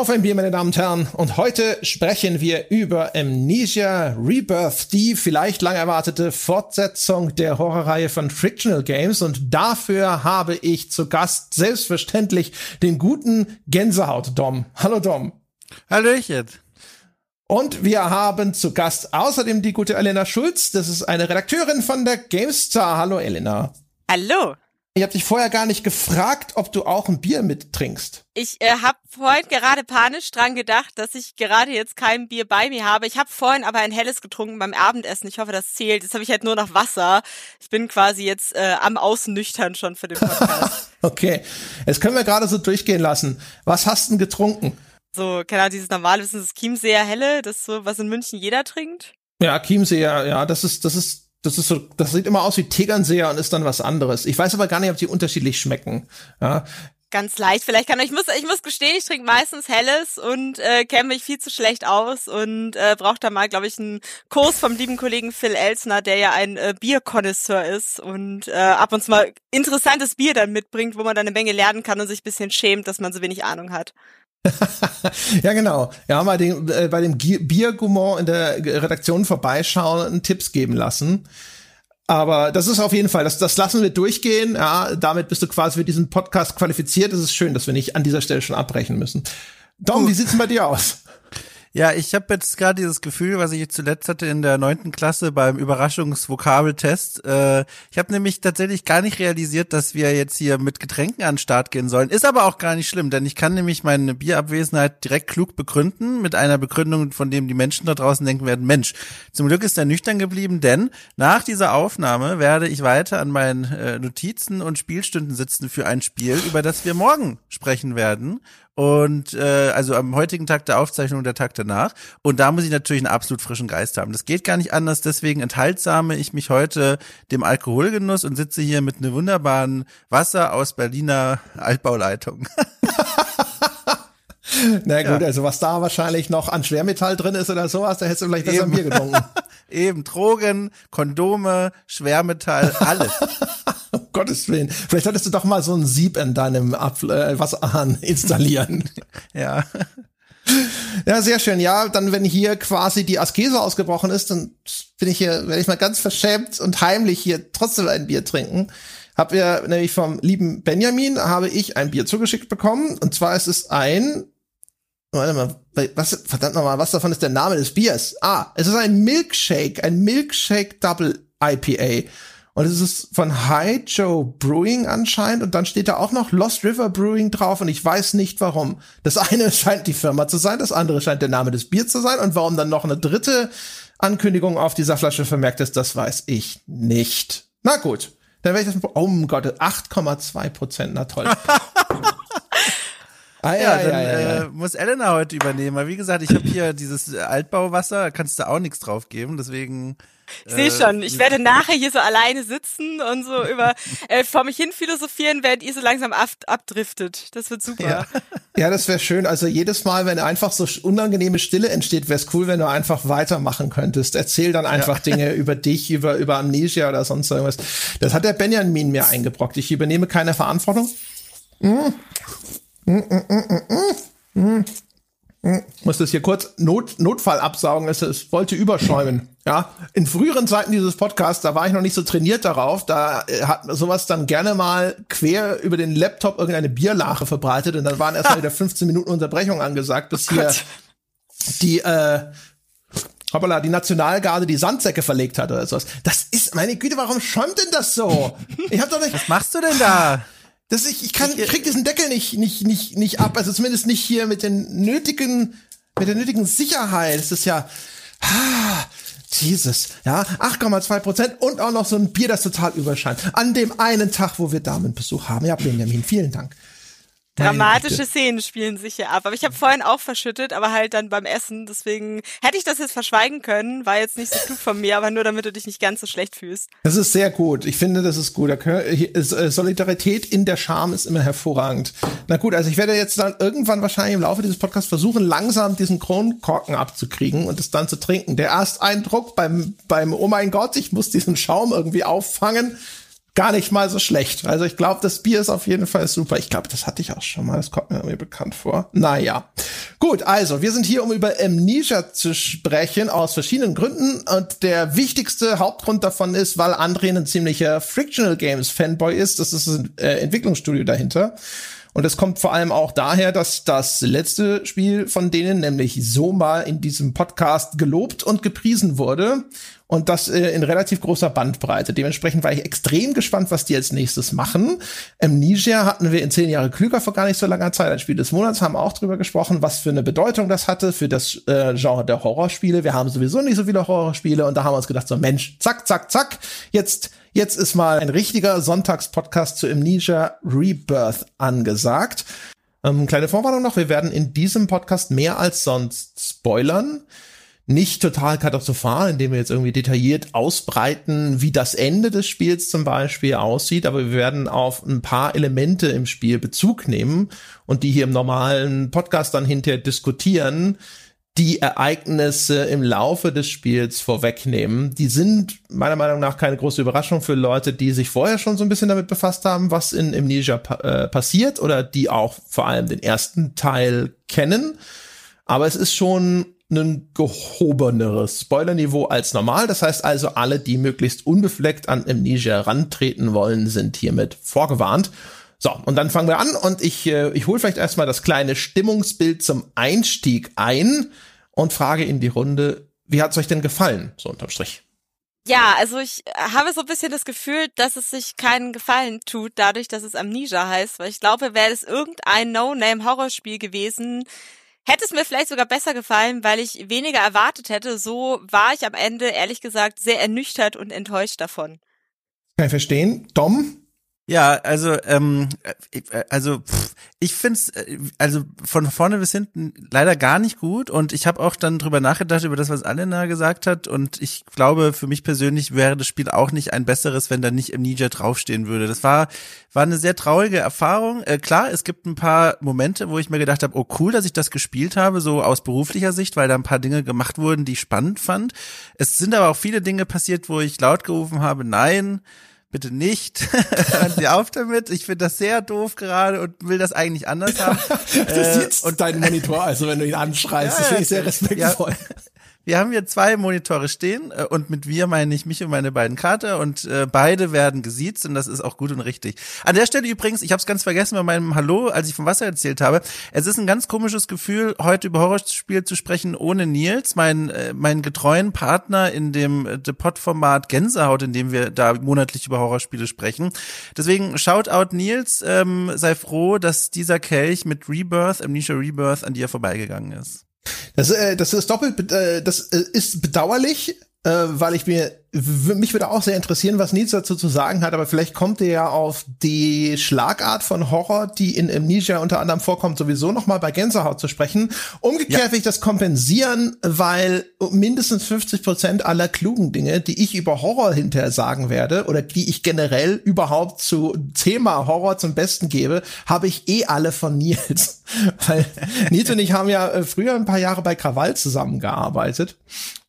Auf ein Bier, meine Damen und Herren. Und heute sprechen wir über Amnesia Rebirth, die vielleicht lang erwartete Fortsetzung der Horrorreihe von Frictional Games. Und dafür habe ich zu Gast selbstverständlich den guten Gänsehaut-Dom. Hallo Dom. Hallöchen. Und wir haben zu Gast außerdem die gute Elena Schulz. Das ist eine Redakteurin von der GameStar. Hallo Elena. Hallo. Ich habe dich vorher gar nicht gefragt, ob du auch ein Bier mittrinkst. Ich äh, habe vorhin gerade panisch dran gedacht, dass ich gerade jetzt kein Bier bei mir habe. Ich habe vorhin aber ein helles getrunken beim Abendessen. Ich hoffe, das zählt. Jetzt habe ich halt nur noch Wasser. Ich bin quasi jetzt äh, am Außennüchtern schon für den Podcast. okay, jetzt können wir gerade so durchgehen lassen. Was hast du denn getrunken? So, keine Ahnung, dieses normale, das ist Chiemseer Helle, das ist so, was in München jeder trinkt. Ja, Chiemseer, ja, das ist, das ist das ist so, das sieht immer aus wie Tegernseher und ist dann was anderes. Ich weiß aber gar nicht, ob die unterschiedlich schmecken. Ja. Ganz leicht. Vielleicht kann ich muss ich muss gestehen, ich trinke meistens helles und äh, kenne mich viel zu schlecht aus und äh, brauche da mal, glaube ich, einen Kurs vom lieben Kollegen Phil Elsner, der ja ein äh, Bierkonnoisseur ist und äh, ab und zu mal interessantes Bier dann mitbringt, wo man dann eine Menge lernen kann und sich bisschen schämt, dass man so wenig Ahnung hat. Ja, genau. Ja, mal den, äh, bei dem Biergourmand in der Redaktion vorbeischauen Tipps geben lassen. Aber das ist auf jeden Fall, das, das lassen wir durchgehen. Ja, damit bist du quasi für diesen Podcast qualifiziert. Es ist schön, dass wir nicht an dieser Stelle schon abbrechen müssen. Dom, wie sieht's denn bei dir aus? Ja, ich habe jetzt gerade dieses Gefühl, was ich zuletzt hatte in der neunten Klasse beim Überraschungsvokabeltest. Äh, ich habe nämlich tatsächlich gar nicht realisiert, dass wir jetzt hier mit Getränken an den Start gehen sollen. Ist aber auch gar nicht schlimm, denn ich kann nämlich meine Bierabwesenheit direkt klug begründen mit einer Begründung, von dem die Menschen da draußen denken werden, Mensch, zum Glück ist er nüchtern geblieben, denn nach dieser Aufnahme werde ich weiter an meinen äh, Notizen und Spielstunden sitzen für ein Spiel, über das wir morgen sprechen werden. Und äh, also am heutigen Tag der Aufzeichnung der Tag danach. Und da muss ich natürlich einen absolut frischen Geist haben. Das geht gar nicht anders. Deswegen enthaltsame ich mich heute dem Alkoholgenuss und sitze hier mit einem wunderbaren Wasser aus Berliner Altbauleitung. Na gut, ja. also was da wahrscheinlich noch an Schwermetall drin ist oder sowas, da hättest du vielleicht besser Bier getrunken. Eben, Drogen, Kondome, Schwermetall, alles. um Gottes Willen. Vielleicht solltest du doch mal so ein Sieb in deinem Apfel, äh, Wasserhahn installieren. ja. Ja, sehr schön. Ja, dann, wenn hier quasi die Askese ausgebrochen ist, dann bin ich hier, werde ich mal ganz verschämt und heimlich hier trotzdem ein Bier trinken. Hab wir nämlich vom lieben Benjamin habe ich ein Bier zugeschickt bekommen. Und zwar ist es ein Warte mal, was, verdammt nochmal, was davon ist der Name des Biers? Ah, es ist ein Milkshake, ein Milkshake Double IPA. Und es ist von High Joe Brewing anscheinend und dann steht da auch noch Lost River Brewing drauf und ich weiß nicht warum. Das eine scheint die Firma zu sein, das andere scheint der Name des Biers zu sein und warum dann noch eine dritte Ankündigung auf dieser Flasche vermerkt ist, das weiß ich nicht. Na gut, dann werde ich das, oh Gott, 8,2 Prozent, na toll. Ah, ja, ja, dann ja, ja, äh, muss Elena heute übernehmen. Weil wie gesagt, ich habe hier dieses Altbauwasser, da kannst du auch nichts drauf geben, deswegen. Ich sehe äh, schon, ich werde nachher hier so alleine sitzen und so über äh, vor mich hin philosophieren, während ihr so langsam ab, abdriftet. Das wird super. Ja, ja das wäre schön. Also jedes Mal, wenn einfach so unangenehme Stille entsteht, wäre es cool, wenn du einfach weitermachen könntest. Erzähl dann einfach ja. Dinge über dich, über, über Amnesia oder sonst irgendwas. Das hat der Benjamin mir eingebrockt. Ich übernehme keine Verantwortung. Mmh. Muss das hier kurz Not, Notfall absaugen, es, es wollte überschäumen. Ja, in früheren Zeiten dieses Podcasts, da war ich noch nicht so trainiert darauf, da äh, hat sowas dann gerne mal quer über den Laptop irgendeine Bierlache verbreitet und dann waren erstmal wieder 15 Minuten Unterbrechung angesagt, bis oh hier die äh, hoppala, die Nationalgarde die Sandsäcke verlegt hat oder sowas. Das ist, meine Güte, warum schäumt denn das so? Ich hab doch nicht. Was machst du denn da? Das ich, ich kann, ich krieg diesen Deckel nicht, nicht, nicht, nicht ab. Also zumindest nicht hier mit den nötigen, mit der nötigen Sicherheit. Es ist ja, ah, Jesus, ja, 8,2 Prozent und auch noch so ein Bier, das total überscheint. An dem einen Tag, wo wir Damenbesuch haben. Ja, Benjamin, vielen Dank. Dramatische Szenen spielen sich hier ab. Aber ich habe vorhin auch verschüttet, aber halt dann beim Essen. Deswegen hätte ich das jetzt verschweigen können. War jetzt nicht so klug von mir, aber nur damit du dich nicht ganz so schlecht fühlst. Das ist sehr gut. Ich finde, das ist gut. Äh, Solidarität in der Scham ist immer hervorragend. Na gut, also ich werde jetzt dann irgendwann wahrscheinlich im Laufe dieses Podcasts versuchen, langsam diesen Kronkorken abzukriegen und es dann zu trinken. Der Ersteindruck beim, beim, oh mein Gott, ich muss diesen Schaum irgendwie auffangen gar nicht mal so schlecht. Also ich glaube, das Bier ist auf jeden Fall super. Ich glaube, das hatte ich auch schon mal. Das kommt mir bekannt vor. Naja, Gut, also wir sind hier, um über Amnesia zu sprechen, aus verschiedenen Gründen. Und der wichtigste Hauptgrund davon ist, weil André ein ziemlicher Frictional Games Fanboy ist. Das ist ein äh, Entwicklungsstudio dahinter. Und es kommt vor allem auch daher, dass das letzte Spiel von denen, nämlich Soma, in diesem Podcast gelobt und gepriesen wurde. Und das äh, in relativ großer Bandbreite. Dementsprechend war ich extrem gespannt, was die als nächstes machen. Amnesia hatten wir in zehn Jahre klüger vor gar nicht so langer Zeit. Als Spiel des Monats haben auch drüber gesprochen, was für eine Bedeutung das hatte für das äh, Genre der Horrorspiele. Wir haben sowieso nicht so viele Horrorspiele und da haben wir uns gedacht, so Mensch, zack, zack, zack, jetzt Jetzt ist mal ein richtiger Sonntagspodcast zu Amnesia Rebirth angesagt. Ähm, kleine Vorwarnung noch, wir werden in diesem Podcast mehr als sonst spoilern. Nicht total katastrophal, indem wir jetzt irgendwie detailliert ausbreiten, wie das Ende des Spiels zum Beispiel aussieht, aber wir werden auf ein paar Elemente im Spiel Bezug nehmen und die hier im normalen Podcast dann hinterher diskutieren, die Ereignisse im Laufe des Spiels vorwegnehmen. Die sind meiner Meinung nach keine große Überraschung für Leute, die sich vorher schon so ein bisschen damit befasst haben, was in Amnesia pa äh, passiert oder die auch vor allem den ersten Teil kennen. Aber es ist schon ein gehobeneres Spoilerniveau als normal. Das heißt also, alle, die möglichst unbefleckt an Amnesia rantreten wollen, sind hiermit vorgewarnt. So, und dann fangen wir an und ich, äh, ich hole vielleicht erstmal das kleine Stimmungsbild zum Einstieg ein und frage in die Runde, wie hat's euch denn gefallen, so unterm Strich? Ja, also ich habe so ein bisschen das Gefühl, dass es sich keinen Gefallen tut, dadurch, dass es Amnesia heißt, weil ich glaube, wäre es irgendein No-Name-Horrorspiel gewesen, hätte es mir vielleicht sogar besser gefallen, weil ich weniger erwartet hätte. So war ich am Ende, ehrlich gesagt, sehr ernüchtert und enttäuscht davon. Kann ich verstehen. Dom? Ja, also ähm, äh, also pff, ich find's äh, also von vorne bis hinten leider gar nicht gut und ich habe auch dann drüber nachgedacht über das, was Alena gesagt hat und ich glaube, für mich persönlich wäre das Spiel auch nicht ein besseres, wenn da nicht Amnesia draufstehen würde. Das war war eine sehr traurige Erfahrung. Äh, klar, es gibt ein paar Momente, wo ich mir gedacht habe, oh cool, dass ich das gespielt habe, so aus beruflicher Sicht, weil da ein paar Dinge gemacht wurden, die ich spannend fand. Es sind aber auch viele Dinge passiert, wo ich laut gerufen habe, nein, bitte nicht. Hören Sie auf damit. Ich finde das sehr doof gerade und will das eigentlich anders haben. das äh, und dein Monitor, also wenn du ihn anschreist, ja, das finde ich sehr respektvoll. Ja. Wir haben hier zwei Monitore stehen äh, und mit wir meine ich mich und meine beiden Kater und äh, beide werden gesiezt und das ist auch gut und richtig. An der Stelle übrigens, ich habe es ganz vergessen bei meinem Hallo, als ich vom Wasser erzählt habe. Es ist ein ganz komisches Gefühl, heute über Horrorspiel zu sprechen ohne Nils, mein äh, meinen getreuen Partner in dem äh, The Pod Format Gänsehaut, in dem wir da monatlich über Horrorspiele sprechen. Deswegen Shoutout Nils, ähm, sei froh, dass dieser Kelch mit Rebirth, Amnesia Rebirth an dir vorbeigegangen ist. Das, äh, das ist doppelt, äh, das äh, ist bedauerlich, äh, weil ich mir mich würde auch sehr interessieren, was Nils dazu zu sagen hat, aber vielleicht kommt er ja auf die Schlagart von Horror, die in Amnesia unter anderem vorkommt, sowieso noch mal bei Gänsehaut zu sprechen. Umgekehrt ja. will ich das kompensieren, weil mindestens 50 Prozent aller klugen Dinge, die ich über Horror hinterher sagen werde oder die ich generell überhaupt zu Thema Horror zum Besten gebe, habe ich eh alle von Nils. weil Nils und ich haben ja äh, früher ein paar Jahre bei Krawall zusammengearbeitet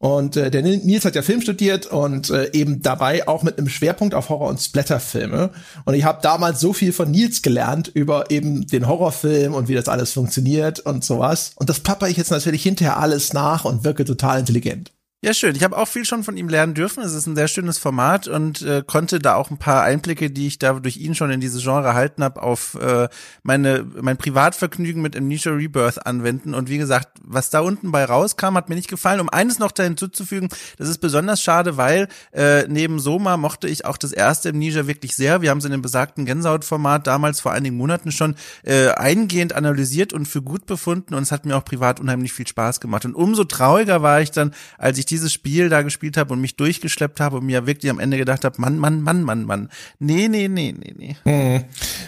und äh, der Nils hat ja Film studiert und äh, eben dabei auch mit einem Schwerpunkt auf Horror- und Splatterfilme. Und ich habe damals so viel von Nils gelernt über eben den Horrorfilm und wie das alles funktioniert und sowas. Und das papper ich jetzt natürlich hinterher alles nach und wirke total intelligent. Ja, schön. Ich habe auch viel schon von ihm lernen dürfen. Es ist ein sehr schönes Format und äh, konnte da auch ein paar Einblicke, die ich da durch ihn schon in dieses Genre erhalten habe, auf äh, meine mein Privatvergnügen mit Amnesia Rebirth anwenden. Und wie gesagt, was da unten bei rauskam, hat mir nicht gefallen. Um eines noch da hinzuzufügen, das ist besonders schade, weil äh, neben Soma mochte ich auch das erste Amnesia wirklich sehr. Wir haben es in dem besagten Gänsehaut-Format damals vor einigen Monaten schon äh, eingehend analysiert und für gut befunden. Und es hat mir auch privat unheimlich viel Spaß gemacht. Und umso trauriger war ich dann, als ich dieses Spiel da gespielt habe und mich durchgeschleppt habe und mir wirklich am Ende gedacht habe, Mann, Mann, Mann, Mann, Mann. Nee, nee, nee, nee, nee. Hm.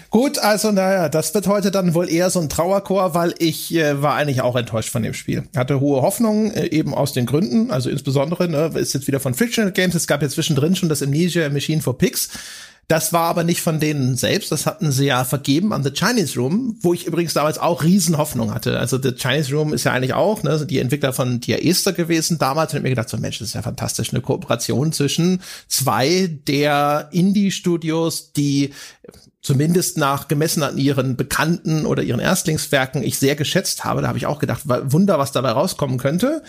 Gut, also naja, das wird heute dann wohl eher so ein Trauerchor, weil ich äh, war eigentlich auch enttäuscht von dem Spiel. Hatte hohe Hoffnungen, äh, eben aus den Gründen, also insbesondere, ne, ist jetzt wieder von Frictional Games, es gab ja zwischendrin schon das Amnesia Machine for Pigs Das war aber nicht von denen selbst, das hatten sie ja vergeben an The Chinese Room, wo ich übrigens damals auch Riesenhoffnung hatte. Also The Chinese Room ist ja eigentlich auch, ne, die Entwickler von Dia Esther gewesen damals und ich mir gedacht, so Mensch, das ist ja fantastisch, eine Kooperation zwischen zwei der Indie-Studios, die zumindest nach gemessen an ihren Bekannten oder ihren Erstlingswerken ich sehr geschätzt habe. Da habe ich auch gedacht, Wunder, was dabei rauskommen könnte.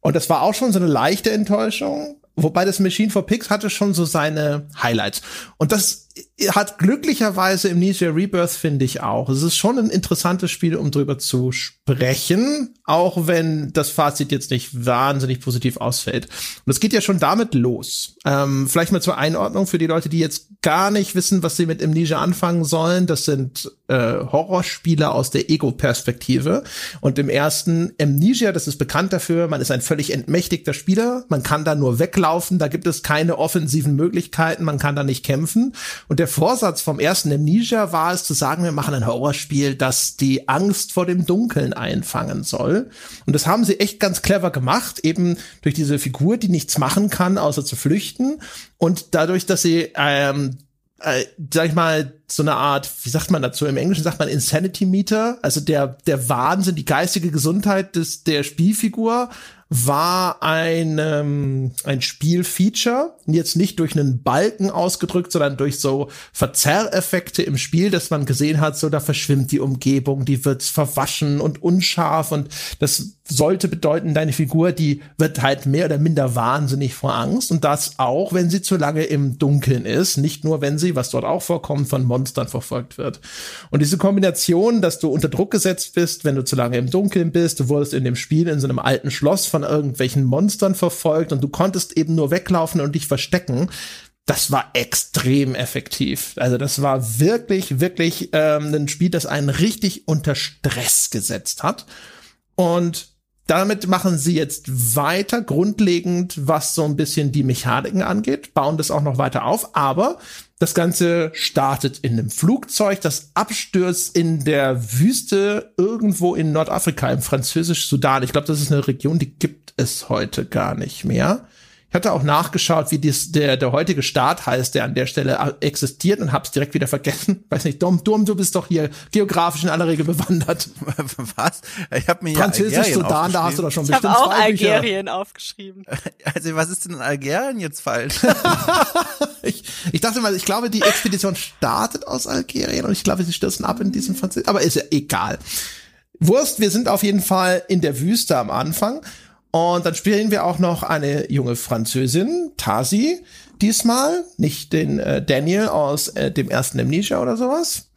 Und das war auch schon so eine leichte Enttäuschung. Wobei das Machine for Pigs hatte schon so seine Highlights. Und das hat glücklicherweise im Amnesia Rebirth, finde ich auch. Es ist schon ein interessantes Spiel, um drüber zu sprechen, auch wenn das Fazit jetzt nicht wahnsinnig positiv ausfällt. Und es geht ja schon damit los. Ähm, vielleicht mal zur Einordnung für die Leute, die jetzt gar nicht wissen, was sie mit Amnesia anfangen sollen. Das sind äh, Horrorspiele aus der Ego-Perspektive. Und im ersten Amnesia, das ist bekannt dafür, man ist ein völlig entmächtigter Spieler, man kann da nur weglaufen, da gibt es keine offensiven Möglichkeiten, man kann da nicht kämpfen. Und der Vorsatz vom ersten Amnesia war es zu sagen, wir machen ein Horrorspiel, das die Angst vor dem Dunkeln einfangen soll. Und das haben sie echt ganz clever gemacht, eben durch diese Figur, die nichts machen kann, außer zu flüchten. Und dadurch, dass sie ähm, äh, sag ich mal, so eine Art, wie sagt man dazu? Im Englischen sagt man Insanity Meter, also der, der Wahnsinn, die geistige Gesundheit des, der Spielfigur war ein, ähm, ein Spielfeature, jetzt nicht durch einen Balken ausgedrückt, sondern durch so Verzerreffekte im Spiel, dass man gesehen hat, so da verschwimmt die Umgebung, die wird verwaschen und unscharf und das sollte bedeuten, deine Figur, die wird halt mehr oder minder wahnsinnig vor Angst und das auch, wenn sie zu lange im Dunkeln ist, nicht nur wenn sie, was dort auch vorkommt, von Monstern verfolgt wird. Und diese Kombination, dass du unter Druck gesetzt bist, wenn du zu lange im Dunkeln bist, du wurdest in dem Spiel in so einem alten Schloss von irgendwelchen Monstern verfolgt und du konntest eben nur weglaufen und dich verstecken. Das war extrem effektiv. Also das war wirklich, wirklich ähm, ein Spiel, das einen richtig unter Stress gesetzt hat. Und damit machen sie jetzt weiter, grundlegend, was so ein bisschen die Mechaniken angeht, bauen das auch noch weiter auf, aber das Ganze startet in einem Flugzeug, das abstürzt in der Wüste irgendwo in Nordafrika, im französisch-Sudan. Ich glaube, das ist eine Region, die gibt es heute gar nicht mehr. Ich hatte auch nachgeschaut, wie dies, der, der heutige Staat heißt, der an der Stelle existiert und hab's direkt wieder vergessen. Weiß nicht, Dom, Dom, du bist doch hier geografisch in aller Regel bewandert. Was? Ich habe mir Französisch Sudan, da hast du doch schon ich bestimmt Ich habe auch zwei Algerien Bücher. aufgeschrieben. Also was ist denn in Algerien jetzt falsch? ich, ich dachte mal, ich glaube, die Expedition startet aus Algerien und ich glaube, sie stürzen ab in diesem Französisch. Aber ist ja egal. Wurst, wir sind auf jeden Fall in der Wüste am Anfang und dann spielen wir auch noch eine junge Französin, Tasi, diesmal, nicht den äh, Daniel aus äh, dem ersten Amnesia oder sowas.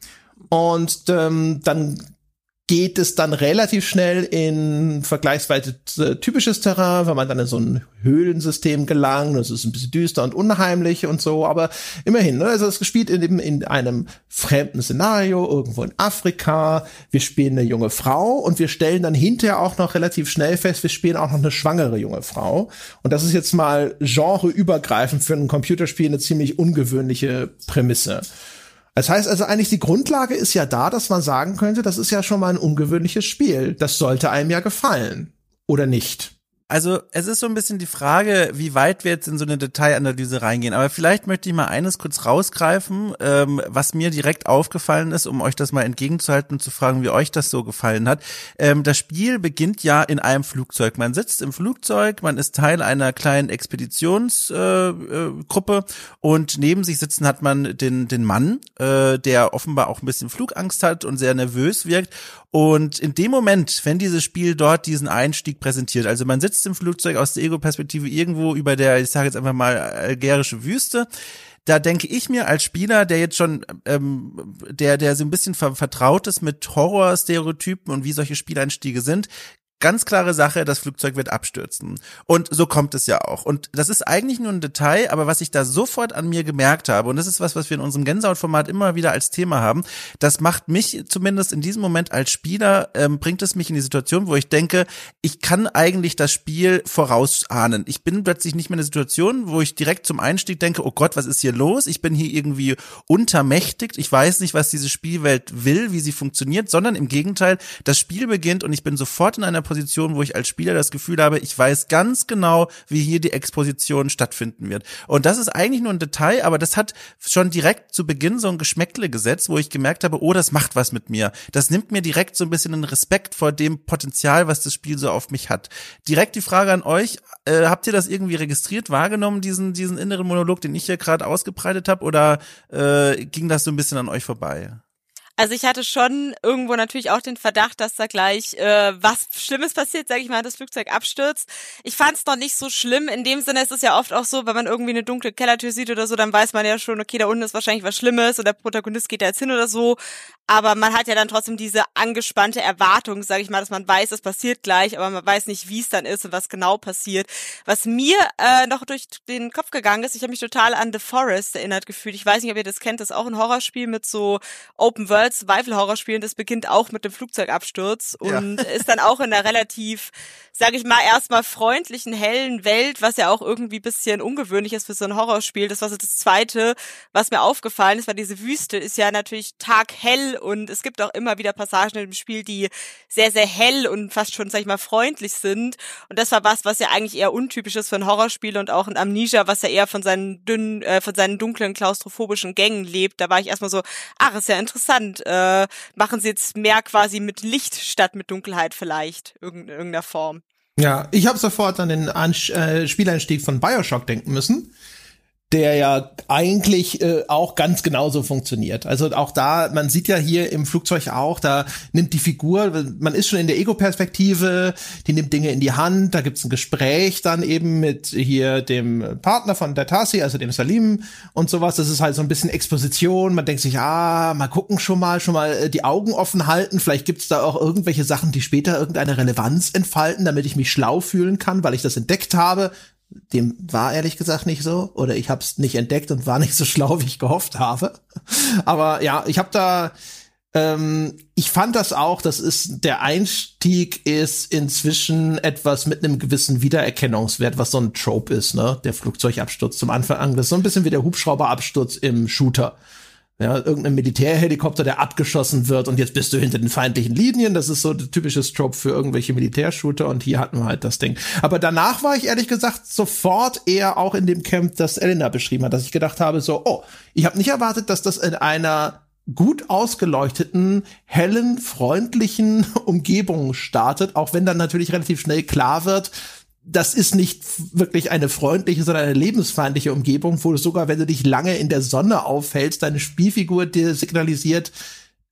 Und ähm, dann geht es dann relativ schnell in vergleichsweise äh, typisches Terrain, wenn man dann in so ein Höhlensystem gelangt. Das ist ein bisschen düster und unheimlich und so, aber immerhin, ne? also es gespielt in, in einem fremden Szenario, irgendwo in Afrika. Wir spielen eine junge Frau und wir stellen dann hinterher auch noch relativ schnell fest, wir spielen auch noch eine schwangere junge Frau. Und das ist jetzt mal genreübergreifend für ein Computerspiel eine ziemlich ungewöhnliche Prämisse. Das heißt also eigentlich, die Grundlage ist ja da, dass man sagen könnte, das ist ja schon mal ein ungewöhnliches Spiel. Das sollte einem ja gefallen. Oder nicht? Also es ist so ein bisschen die Frage, wie weit wir jetzt in so eine Detailanalyse reingehen. Aber vielleicht möchte ich mal eines kurz rausgreifen, ähm, was mir direkt aufgefallen ist, um euch das mal entgegenzuhalten und zu fragen, wie euch das so gefallen hat. Ähm, das Spiel beginnt ja in einem Flugzeug. Man sitzt im Flugzeug, man ist Teil einer kleinen Expeditionsgruppe äh, äh, und neben sich sitzen hat man den, den Mann, äh, der offenbar auch ein bisschen Flugangst hat und sehr nervös wirkt. Und in dem Moment, wenn dieses Spiel dort diesen Einstieg präsentiert, also man sitzt im Flugzeug aus der Ego-Perspektive irgendwo über der, ich sage jetzt einfach mal, algerische Wüste, da denke ich mir als Spieler, der jetzt schon, ähm, der, der so ein bisschen vertraut ist mit Horrorstereotypen und wie solche Spieleinstiege sind, ganz klare Sache, das Flugzeug wird abstürzen. Und so kommt es ja auch. Und das ist eigentlich nur ein Detail, aber was ich da sofort an mir gemerkt habe, und das ist was, was wir in unserem Gänsehautformat immer wieder als Thema haben, das macht mich zumindest in diesem Moment als Spieler, ähm, bringt es mich in die Situation, wo ich denke, ich kann eigentlich das Spiel vorausahnen. Ich bin plötzlich nicht mehr in der Situation, wo ich direkt zum Einstieg denke, oh Gott, was ist hier los? Ich bin hier irgendwie untermächtigt. Ich weiß nicht, was diese Spielwelt will, wie sie funktioniert, sondern im Gegenteil, das Spiel beginnt und ich bin sofort in einer Position, wo ich als Spieler das Gefühl habe, ich weiß ganz genau, wie hier die Exposition stattfinden wird. Und das ist eigentlich nur ein Detail, aber das hat schon direkt zu Beginn so ein Geschmäckle gesetzt, wo ich gemerkt habe, oh, das macht was mit mir. Das nimmt mir direkt so ein bisschen einen Respekt vor dem Potenzial, was das Spiel so auf mich hat. Direkt die Frage an euch, äh, habt ihr das irgendwie registriert, wahrgenommen, diesen, diesen inneren Monolog, den ich hier gerade ausgebreitet habe, oder äh, ging das so ein bisschen an euch vorbei? Also ich hatte schon irgendwo natürlich auch den Verdacht, dass da gleich äh, was Schlimmes passiert, sage ich mal, das Flugzeug abstürzt. Ich fand es noch nicht so schlimm. In dem Sinne ist es ja oft auch so, wenn man irgendwie eine dunkle Kellertür sieht oder so, dann weiß man ja schon, okay, da unten ist wahrscheinlich was Schlimmes und der Protagonist geht da jetzt hin oder so. Aber man hat ja dann trotzdem diese angespannte Erwartung, sage ich mal, dass man weiß, es passiert gleich, aber man weiß nicht, wie es dann ist und was genau passiert. Was mir äh, noch durch den Kopf gegangen ist, ich habe mich total an The Forest erinnert gefühlt. Ich weiß nicht, ob ihr das kennt, das ist auch ein Horrorspiel mit so Open World Survival-Horrorspielen. Das beginnt auch mit dem Flugzeugabsturz und ja. ist dann auch in einer relativ, sage ich mal, erstmal freundlichen, hellen Welt, was ja auch irgendwie bisschen ungewöhnlich ist für so ein Horrorspiel. Das war so das Zweite, was mir aufgefallen ist, weil diese Wüste ist ja natürlich taghell und es gibt auch immer wieder Passagen im Spiel, die sehr, sehr hell und fast schon, sag ich mal, freundlich sind. Und das war was, was ja eigentlich eher untypisch ist für ein Horrorspiel und auch ein Amnesia, was ja eher von seinen dünnen, äh, von seinen dunklen, klaustrophobischen Gängen lebt. Da war ich erstmal so, ach, ist ja interessant. Äh, machen sie jetzt mehr quasi mit Licht statt mit Dunkelheit vielleicht, in irgendeiner Form. Ja, ich habe sofort an den Ansch äh, Spieleinstieg von Bioshock denken müssen der ja eigentlich äh, auch ganz genauso funktioniert. Also auch da, man sieht ja hier im Flugzeug auch, da nimmt die Figur, man ist schon in der Ego-Perspektive, die nimmt Dinge in die Hand, da gibt's ein Gespräch dann eben mit hier dem Partner von der Tasi, also dem Salim und sowas. Das ist halt so ein bisschen Exposition. Man denkt sich, ah, mal gucken schon mal, schon mal äh, die Augen offen halten. Vielleicht gibt's da auch irgendwelche Sachen, die später irgendeine Relevanz entfalten, damit ich mich schlau fühlen kann, weil ich das entdeckt habe dem war ehrlich gesagt nicht so oder ich habe es nicht entdeckt und war nicht so schlau, wie ich gehofft habe. Aber ja, ich habe da ähm, ich fand das auch, das ist der Einstieg ist inzwischen etwas mit einem gewissen Wiedererkennungswert, was so ein Trope ist, ne? Der Flugzeugabsturz zum Anfang an, das ist so ein bisschen wie der Hubschrauberabsturz im Shooter. Ja, irgendein Militärhelikopter, der abgeschossen wird und jetzt bist du hinter den feindlichen Linien. Das ist so der typische Trope für irgendwelche Militärshooter und hier hatten wir halt das Ding. Aber danach war ich ehrlich gesagt sofort eher auch in dem Camp, das Elena beschrieben hat, dass ich gedacht habe, so, oh, ich habe nicht erwartet, dass das in einer gut ausgeleuchteten, hellen, freundlichen Umgebung startet, auch wenn dann natürlich relativ schnell klar wird, das ist nicht wirklich eine freundliche, sondern eine lebensfeindliche Umgebung, wo du sogar, wenn du dich lange in der Sonne aufhältst, deine Spielfigur dir signalisiert,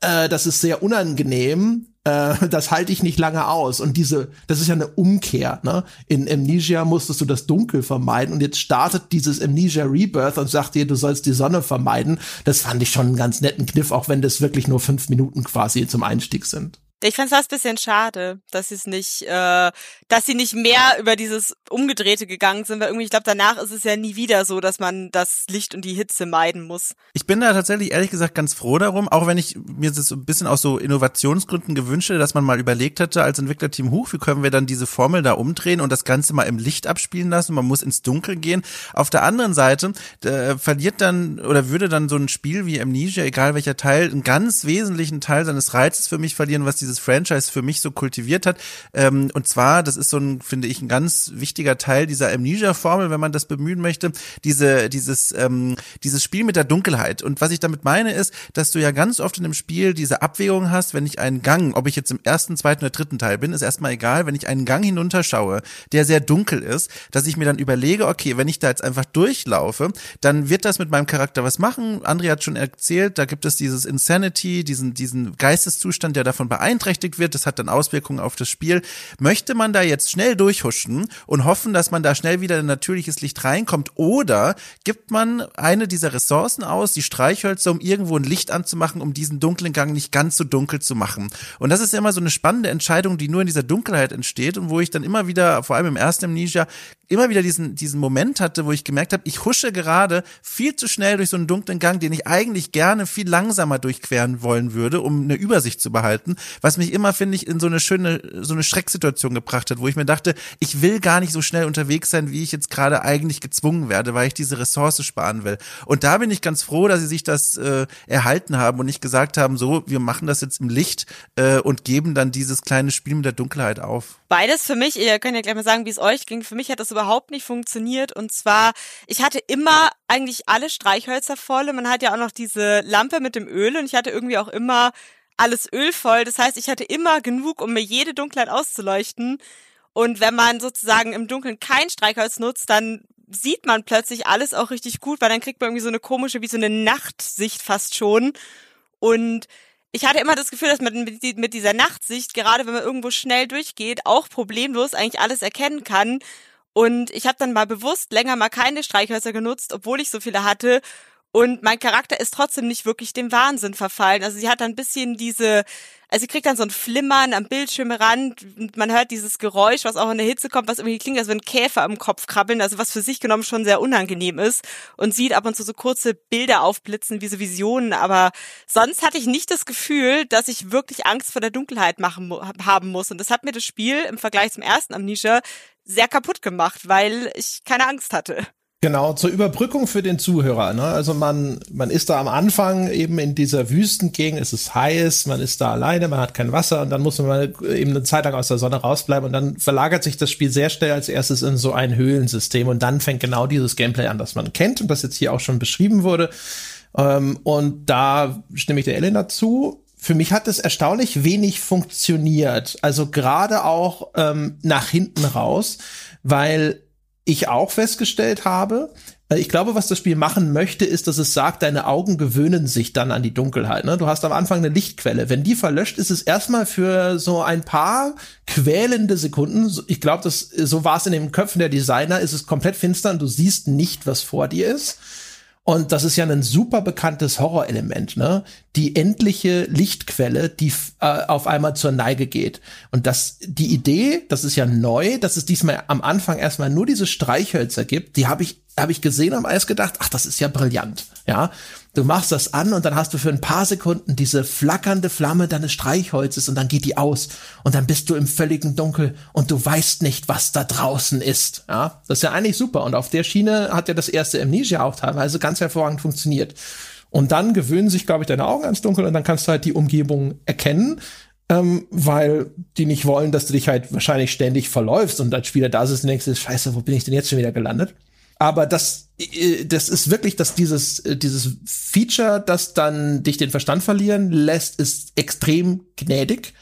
äh, das ist sehr unangenehm, äh, das halte ich nicht lange aus. Und diese, das ist ja eine Umkehr, ne? In Amnesia musstest du das Dunkel vermeiden und jetzt startet dieses Amnesia Rebirth und sagt dir, du sollst die Sonne vermeiden. Das fand ich schon einen ganz netten Kniff, auch wenn das wirklich nur fünf Minuten quasi zum Einstieg sind. Ich fand es fast bisschen schade, dass sie es nicht, äh, dass sie nicht mehr über dieses Umgedrehte gegangen sind, weil irgendwie, ich glaube, danach ist es ja nie wieder so, dass man das Licht und die Hitze meiden muss. Ich bin da tatsächlich ehrlich gesagt ganz froh darum, auch wenn ich mir das so ein bisschen aus so Innovationsgründen gewünscht hätte, dass man mal überlegt hätte als Entwicklerteam, huch, wie können wir dann diese Formel da umdrehen und das Ganze mal im Licht abspielen lassen, man muss ins Dunkel gehen. Auf der anderen Seite äh, verliert dann oder würde dann so ein Spiel wie Amnesia, egal welcher Teil, einen ganz wesentlichen Teil seines Reizes für mich verlieren, was dieses dieses Franchise für mich so kultiviert hat. Ähm, und zwar, das ist so ein, finde ich, ein ganz wichtiger Teil dieser Amnesia-Formel, wenn man das bemühen möchte, diese, dieses, ähm, dieses Spiel mit der Dunkelheit. Und was ich damit meine, ist, dass du ja ganz oft in einem Spiel diese Abwägung hast, wenn ich einen Gang, ob ich jetzt im ersten, zweiten oder dritten Teil bin, ist erstmal egal, wenn ich einen Gang hinunterschaue, der sehr dunkel ist, dass ich mir dann überlege, okay, wenn ich da jetzt einfach durchlaufe, dann wird das mit meinem Charakter was machen. Andrea hat schon erzählt, da gibt es dieses Insanity, diesen, diesen Geisteszustand, der davon beeinträchtigt beeinträchtigt wird, das hat dann Auswirkungen auf das Spiel. Möchte man da jetzt schnell durchhuschen und hoffen, dass man da schnell wieder in natürliches Licht reinkommt oder gibt man eine dieser Ressourcen aus, die Streichhölzer, um irgendwo ein Licht anzumachen, um diesen dunklen Gang nicht ganz so dunkel zu machen? Und das ist immer so eine spannende Entscheidung, die nur in dieser Dunkelheit entsteht und wo ich dann immer wieder, vor allem im ersten Amnesia, immer wieder diesen, diesen Moment hatte, wo ich gemerkt habe, ich husche gerade viel zu schnell durch so einen dunklen Gang, den ich eigentlich gerne viel langsamer durchqueren wollen würde, um eine Übersicht zu behalten, was mich immer, finde ich, in so eine schöne, so eine Schrecksituation gebracht hat, wo ich mir dachte, ich will gar nicht so schnell unterwegs sein, wie ich jetzt gerade eigentlich gezwungen werde, weil ich diese Ressource sparen will. Und da bin ich ganz froh, dass sie sich das äh, erhalten haben und nicht gesagt haben, so, wir machen das jetzt im Licht äh, und geben dann dieses kleine Spiel mit der Dunkelheit auf. Beides für mich, ihr könnt ja gleich mal sagen, wie es euch ging. Für mich hat das überhaupt nicht funktioniert. Und zwar, ich hatte immer eigentlich alle Streichhölzer voll. Und man hat ja auch noch diese Lampe mit dem Öl und ich hatte irgendwie auch immer alles Öl voll. Das heißt, ich hatte immer genug, um mir jede Dunkelheit auszuleuchten. Und wenn man sozusagen im Dunkeln kein Streichholz nutzt, dann sieht man plötzlich alles auch richtig gut, weil dann kriegt man irgendwie so eine komische, wie so eine Nachtsicht fast schon. Und ich hatte immer das Gefühl, dass man mit dieser Nachtsicht, gerade wenn man irgendwo schnell durchgeht, auch problemlos eigentlich alles erkennen kann. Und ich habe dann mal bewusst länger mal keine Streichhölzer genutzt, obwohl ich so viele hatte. Und mein Charakter ist trotzdem nicht wirklich dem Wahnsinn verfallen. Also sie hat dann ein bisschen diese also sie kriegt dann so ein Flimmern am Bildschirmrand man hört dieses Geräusch, was auch in der Hitze kommt, was irgendwie klingt, als wenn Käfer am Kopf krabbeln, also was für sich genommen schon sehr unangenehm ist und sieht ab und zu so kurze Bilder aufblitzen, wie so Visionen, aber sonst hatte ich nicht das Gefühl, dass ich wirklich Angst vor der Dunkelheit machen haben muss und das hat mir das Spiel im Vergleich zum ersten Amnesia sehr kaputt gemacht, weil ich keine Angst hatte. Genau, zur Überbrückung für den Zuhörer. Ne? Also man, man ist da am Anfang eben in dieser Wüstengegend, es ist heiß, man ist da alleine, man hat kein Wasser und dann muss man eben eine Zeit lang aus der Sonne rausbleiben und dann verlagert sich das Spiel sehr schnell als erstes in so ein Höhlensystem und dann fängt genau dieses Gameplay an, das man kennt und das jetzt hier auch schon beschrieben wurde. Ähm, und da stimme ich der Elena zu für mich hat es erstaunlich wenig funktioniert. Also gerade auch ähm, nach hinten raus, weil ich auch festgestellt habe, äh, ich glaube, was das Spiel machen möchte, ist, dass es sagt, deine Augen gewöhnen sich dann an die Dunkelheit. Ne? Du hast am Anfang eine Lichtquelle. Wenn die verlöscht, ist es erstmal für so ein paar quälende Sekunden. Ich glaube, so war es in den Köpfen der Designer. Ist es komplett finster und du siehst nicht, was vor dir ist. Und das ist ja ein super bekanntes Horrorelement, ne? Die endliche Lichtquelle, die äh, auf einmal zur Neige geht. Und das, die Idee, das ist ja neu, dass es diesmal am Anfang erstmal nur diese Streichhölzer gibt, die habe ich, habe ich gesehen und alles gedacht, ach, das ist ja brillant, ja. Du machst das an und dann hast du für ein paar Sekunden diese flackernde Flamme deines Streichholzes und dann geht die aus und dann bist du im völligen Dunkel und du weißt nicht, was da draußen ist. Ja, das ist ja eigentlich super und auf der Schiene hat ja das erste Amnesia auch teilweise ganz hervorragend funktioniert. Und dann gewöhnen sich, glaube ich, deine Augen ans Dunkel und dann kannst du halt die Umgebung erkennen, ähm, weil die nicht wollen, dass du dich halt wahrscheinlich ständig verläufst und als Spieler da sitzt und denkst, scheiße, wo bin ich denn jetzt schon wieder gelandet? Aber das, äh, das ist wirklich, dass dieses, äh, dieses Feature, das dann dich den Verstand verlieren lässt, ist extrem gnädig.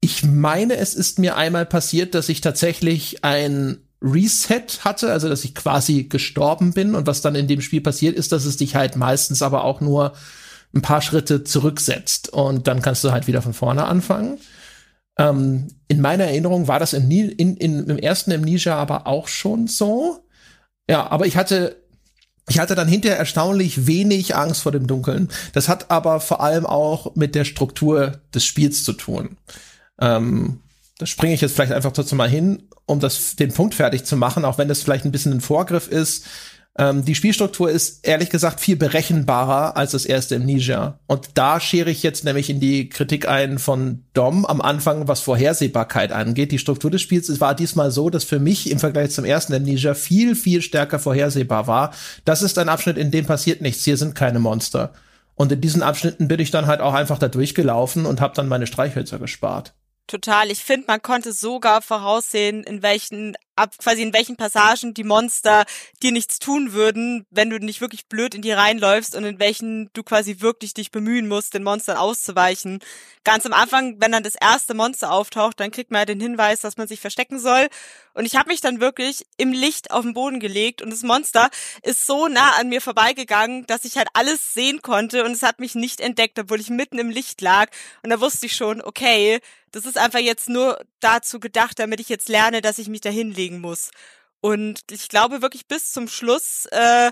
Ich meine, es ist mir einmal passiert, dass ich tatsächlich ein Reset hatte, also dass ich quasi gestorben bin. Und was dann in dem Spiel passiert, ist, dass es dich halt meistens aber auch nur ein paar Schritte zurücksetzt. Und dann kannst du halt wieder von vorne anfangen. Ähm, in meiner Erinnerung war das im, in, in, im ersten Amnesia aber auch schon so. Ja, aber ich hatte ich hatte dann hinterher erstaunlich wenig Angst vor dem Dunkeln. Das hat aber vor allem auch mit der Struktur des Spiels zu tun. Ähm, da springe ich jetzt vielleicht einfach trotzdem mal hin, um das, den Punkt fertig zu machen, auch wenn das vielleicht ein bisschen ein Vorgriff ist. Ähm, die Spielstruktur ist ehrlich gesagt viel berechenbarer als das erste Amnesia. Und da schere ich jetzt nämlich in die Kritik ein von Dom am Anfang, was Vorhersehbarkeit angeht. Die Struktur des Spiels war diesmal so, dass für mich im Vergleich zum ersten Amnesia viel, viel stärker vorhersehbar war. Das ist ein Abschnitt, in dem passiert nichts. Hier sind keine Monster. Und in diesen Abschnitten bin ich dann halt auch einfach da durchgelaufen und habe dann meine Streichhölzer gespart. Total. Ich finde, man konnte sogar voraussehen, in welchen ab quasi in welchen Passagen die Monster dir nichts tun würden, wenn du nicht wirklich blöd in die reinläufst und in welchen du quasi wirklich dich bemühen musst, den Monstern auszuweichen. Ganz am Anfang, wenn dann das erste Monster auftaucht, dann kriegt man ja den Hinweis, dass man sich verstecken soll. Und ich habe mich dann wirklich im Licht auf den Boden gelegt und das Monster ist so nah an mir vorbeigegangen, dass ich halt alles sehen konnte und es hat mich nicht entdeckt, obwohl ich mitten im Licht lag. Und da wusste ich schon, okay, das ist einfach jetzt nur dazu gedacht, damit ich jetzt lerne, dass ich mich da hinlege bewegen muss. Und ich glaube wirklich bis zum Schluss äh,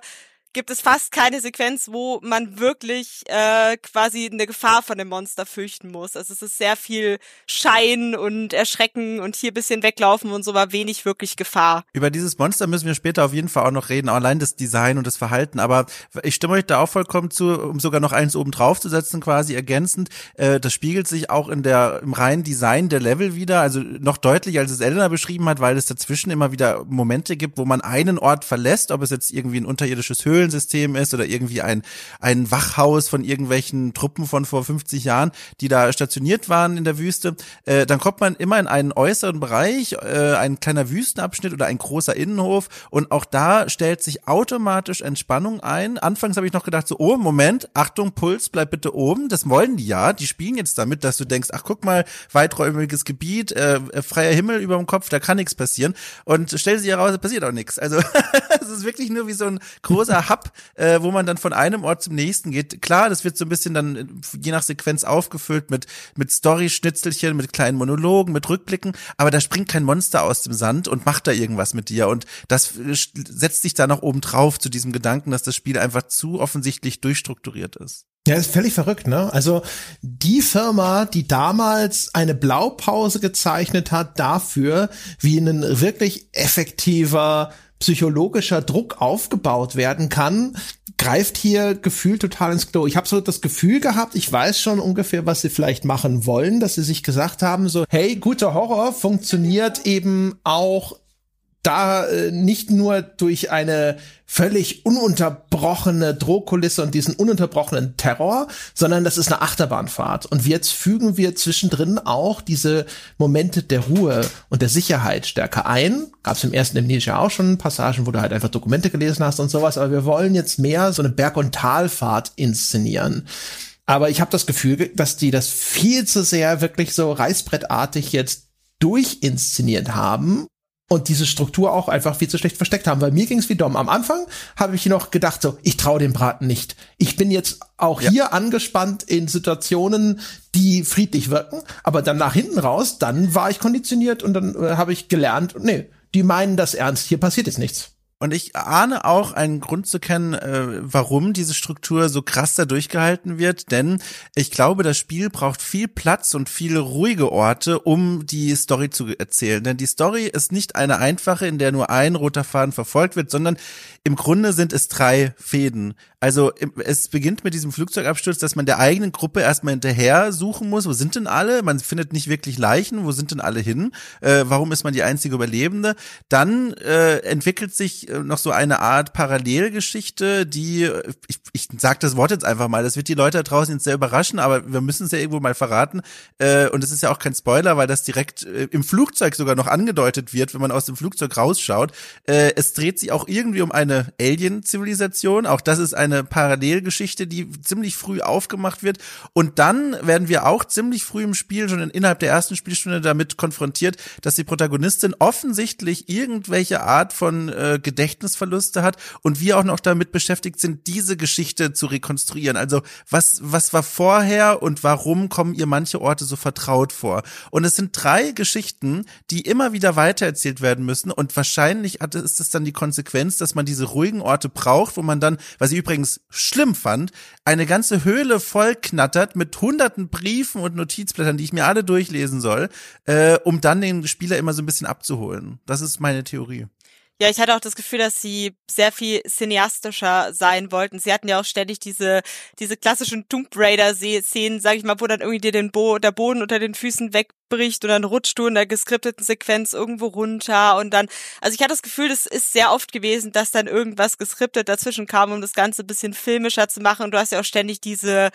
gibt es fast keine Sequenz, wo man wirklich äh, quasi eine Gefahr von dem Monster fürchten muss. Also es ist sehr viel Schein und Erschrecken und hier bisschen weglaufen und so war wenig wirklich Gefahr. Über dieses Monster müssen wir später auf jeden Fall auch noch reden, allein das Design und das Verhalten. Aber ich stimme euch da auch vollkommen zu, um sogar noch eins oben drauf zu setzen, quasi ergänzend. Äh, das spiegelt sich auch in der im reinen Design der Level wieder, also noch deutlicher, als es Elena beschrieben hat, weil es dazwischen immer wieder Momente gibt, wo man einen Ort verlässt, ob es jetzt irgendwie ein unterirdisches Höhlensystem ist oder irgendwie ein, ein Wachhaus von irgendwelchen Truppen von vor 50 Jahren, die da stationiert waren in der Wüste. Äh, dann kommt man immer in einen äußeren Bereich, äh, ein kleiner Wüstenabschnitt oder ein großer Innenhof und auch da stellt sich automatisch Entspannung ein. Anfangs habe ich noch gedacht so, oh Moment, Achtung, Puls, bleib bitte oben. Das wollen die ja. Die spielen jetzt damit, dass du denkst, ach guck mal, weiträumiges Gebiet, äh, freier Himmel über dem Kopf, da kann nichts passieren. Und stell sie heraus, passiert auch nichts. Also es ist wirklich nur wie so ein großer Hub, äh, wo man dann von einem Ort zum nächsten geht. Klar, das wird so ein bisschen dann äh, je nach Sequenz aufgefüllt mit mit Story-Schnitzelchen, mit kleinen Monologen, mit Rückblicken, aber da springt kein Monster aus dem Sand und macht da irgendwas mit dir. Und das äh, setzt sich da noch oben drauf zu diesem Gedanken, dass das Spiel einfach zu offensichtlich durchstrukturiert ist. Ja, ist völlig verrückt, ne? Also die Firma, die damals eine Blaupause gezeichnet hat dafür, wie ein wirklich effektiver psychologischer Druck aufgebaut werden kann, greift hier gefühlt total ins Klo. Ich habe so das Gefühl gehabt, ich weiß schon ungefähr, was sie vielleicht machen wollen, dass sie sich gesagt haben, so, hey, guter Horror funktioniert eben auch da äh, nicht nur durch eine völlig ununterbrochene Drohkulisse und diesen ununterbrochenen Terror, sondern das ist eine Achterbahnfahrt. Und jetzt fügen wir zwischendrin auch diese Momente der Ruhe und der Sicherheit stärker ein. Gab es im ersten Amnesia auch schon Passagen, wo du halt einfach Dokumente gelesen hast und sowas, aber wir wollen jetzt mehr so eine Berg- und Talfahrt inszenieren. Aber ich habe das Gefühl, dass die das viel zu sehr wirklich so reißbrettartig jetzt durchinszeniert haben und diese Struktur auch einfach viel zu schlecht versteckt haben. Weil mir ging es wie Dom. Am Anfang habe ich noch gedacht, so, ich traue dem Braten nicht. Ich bin jetzt auch ja. hier angespannt in Situationen, die friedlich wirken, aber dann nach hinten raus, dann war ich konditioniert und dann äh, habe ich gelernt, nee, die meinen das ernst, hier passiert jetzt nichts. Und ich ahne auch einen Grund zu kennen, äh, warum diese Struktur so krass da durchgehalten wird, denn ich glaube, das Spiel braucht viel Platz und viele ruhige Orte, um die Story zu erzählen. Denn die Story ist nicht eine einfache, in der nur ein roter Faden verfolgt wird, sondern im Grunde sind es drei Fäden. Also es beginnt mit diesem Flugzeugabsturz, dass man der eigenen Gruppe erstmal hinterher suchen muss. Wo sind denn alle? Man findet nicht wirklich Leichen. Wo sind denn alle hin? Äh, warum ist man die einzige Überlebende? Dann äh, entwickelt sich äh, noch so eine Art Parallelgeschichte, die, ich, ich sage das Wort jetzt einfach mal, das wird die Leute da draußen jetzt sehr überraschen, aber wir müssen es ja irgendwo mal verraten. Äh, und es ist ja auch kein Spoiler, weil das direkt äh, im Flugzeug sogar noch angedeutet wird, wenn man aus dem Flugzeug rausschaut. Es dreht sich auch irgendwie um eine Alien-Zivilisation. Auch das ist eine Parallelgeschichte, die ziemlich früh aufgemacht wird. Und dann werden wir auch ziemlich früh im Spiel, schon innerhalb der ersten Spielstunde, damit konfrontiert, dass die Protagonistin offensichtlich irgendwelche Art von äh, Gedächtnisverluste hat und wir auch noch damit beschäftigt sind, diese Geschichte zu rekonstruieren. Also was, was war vorher und warum kommen ihr manche Orte so vertraut vor? Und es sind drei Geschichten, die immer wieder weitererzählt werden müssen und wahrscheinlich ist es dann die Konsequenz, dass man diese ruhigen Orte braucht, wo man dann, was ich übrigens übrigens schlimm fand, eine ganze Höhle voll knattert mit hunderten Briefen und Notizblättern, die ich mir alle durchlesen soll, äh, um dann den Spieler immer so ein bisschen abzuholen. Das ist meine Theorie. Ja, ich hatte auch das Gefühl, dass sie sehr viel cineastischer sein wollten. Sie hatten ja auch ständig diese, diese klassischen Tomb Raider-Szenen, sag ich mal, wo dann irgendwie dir den Bo der Boden unter den Füßen wegbricht und dann rutscht du in der geskripteten Sequenz irgendwo runter und dann, also ich hatte das Gefühl, das ist sehr oft gewesen, dass dann irgendwas geskriptet dazwischen kam, um das Ganze ein bisschen filmischer zu machen und du hast ja auch ständig diese,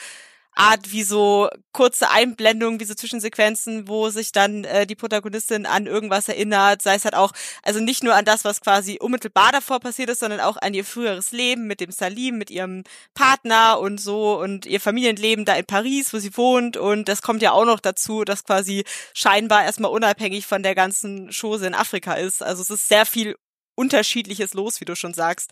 Art wie so kurze Einblendungen, wie so Zwischensequenzen, wo sich dann äh, die Protagonistin an irgendwas erinnert, sei es halt auch, also nicht nur an das, was quasi unmittelbar davor passiert ist, sondern auch an ihr früheres Leben mit dem Salim, mit ihrem Partner und so und ihr Familienleben da in Paris, wo sie wohnt und das kommt ja auch noch dazu, dass quasi scheinbar erstmal unabhängig von der ganzen Chose in Afrika ist. Also es ist sehr viel unterschiedliches los, wie du schon sagst.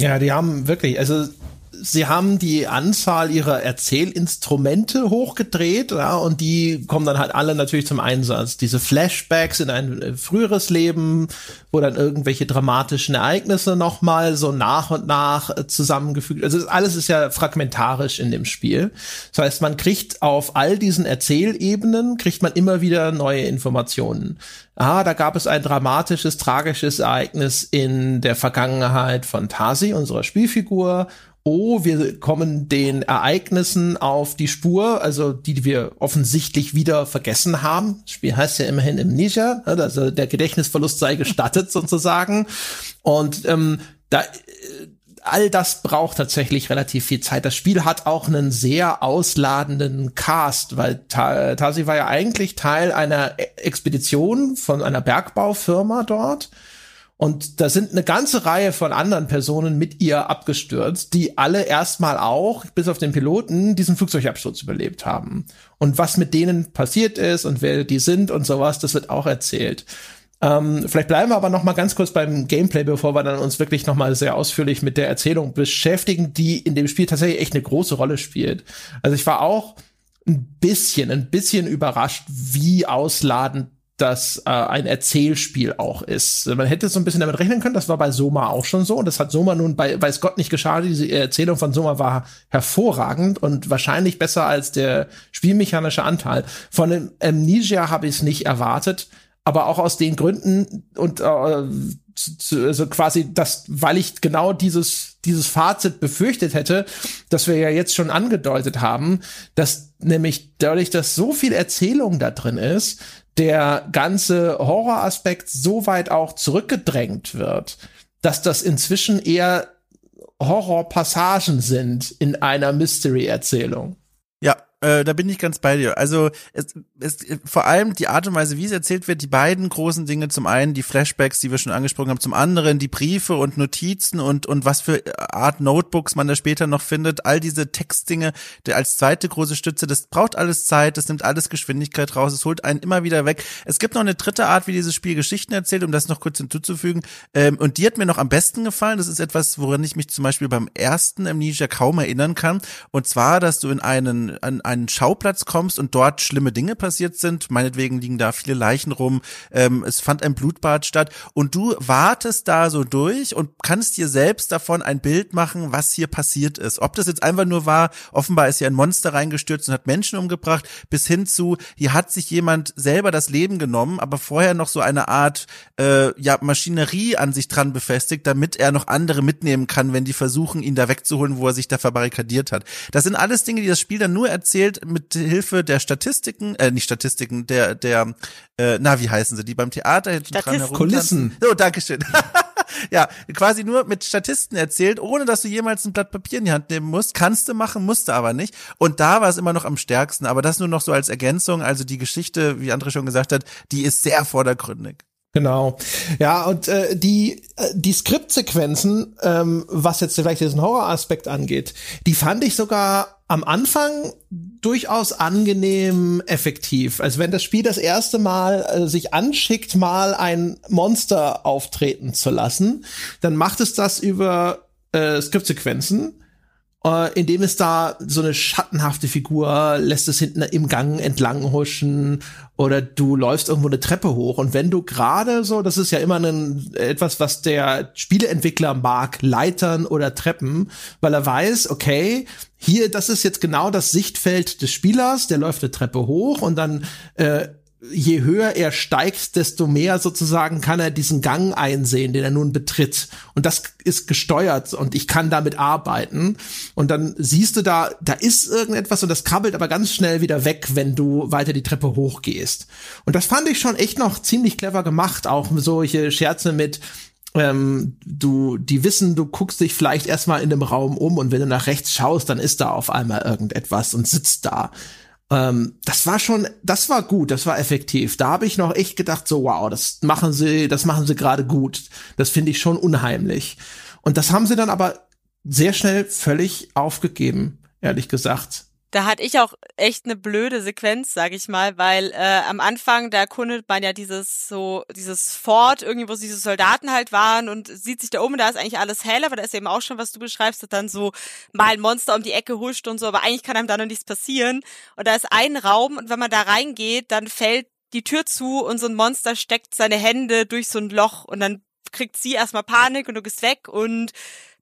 Ja, die haben wirklich, also sie haben die Anzahl ihrer Erzählinstrumente hochgedreht, ja, und die kommen dann halt alle natürlich zum Einsatz. Diese Flashbacks in ein äh, früheres Leben, wo dann irgendwelche dramatischen Ereignisse nochmal so nach und nach äh, zusammengefügt. Also alles ist ja fragmentarisch in dem Spiel. Das heißt, man kriegt auf all diesen Erzählebenen kriegt man immer wieder neue Informationen. Ah, da gab es ein dramatisches, tragisches Ereignis in der Vergangenheit von Tasi, unserer Spielfigur oh, wir kommen den Ereignissen auf die Spur, also die, die wir offensichtlich wieder vergessen haben. Das Spiel heißt ja immerhin Amnesia, ne, also der Gedächtnisverlust sei gestattet sozusagen. Und ähm, da äh, all das braucht tatsächlich relativ viel Zeit. Das Spiel hat auch einen sehr ausladenden Cast, weil Tasi war ja eigentlich Teil einer Expedition von einer Bergbaufirma dort und da sind eine ganze Reihe von anderen Personen mit ihr abgestürzt, die alle erstmal auch, bis auf den Piloten, diesen Flugzeugabsturz überlebt haben. Und was mit denen passiert ist und wer die sind und sowas, das wird auch erzählt. Ähm, vielleicht bleiben wir aber noch mal ganz kurz beim Gameplay, bevor wir dann uns wirklich noch mal sehr ausführlich mit der Erzählung beschäftigen, die in dem Spiel tatsächlich echt eine große Rolle spielt. Also ich war auch ein bisschen, ein bisschen überrascht, wie ausladend das äh, ein Erzählspiel auch ist. Man hätte so ein bisschen damit rechnen können, das war bei Soma auch schon so und das hat Soma nun bei weiß Gott nicht geschadet. Diese Erzählung von Soma war hervorragend und wahrscheinlich besser als der spielmechanische Anteil. Von dem Amnesia habe ich es nicht erwartet, aber auch aus den Gründen und äh, also quasi das, weil ich genau dieses dieses Fazit befürchtet hätte, dass wir ja jetzt schon angedeutet haben, dass nämlich dadurch, dass so viel Erzählung da drin ist, der ganze Horroraspekt so weit auch zurückgedrängt wird, dass das inzwischen eher Horrorpassagen sind in einer Mystery-Erzählung. Ja, äh, da bin ich ganz bei dir. Also es, es, vor allem die Art und Weise, wie es erzählt wird, die beiden großen Dinge, zum einen die Flashbacks, die wir schon angesprochen haben, zum anderen die Briefe und Notizen und, und was für Art Notebooks man da später noch findet, all diese Textdinge der als zweite große Stütze, das braucht alles Zeit, das nimmt alles Geschwindigkeit raus, es holt einen immer wieder weg. Es gibt noch eine dritte Art, wie dieses Spiel Geschichten erzählt, um das noch kurz hinzuzufügen. Ähm, und die hat mir noch am besten gefallen. Das ist etwas, woran ich mich zum Beispiel beim ersten Amnesia kaum erinnern kann. Und zwar, dass du in einen, an einen Schauplatz kommst und dort schlimme Dinge passiert sind, meinetwegen liegen da viele Leichen rum, ähm, es fand ein Blutbad statt und du wartest da so durch und kannst dir selbst davon ein Bild machen, was hier passiert ist. Ob das jetzt einfach nur war, offenbar ist hier ein Monster reingestürzt und hat Menschen umgebracht, bis hin zu, hier hat sich jemand selber das Leben genommen, aber vorher noch so eine Art äh, ja, Maschinerie an sich dran befestigt, damit er noch andere mitnehmen kann, wenn die versuchen, ihn da wegzuholen, wo er sich da verbarrikadiert hat. Das sind alles Dinge, die das Spiel dann nur erzählt, erzählt mit Hilfe der Statistiken, äh, nicht Statistiken, der, der, äh, na, wie heißen sie, die beim Theater hinten dran herum. Kulissen. So, Dankeschön. ja, quasi nur mit Statisten erzählt, ohne dass du jemals ein Blatt Papier in die Hand nehmen musst. Kannst du machen, musst du aber nicht. Und da war es immer noch am stärksten. Aber das nur noch so als Ergänzung. Also die Geschichte, wie André schon gesagt hat, die ist sehr vordergründig. Genau. Ja, und äh, die, äh, die Skriptsequenzen, ähm, was jetzt vielleicht diesen Horroraspekt angeht, die fand ich sogar am Anfang durchaus angenehm effektiv. Also wenn das Spiel das erste Mal äh, sich anschickt, mal ein Monster auftreten zu lassen, dann macht es das über äh, Skriptsequenzen äh, indem es da so eine schattenhafte Figur lässt es hinten im Gang entlang huschen oder du läufst irgendwo eine Treppe hoch. Und wenn du gerade so, das ist ja immer ein, etwas, was der Spieleentwickler mag, Leitern oder Treppen, weil er weiß, okay, hier, das ist jetzt genau das Sichtfeld des Spielers, der läuft eine Treppe hoch und dann äh, je höher er steigt, desto mehr sozusagen kann er diesen Gang einsehen, den er nun betritt. Und das ist gesteuert und ich kann damit arbeiten. Und dann siehst du da, da ist irgendetwas und das krabbelt aber ganz schnell wieder weg, wenn du weiter die Treppe hochgehst. Und das fand ich schon echt noch ziemlich clever gemacht, auch solche Scherze mit, ähm, du, die wissen, du guckst dich vielleicht erstmal in dem Raum um und wenn du nach rechts schaust, dann ist da auf einmal irgendetwas und sitzt da. Ähm, das war schon, das war gut, das war effektiv. Da habe ich noch echt gedacht, so wow, das machen sie, das machen sie gerade gut. Das finde ich schon unheimlich. Und das haben sie dann aber sehr schnell völlig aufgegeben, ehrlich gesagt. Da hatte ich auch echt eine blöde Sequenz, sag ich mal, weil äh, am Anfang, da erkundet man ja dieses so, dieses Fort, irgendwie, wo diese Soldaten halt waren und sieht sich da oben, da ist eigentlich alles hell, aber da ist eben auch schon, was du beschreibst, dass dann so mal ein Monster um die Ecke huscht und so, aber eigentlich kann einem da noch nichts passieren. Und da ist ein Raum und wenn man da reingeht, dann fällt die Tür zu und so ein Monster steckt seine Hände durch so ein Loch und dann kriegt sie erstmal Panik und du gehst weg und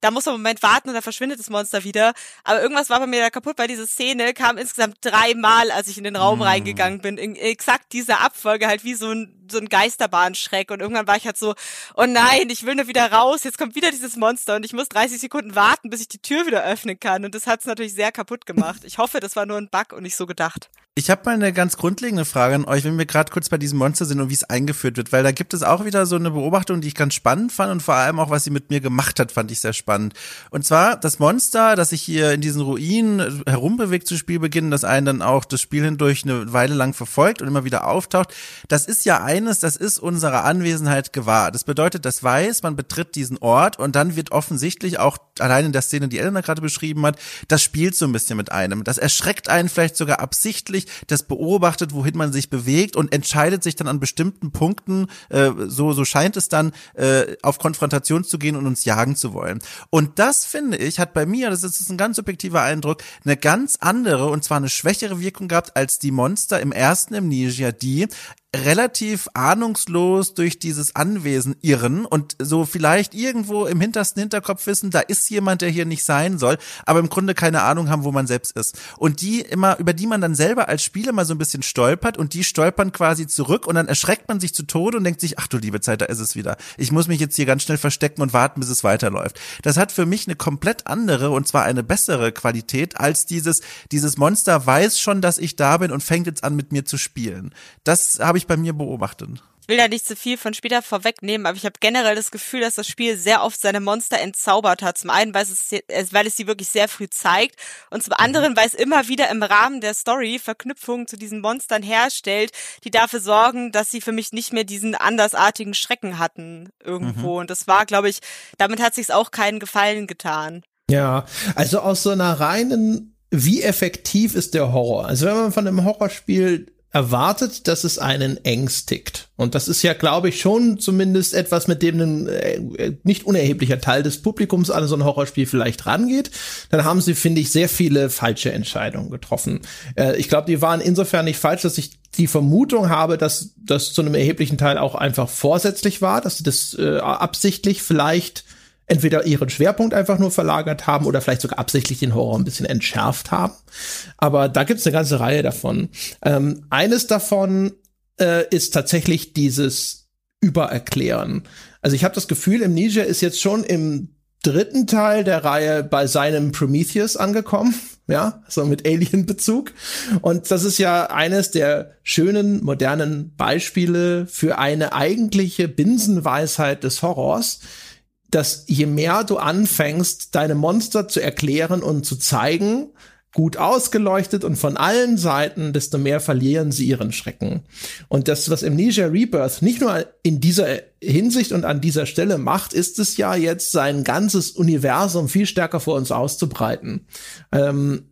da muss man einen Moment warten und dann verschwindet das Monster wieder. Aber irgendwas war bei mir da kaputt, weil diese Szene kam insgesamt dreimal, als ich in den Raum mm. reingegangen bin. In exakt dieser Abfolge halt wie so ein, so ein Geisterbahnschreck. Und irgendwann war ich halt so, oh nein, ich will nur wieder raus, jetzt kommt wieder dieses Monster und ich muss 30 Sekunden warten, bis ich die Tür wieder öffnen kann. Und das hat es natürlich sehr kaputt gemacht. Ich hoffe, das war nur ein Bug und nicht so gedacht. Ich habe mal eine ganz grundlegende Frage an euch, wenn wir gerade kurz bei diesem Monster sind und wie es eingeführt wird, weil da gibt es auch wieder so eine Beobachtung, die ich ganz spannend fand und vor allem auch, was sie mit mir gemacht hat, fand ich sehr spannend. Und zwar das Monster, das sich hier in diesen Ruinen herumbewegt zu Spielbeginn, das einen dann auch das Spiel hindurch eine Weile lang verfolgt und immer wieder auftaucht, das ist ja eines, das ist unserer Anwesenheit gewahr. Das bedeutet, das weiß, man betritt diesen Ort und dann wird offensichtlich auch allein in der Szene, die Elena gerade beschrieben hat, das spielt so ein bisschen mit einem. Das erschreckt einen vielleicht sogar absichtlich das beobachtet, wohin man sich bewegt und entscheidet sich dann an bestimmten Punkten, äh, so, so scheint es dann, äh, auf Konfrontation zu gehen und uns jagen zu wollen. Und das, finde ich, hat bei mir, das ist ein ganz subjektiver Eindruck, eine ganz andere und zwar eine schwächere Wirkung gehabt als die Monster im ersten Amnesia, die relativ ahnungslos durch dieses Anwesen irren und so vielleicht irgendwo im hintersten Hinterkopf wissen, da ist jemand, der hier nicht sein soll, aber im Grunde keine Ahnung haben, wo man selbst ist. Und die immer, über die man dann selber als Spieler mal so ein bisschen stolpert und die stolpern quasi zurück und dann erschreckt man sich zu Tode und denkt sich, ach du liebe Zeit, da ist es wieder. Ich muss mich jetzt hier ganz schnell verstecken und warten, bis es weiterläuft. Das hat für mich eine komplett andere und zwar eine bessere Qualität als dieses, dieses Monster weiß schon, dass ich da bin und fängt jetzt an mit mir zu spielen. Das habe ich ich bei mir beobachten. Ich will da nicht zu viel von später vorwegnehmen, aber ich habe generell das Gefühl, dass das Spiel sehr oft seine Monster entzaubert hat. Zum einen, weil es, weil es sie wirklich sehr früh zeigt und zum anderen, weil es immer wieder im Rahmen der Story Verknüpfungen zu diesen Monstern herstellt, die dafür sorgen, dass sie für mich nicht mehr diesen andersartigen Schrecken hatten irgendwo. Mhm. Und das war, glaube ich, damit hat sich's auch keinen Gefallen getan. Ja, also aus so einer reinen, wie effektiv ist der Horror? Also wenn man von einem Horrorspiel erwartet, dass es einen ängstigt. Und das ist ja, glaube ich, schon zumindest etwas, mit dem ein äh, nicht unerheblicher Teil des Publikums an so ein Horrorspiel vielleicht rangeht. Dann haben sie, finde ich, sehr viele falsche Entscheidungen getroffen. Äh, ich glaube, die waren insofern nicht falsch, dass ich die Vermutung habe, dass das zu einem erheblichen Teil auch einfach vorsätzlich war, dass sie das äh, absichtlich vielleicht entweder ihren Schwerpunkt einfach nur verlagert haben oder vielleicht sogar absichtlich den Horror ein bisschen entschärft haben. Aber da gibt's eine ganze Reihe davon. Ähm, eines davon äh, ist tatsächlich dieses Übererklären. Also ich habe das Gefühl, Amnesia ist jetzt schon im dritten Teil der Reihe bei seinem Prometheus angekommen, ja, so mit Alien-Bezug. Und das ist ja eines der schönen, modernen Beispiele für eine eigentliche Binsenweisheit des Horrors, dass je mehr du anfängst, deine Monster zu erklären und zu zeigen, gut ausgeleuchtet und von allen Seiten, desto mehr verlieren sie ihren Schrecken. Und das, was Amnesia Rebirth nicht nur in dieser Hinsicht und an dieser Stelle macht, ist es ja jetzt sein ganzes Universum viel stärker vor uns auszubreiten. Ähm,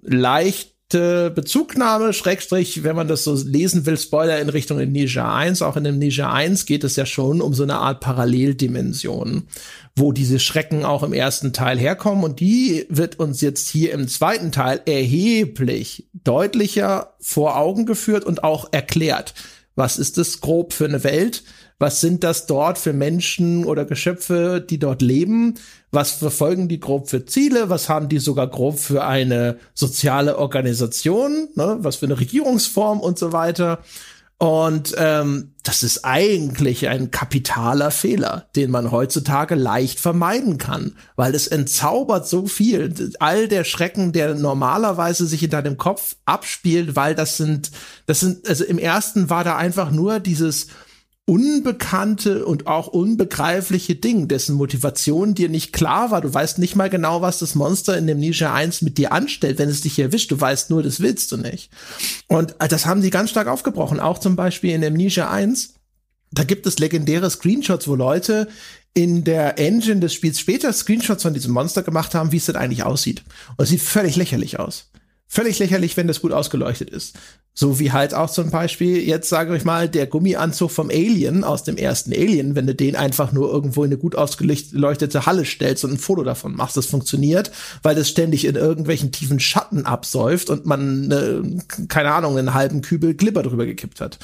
leicht Bezugnahme, Schrägstrich, wenn man das so lesen will, Spoiler in Richtung Amnesia 1. Auch in Amnesia 1 geht es ja schon um so eine Art Paralleldimension, wo diese Schrecken auch im ersten Teil herkommen. Und die wird uns jetzt hier im zweiten Teil erheblich deutlicher vor Augen geführt und auch erklärt. Was ist das grob für eine Welt? Was sind das dort für Menschen oder Geschöpfe, die dort leben? Was verfolgen die grob für Ziele? Was haben die sogar grob für eine soziale Organisation? Ne? Was für eine Regierungsform und so weiter? Und ähm, das ist eigentlich ein kapitaler Fehler, den man heutzutage leicht vermeiden kann, weil es entzaubert so viel. All der Schrecken, der normalerweise sich in deinem Kopf abspielt, weil das sind, das sind, also im ersten war da einfach nur dieses unbekannte und auch unbegreifliche Ding, dessen Motivation dir nicht klar war. Du weißt nicht mal genau, was das Monster in dem Ninja 1 mit dir anstellt, wenn es dich erwischt. Du weißt nur, das willst du nicht. Und äh, das haben sie ganz stark aufgebrochen. Auch zum Beispiel in Amnesia 1. Da gibt es legendäre Screenshots, wo Leute in der Engine des Spiels später Screenshots von diesem Monster gemacht haben, wie es denn eigentlich aussieht. Und es sieht völlig lächerlich aus völlig lächerlich, wenn das gut ausgeleuchtet ist. So wie halt auch zum Beispiel, jetzt sage ich mal, der Gummianzug vom Alien aus dem ersten Alien, wenn du den einfach nur irgendwo in eine gut ausgeleuchtete Halle stellst und ein Foto davon machst, das funktioniert, weil das ständig in irgendwelchen tiefen Schatten absäuft und man, äh, keine Ahnung, einen halben Kübel Glibber drüber gekippt hat.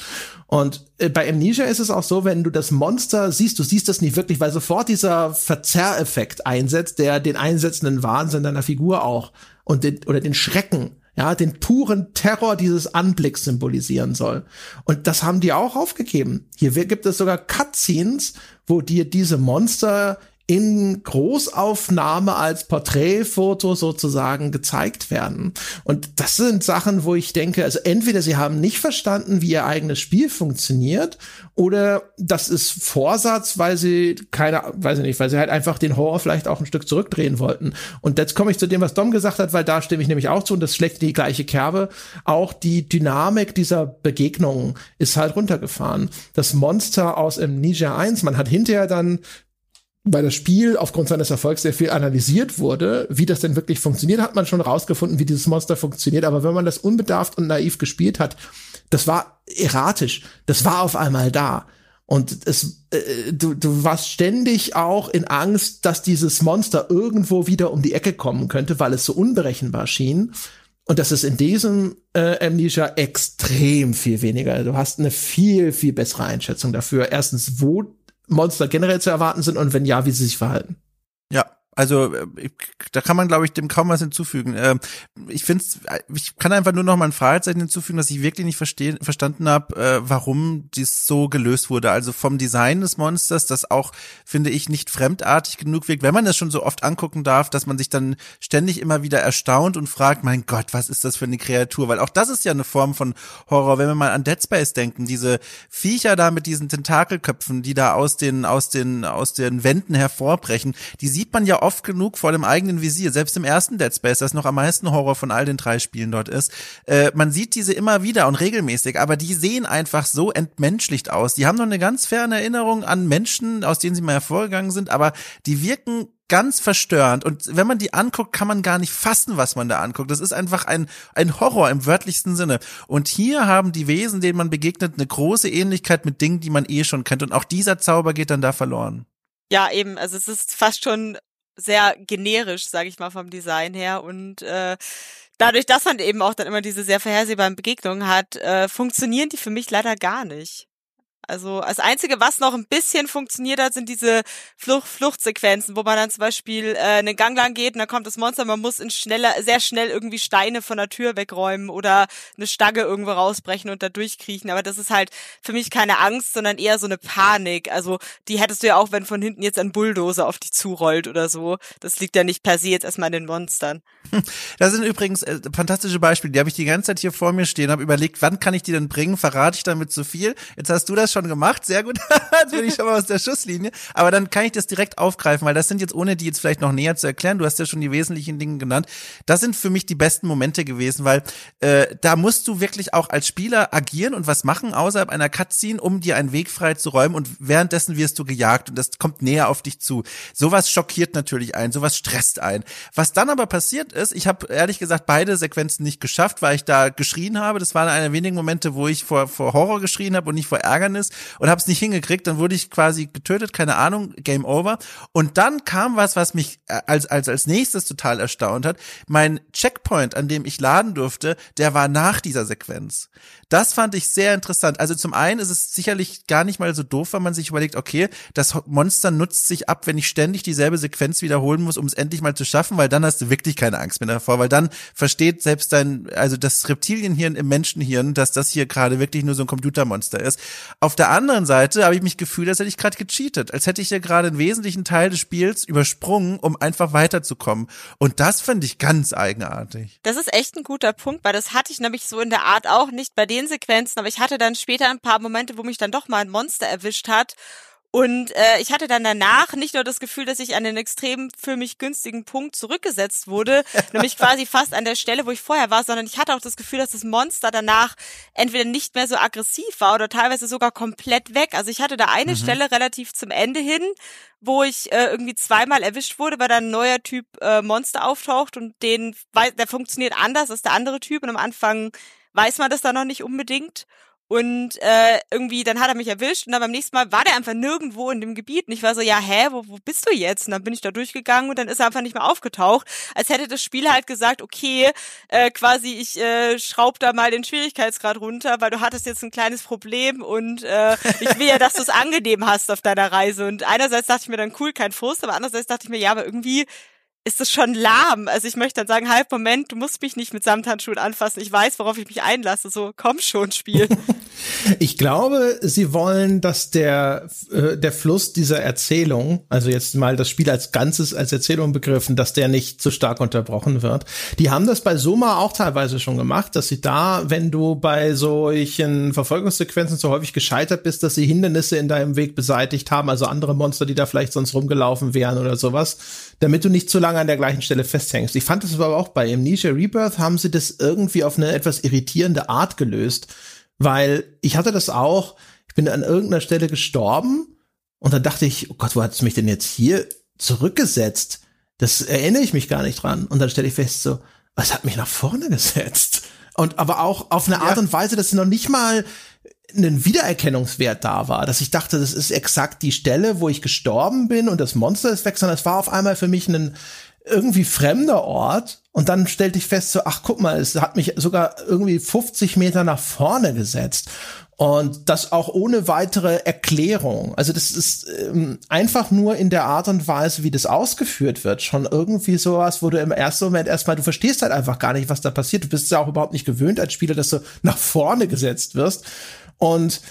Und äh, bei Amnesia ist es auch so, wenn du das Monster siehst, du siehst das nicht wirklich, weil sofort dieser Verzerreffekt einsetzt, der den einsetzenden Wahnsinn deiner Figur auch und den, oder den Schrecken ja, den puren Terror dieses Anblicks symbolisieren soll. Und das haben die auch aufgegeben. Hier gibt es sogar Cutscenes, wo dir diese Monster in Großaufnahme als Porträtfoto sozusagen gezeigt werden. Und das sind Sachen, wo ich denke, also entweder sie haben nicht verstanden, wie ihr eigenes Spiel funktioniert, oder das ist Vorsatz, weil sie keine, weiß ich nicht, weil sie halt einfach den Horror vielleicht auch ein Stück zurückdrehen wollten. Und jetzt komme ich zu dem, was Dom gesagt hat, weil da stimme ich nämlich auch zu und das schlägt die gleiche Kerbe. Auch die Dynamik dieser Begegnungen ist halt runtergefahren. Das Monster aus Amnesia 1, man hat hinterher dann weil das Spiel aufgrund seines Erfolgs sehr viel analysiert wurde, wie das denn wirklich funktioniert, hat man schon rausgefunden, wie dieses Monster funktioniert. Aber wenn man das unbedarft und naiv gespielt hat, das war erratisch. Das war auf einmal da. Und es, äh, du, du warst ständig auch in Angst, dass dieses Monster irgendwo wieder um die Ecke kommen könnte, weil es so unberechenbar schien. Und das ist in diesem äh, Amnesia extrem viel weniger. Du hast eine viel, viel bessere Einschätzung dafür. Erstens, wo Monster generell zu erwarten sind und wenn ja, wie sie sich verhalten. Also äh, da kann man, glaube ich, dem kaum was hinzufügen. Ähm, ich finde, ich kann einfach nur noch mal ein Fragezeichen hinzufügen, dass ich wirklich nicht verstehen, verstanden habe, äh, warum dies so gelöst wurde. Also vom Design des Monsters, das auch, finde ich, nicht fremdartig genug wirkt, wenn man das schon so oft angucken darf, dass man sich dann ständig immer wieder erstaunt und fragt, mein Gott, was ist das für eine Kreatur? Weil auch das ist ja eine Form von Horror. Wenn wir mal an Dead Space denken, diese Viecher da mit diesen Tentakelköpfen, die da aus den, aus den, aus den Wänden hervorbrechen, die sieht man ja oft genug vor dem eigenen Visier. Selbst im ersten Dead Space, das noch am meisten Horror von all den drei Spielen dort ist. Äh, man sieht diese immer wieder und regelmäßig, aber die sehen einfach so entmenschlicht aus. Die haben noch eine ganz ferne Erinnerung an Menschen, aus denen sie mal hervorgegangen sind, aber die wirken ganz verstörend. Und wenn man die anguckt, kann man gar nicht fassen, was man da anguckt. Das ist einfach ein, ein Horror im wörtlichsten Sinne. Und hier haben die Wesen, denen man begegnet, eine große Ähnlichkeit mit Dingen, die man eh schon kennt. Und auch dieser Zauber geht dann da verloren. Ja, eben. Also es ist fast schon sehr generisch, sage ich mal, vom Design her. Und äh, dadurch, dass man eben auch dann immer diese sehr vorhersehbaren Begegnungen hat, äh, funktionieren die für mich leider gar nicht. Also das Einzige, was noch ein bisschen funktioniert hat, sind diese Flucht Fluchtsequenzen, wo man dann zum Beispiel äh, einen Gang lang geht und dann kommt das Monster, man muss in schneller, sehr schnell irgendwie Steine von der Tür wegräumen oder eine Stagge irgendwo rausbrechen und da durchkriechen. Aber das ist halt für mich keine Angst, sondern eher so eine Panik. Also die hättest du ja auch, wenn von hinten jetzt ein Bulldozer auf dich zurollt oder so. Das liegt ja nicht per se jetzt erstmal an den Monstern. Das sind übrigens äh, fantastische Beispiele, die habe ich die ganze Zeit hier vor mir stehen, habe überlegt, wann kann ich die denn bringen? Verrate ich damit zu viel? Jetzt hast du das schon gemacht, sehr gut. jetzt bin ich schon mal aus der Schusslinie. Aber dann kann ich das direkt aufgreifen, weil das sind jetzt, ohne die jetzt vielleicht noch näher zu erklären, du hast ja schon die wesentlichen Dinge genannt, das sind für mich die besten Momente gewesen, weil äh, da musst du wirklich auch als Spieler agieren und was machen außerhalb einer Cutscene, um dir einen Weg frei zu räumen und währenddessen wirst du gejagt und das kommt näher auf dich zu. Sowas schockiert natürlich ein, sowas stresst ein. Was dann aber passiert ist, ich habe ehrlich gesagt beide Sequenzen nicht geschafft, weil ich da geschrien habe. Das war einer der wenigen Momente, wo ich vor, vor Horror geschrien habe und nicht vor Ärgernis und habe es nicht hingekriegt. Dann wurde ich quasi getötet, keine Ahnung, Game Over. Und dann kam was, was mich äh, als als als nächstes total erstaunt hat. Mein Checkpoint, an dem ich laden durfte, der war nach dieser Sequenz. Das fand ich sehr interessant. Also zum einen ist es sicherlich gar nicht mal so doof, wenn man sich überlegt, okay, das Monster nutzt sich ab, wenn ich ständig dieselbe Sequenz wiederholen muss, um es endlich mal zu schaffen, weil dann hast du wirklich keine Angst mehr davor, weil dann versteht selbst dein, also das Reptilienhirn im Menschenhirn, dass das hier gerade wirklich nur so ein Computermonster ist. Auf der anderen Seite habe ich mich gefühlt, als hätte ich gerade gecheatet, als hätte ich ja gerade einen wesentlichen Teil des Spiels übersprungen, um einfach weiterzukommen. Und das finde ich ganz eigenartig. Das ist echt ein guter Punkt, weil das hatte ich nämlich so in der Art auch nicht bei den Sequenzen, aber ich hatte dann später ein paar Momente, wo mich dann doch mal ein Monster erwischt hat Und äh, ich hatte dann danach nicht nur das Gefühl, dass ich an den extrem für mich günstigen Punkt zurückgesetzt wurde, nämlich quasi fast an der Stelle, wo ich vorher war, sondern ich hatte auch das Gefühl, dass das Monster danach entweder nicht mehr so aggressiv war oder teilweise sogar komplett weg. Also ich hatte da eine mhm. Stelle relativ zum Ende hin, wo ich äh, irgendwie zweimal erwischt wurde, weil da ein neuer Typ äh, Monster auftaucht und den, der funktioniert anders als der andere Typ und am Anfang weiß man das da noch nicht unbedingt. Und äh, irgendwie, dann hat er mich erwischt und dann beim nächsten Mal war der einfach nirgendwo in dem Gebiet. Und ich war so, ja, hä, wo, wo bist du jetzt? Und dann bin ich da durchgegangen und dann ist er einfach nicht mehr aufgetaucht. Als hätte das Spiel halt gesagt, okay, äh, quasi, ich äh, schraub da mal den Schwierigkeitsgrad runter, weil du hattest jetzt ein kleines Problem und äh, ich will ja, dass du es angenehm hast auf deiner Reise. Und einerseits dachte ich mir dann, cool, kein Frust, aber andererseits dachte ich mir, ja, aber irgendwie ist es schon lahm. Also ich möchte dann sagen, halb Moment, du musst mich nicht mit Samthandschuhen anfassen. Ich weiß, worauf ich mich einlasse. So, komm schon, Spiel. ich glaube, sie wollen, dass der, äh, der Fluss dieser Erzählung, also jetzt mal das Spiel als Ganzes als Erzählung begriffen, dass der nicht zu stark unterbrochen wird. Die haben das bei Soma auch teilweise schon gemacht, dass sie da, wenn du bei solchen Verfolgungssequenzen so häufig gescheitert bist, dass sie Hindernisse in deinem Weg beseitigt haben, also andere Monster, die da vielleicht sonst rumgelaufen wären oder sowas, damit du nicht zu lange an der gleichen Stelle festhängst. Ich fand das aber auch bei Amnesia Rebirth haben sie das irgendwie auf eine etwas irritierende Art gelöst, weil ich hatte das auch, ich bin an irgendeiner Stelle gestorben und dann dachte ich, oh Gott, wo hat es mich denn jetzt hier zurückgesetzt? Das erinnere ich mich gar nicht dran. Und dann stelle ich fest so, was hat mich nach vorne gesetzt? Und aber auch auf eine Art ja. und Weise, dass sie noch nicht mal einen Wiedererkennungswert da war, dass ich dachte, das ist exakt die Stelle, wo ich gestorben bin und das Monster ist weg, sondern es war auf einmal für mich ein irgendwie fremder Ort und dann stellte ich fest so, ach guck mal, es hat mich sogar irgendwie 50 Meter nach vorne gesetzt und das auch ohne weitere Erklärung. Also das ist ähm, einfach nur in der Art und Weise, wie das ausgeführt wird, schon irgendwie sowas, wo du im ersten Moment erstmal, du verstehst halt einfach gar nicht, was da passiert. Du bist ja auch überhaupt nicht gewöhnt als Spieler, dass du nach vorne gesetzt wirst. Und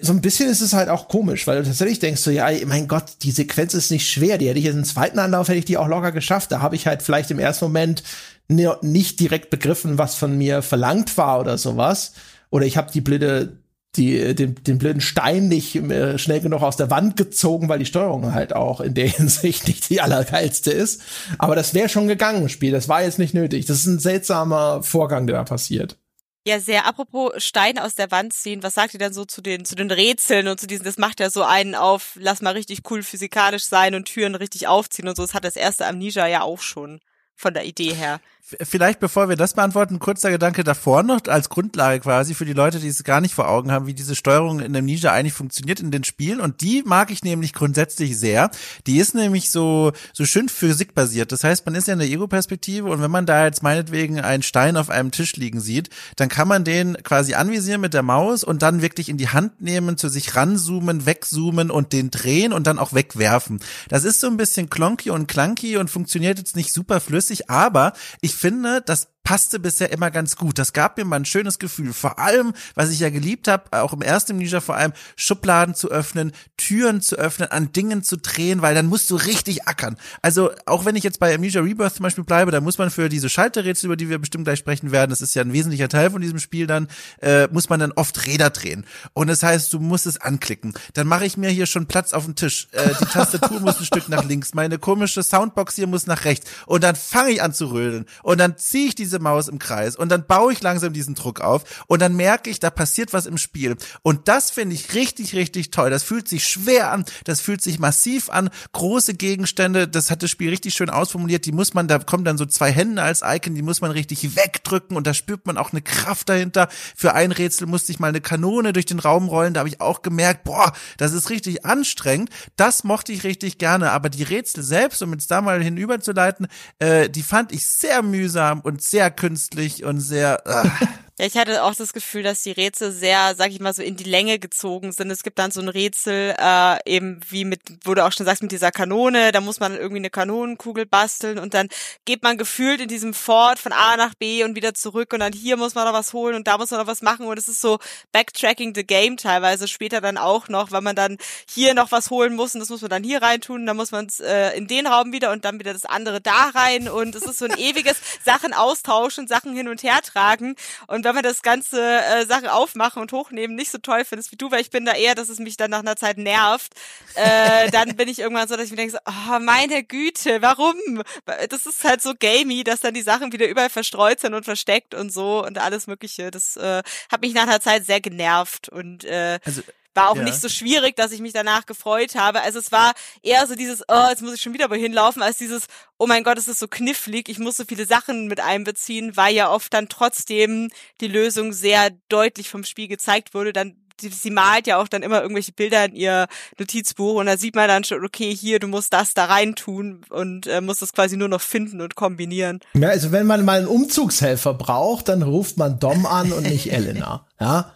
so ein bisschen ist es halt auch komisch, weil du tatsächlich denkst so, ja, mein Gott, die Sequenz ist nicht schwer. Die hätte ich jetzt im zweiten Anlauf, hätte ich die auch locker geschafft. Da habe ich halt vielleicht im ersten Moment nicht direkt begriffen, was von mir verlangt war oder sowas. Oder ich habe die blöde, die, den, den blöden Stein nicht äh, schnell genug aus der Wand gezogen, weil die Steuerung halt auch in der Hinsicht nicht die allergeilste ist. Aber das wäre schon gegangen, Spiel. Das war jetzt nicht nötig. Das ist ein seltsamer Vorgang, der da passiert. Ja, sehr. Apropos Stein aus der Wand ziehen, was sagt ihr denn so zu den, zu den Rätseln und zu diesen, das macht ja so einen auf, lass mal richtig cool physikalisch sein und Türen richtig aufziehen und so. Das hat das erste Amnesia ja auch schon von der Idee her. Vielleicht, bevor wir das beantworten, kurzer Gedanke davor noch als Grundlage quasi für die Leute, die es gar nicht vor Augen haben, wie diese Steuerung in dem Ninja eigentlich funktioniert in den Spielen. Und die mag ich nämlich grundsätzlich sehr. Die ist nämlich so, so schön physikbasiert. Das heißt, man ist ja in der Ego-Perspektive und wenn man da jetzt meinetwegen einen Stein auf einem Tisch liegen sieht, dann kann man den quasi anvisieren mit der Maus und dann wirklich in die Hand nehmen, zu sich ranzoomen, wegzoomen und den drehen und dann auch wegwerfen. Das ist so ein bisschen klonky und clunky und funktioniert jetzt nicht super flüssig, aber ich finde, das passte bisher immer ganz gut. Das gab mir mal ein schönes Gefühl. Vor allem, was ich ja geliebt habe, auch im ersten Ninja vor allem, Schubladen zu öffnen, Türen zu öffnen, an Dingen zu drehen, weil dann musst du richtig ackern. Also auch wenn ich jetzt bei Amnesia Rebirth zum Beispiel bleibe, da muss man für diese Schalterrätsel, über die wir bestimmt gleich sprechen werden, das ist ja ein wesentlicher Teil von diesem Spiel dann, äh, muss man dann oft Räder drehen. Und das heißt, du musst es anklicken. Dann mache ich mir hier schon Platz auf dem Tisch. Äh, die Tastatur muss ein Stück nach links, meine komische Soundbox hier muss nach rechts. Und dann fange ich an zu rödeln. Und dann ziehe ich diese diese Maus im Kreis und dann baue ich langsam diesen Druck auf und dann merke ich, da passiert was im Spiel. Und das finde ich richtig, richtig toll. Das fühlt sich schwer an, das fühlt sich massiv an. Große Gegenstände, das hat das Spiel richtig schön ausformuliert. Die muss man, da kommen dann so zwei Hände als Icon, die muss man richtig wegdrücken und da spürt man auch eine Kraft dahinter. Für ein Rätsel musste ich mal eine Kanone durch den Raum rollen, da habe ich auch gemerkt, boah, das ist richtig anstrengend. Das mochte ich richtig gerne, aber die Rätsel selbst, um jetzt da mal hinüberzuleiten, äh, die fand ich sehr mühsam und sehr sehr künstlich und sehr. Uh. Ja, ich hatte auch das Gefühl, dass die Rätsel sehr, sag ich mal, so in die Länge gezogen sind. Es gibt dann so ein Rätsel, äh, eben wie mit, wo du auch schon sagst, mit dieser Kanone, da muss man irgendwie eine Kanonenkugel basteln und dann geht man gefühlt in diesem Fort von A nach B und wieder zurück und dann hier muss man noch was holen und da muss man noch was machen. Und es ist so Backtracking the Game teilweise, später dann auch noch, weil man dann hier noch was holen muss und das muss man dann hier reintun, dann muss man es äh, in den Raum wieder und dann wieder das andere da rein. Und es ist so ein ewiges Sachen austauschen, Sachen hin und her tragen. Und Und wenn man das ganze äh, Sachen aufmachen und hochnehmen nicht so toll findet wie du, weil ich bin da eher, dass es mich dann nach einer Zeit nervt, äh, dann bin ich irgendwann so, dass ich mir denke, oh, meine Güte, warum? Das ist halt so gamey, dass dann die Sachen wieder überall verstreut sind und versteckt und so und alles mögliche. Das äh, hat mich nach einer Zeit sehr genervt und äh, also war auch ja. nicht so schwierig, dass ich mich danach gefreut habe. Also es war eher so dieses, oh, jetzt muss ich schon wieder wohin laufen, als dieses, oh mein Gott, es ist so knifflig, ich muss so viele Sachen mit einbeziehen, weil ja oft dann trotzdem die Lösung sehr deutlich vom Spiel gezeigt wurde. Dann sie, sie malt ja auch dann immer irgendwelche Bilder in ihr Notizbuch und da sieht man dann schon, okay, hier, du musst das da rein tun und äh, musst das quasi nur noch finden und kombinieren. Ja, also wenn man mal einen Umzugshelfer braucht, dann ruft man Dom an und nicht Elena. Ja,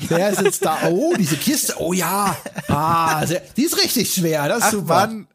Wer sitzt da? Oh, diese Kiste. Oh ja. Ah, sehr, die ist richtig schwer. Das ist Ach, super. Mann.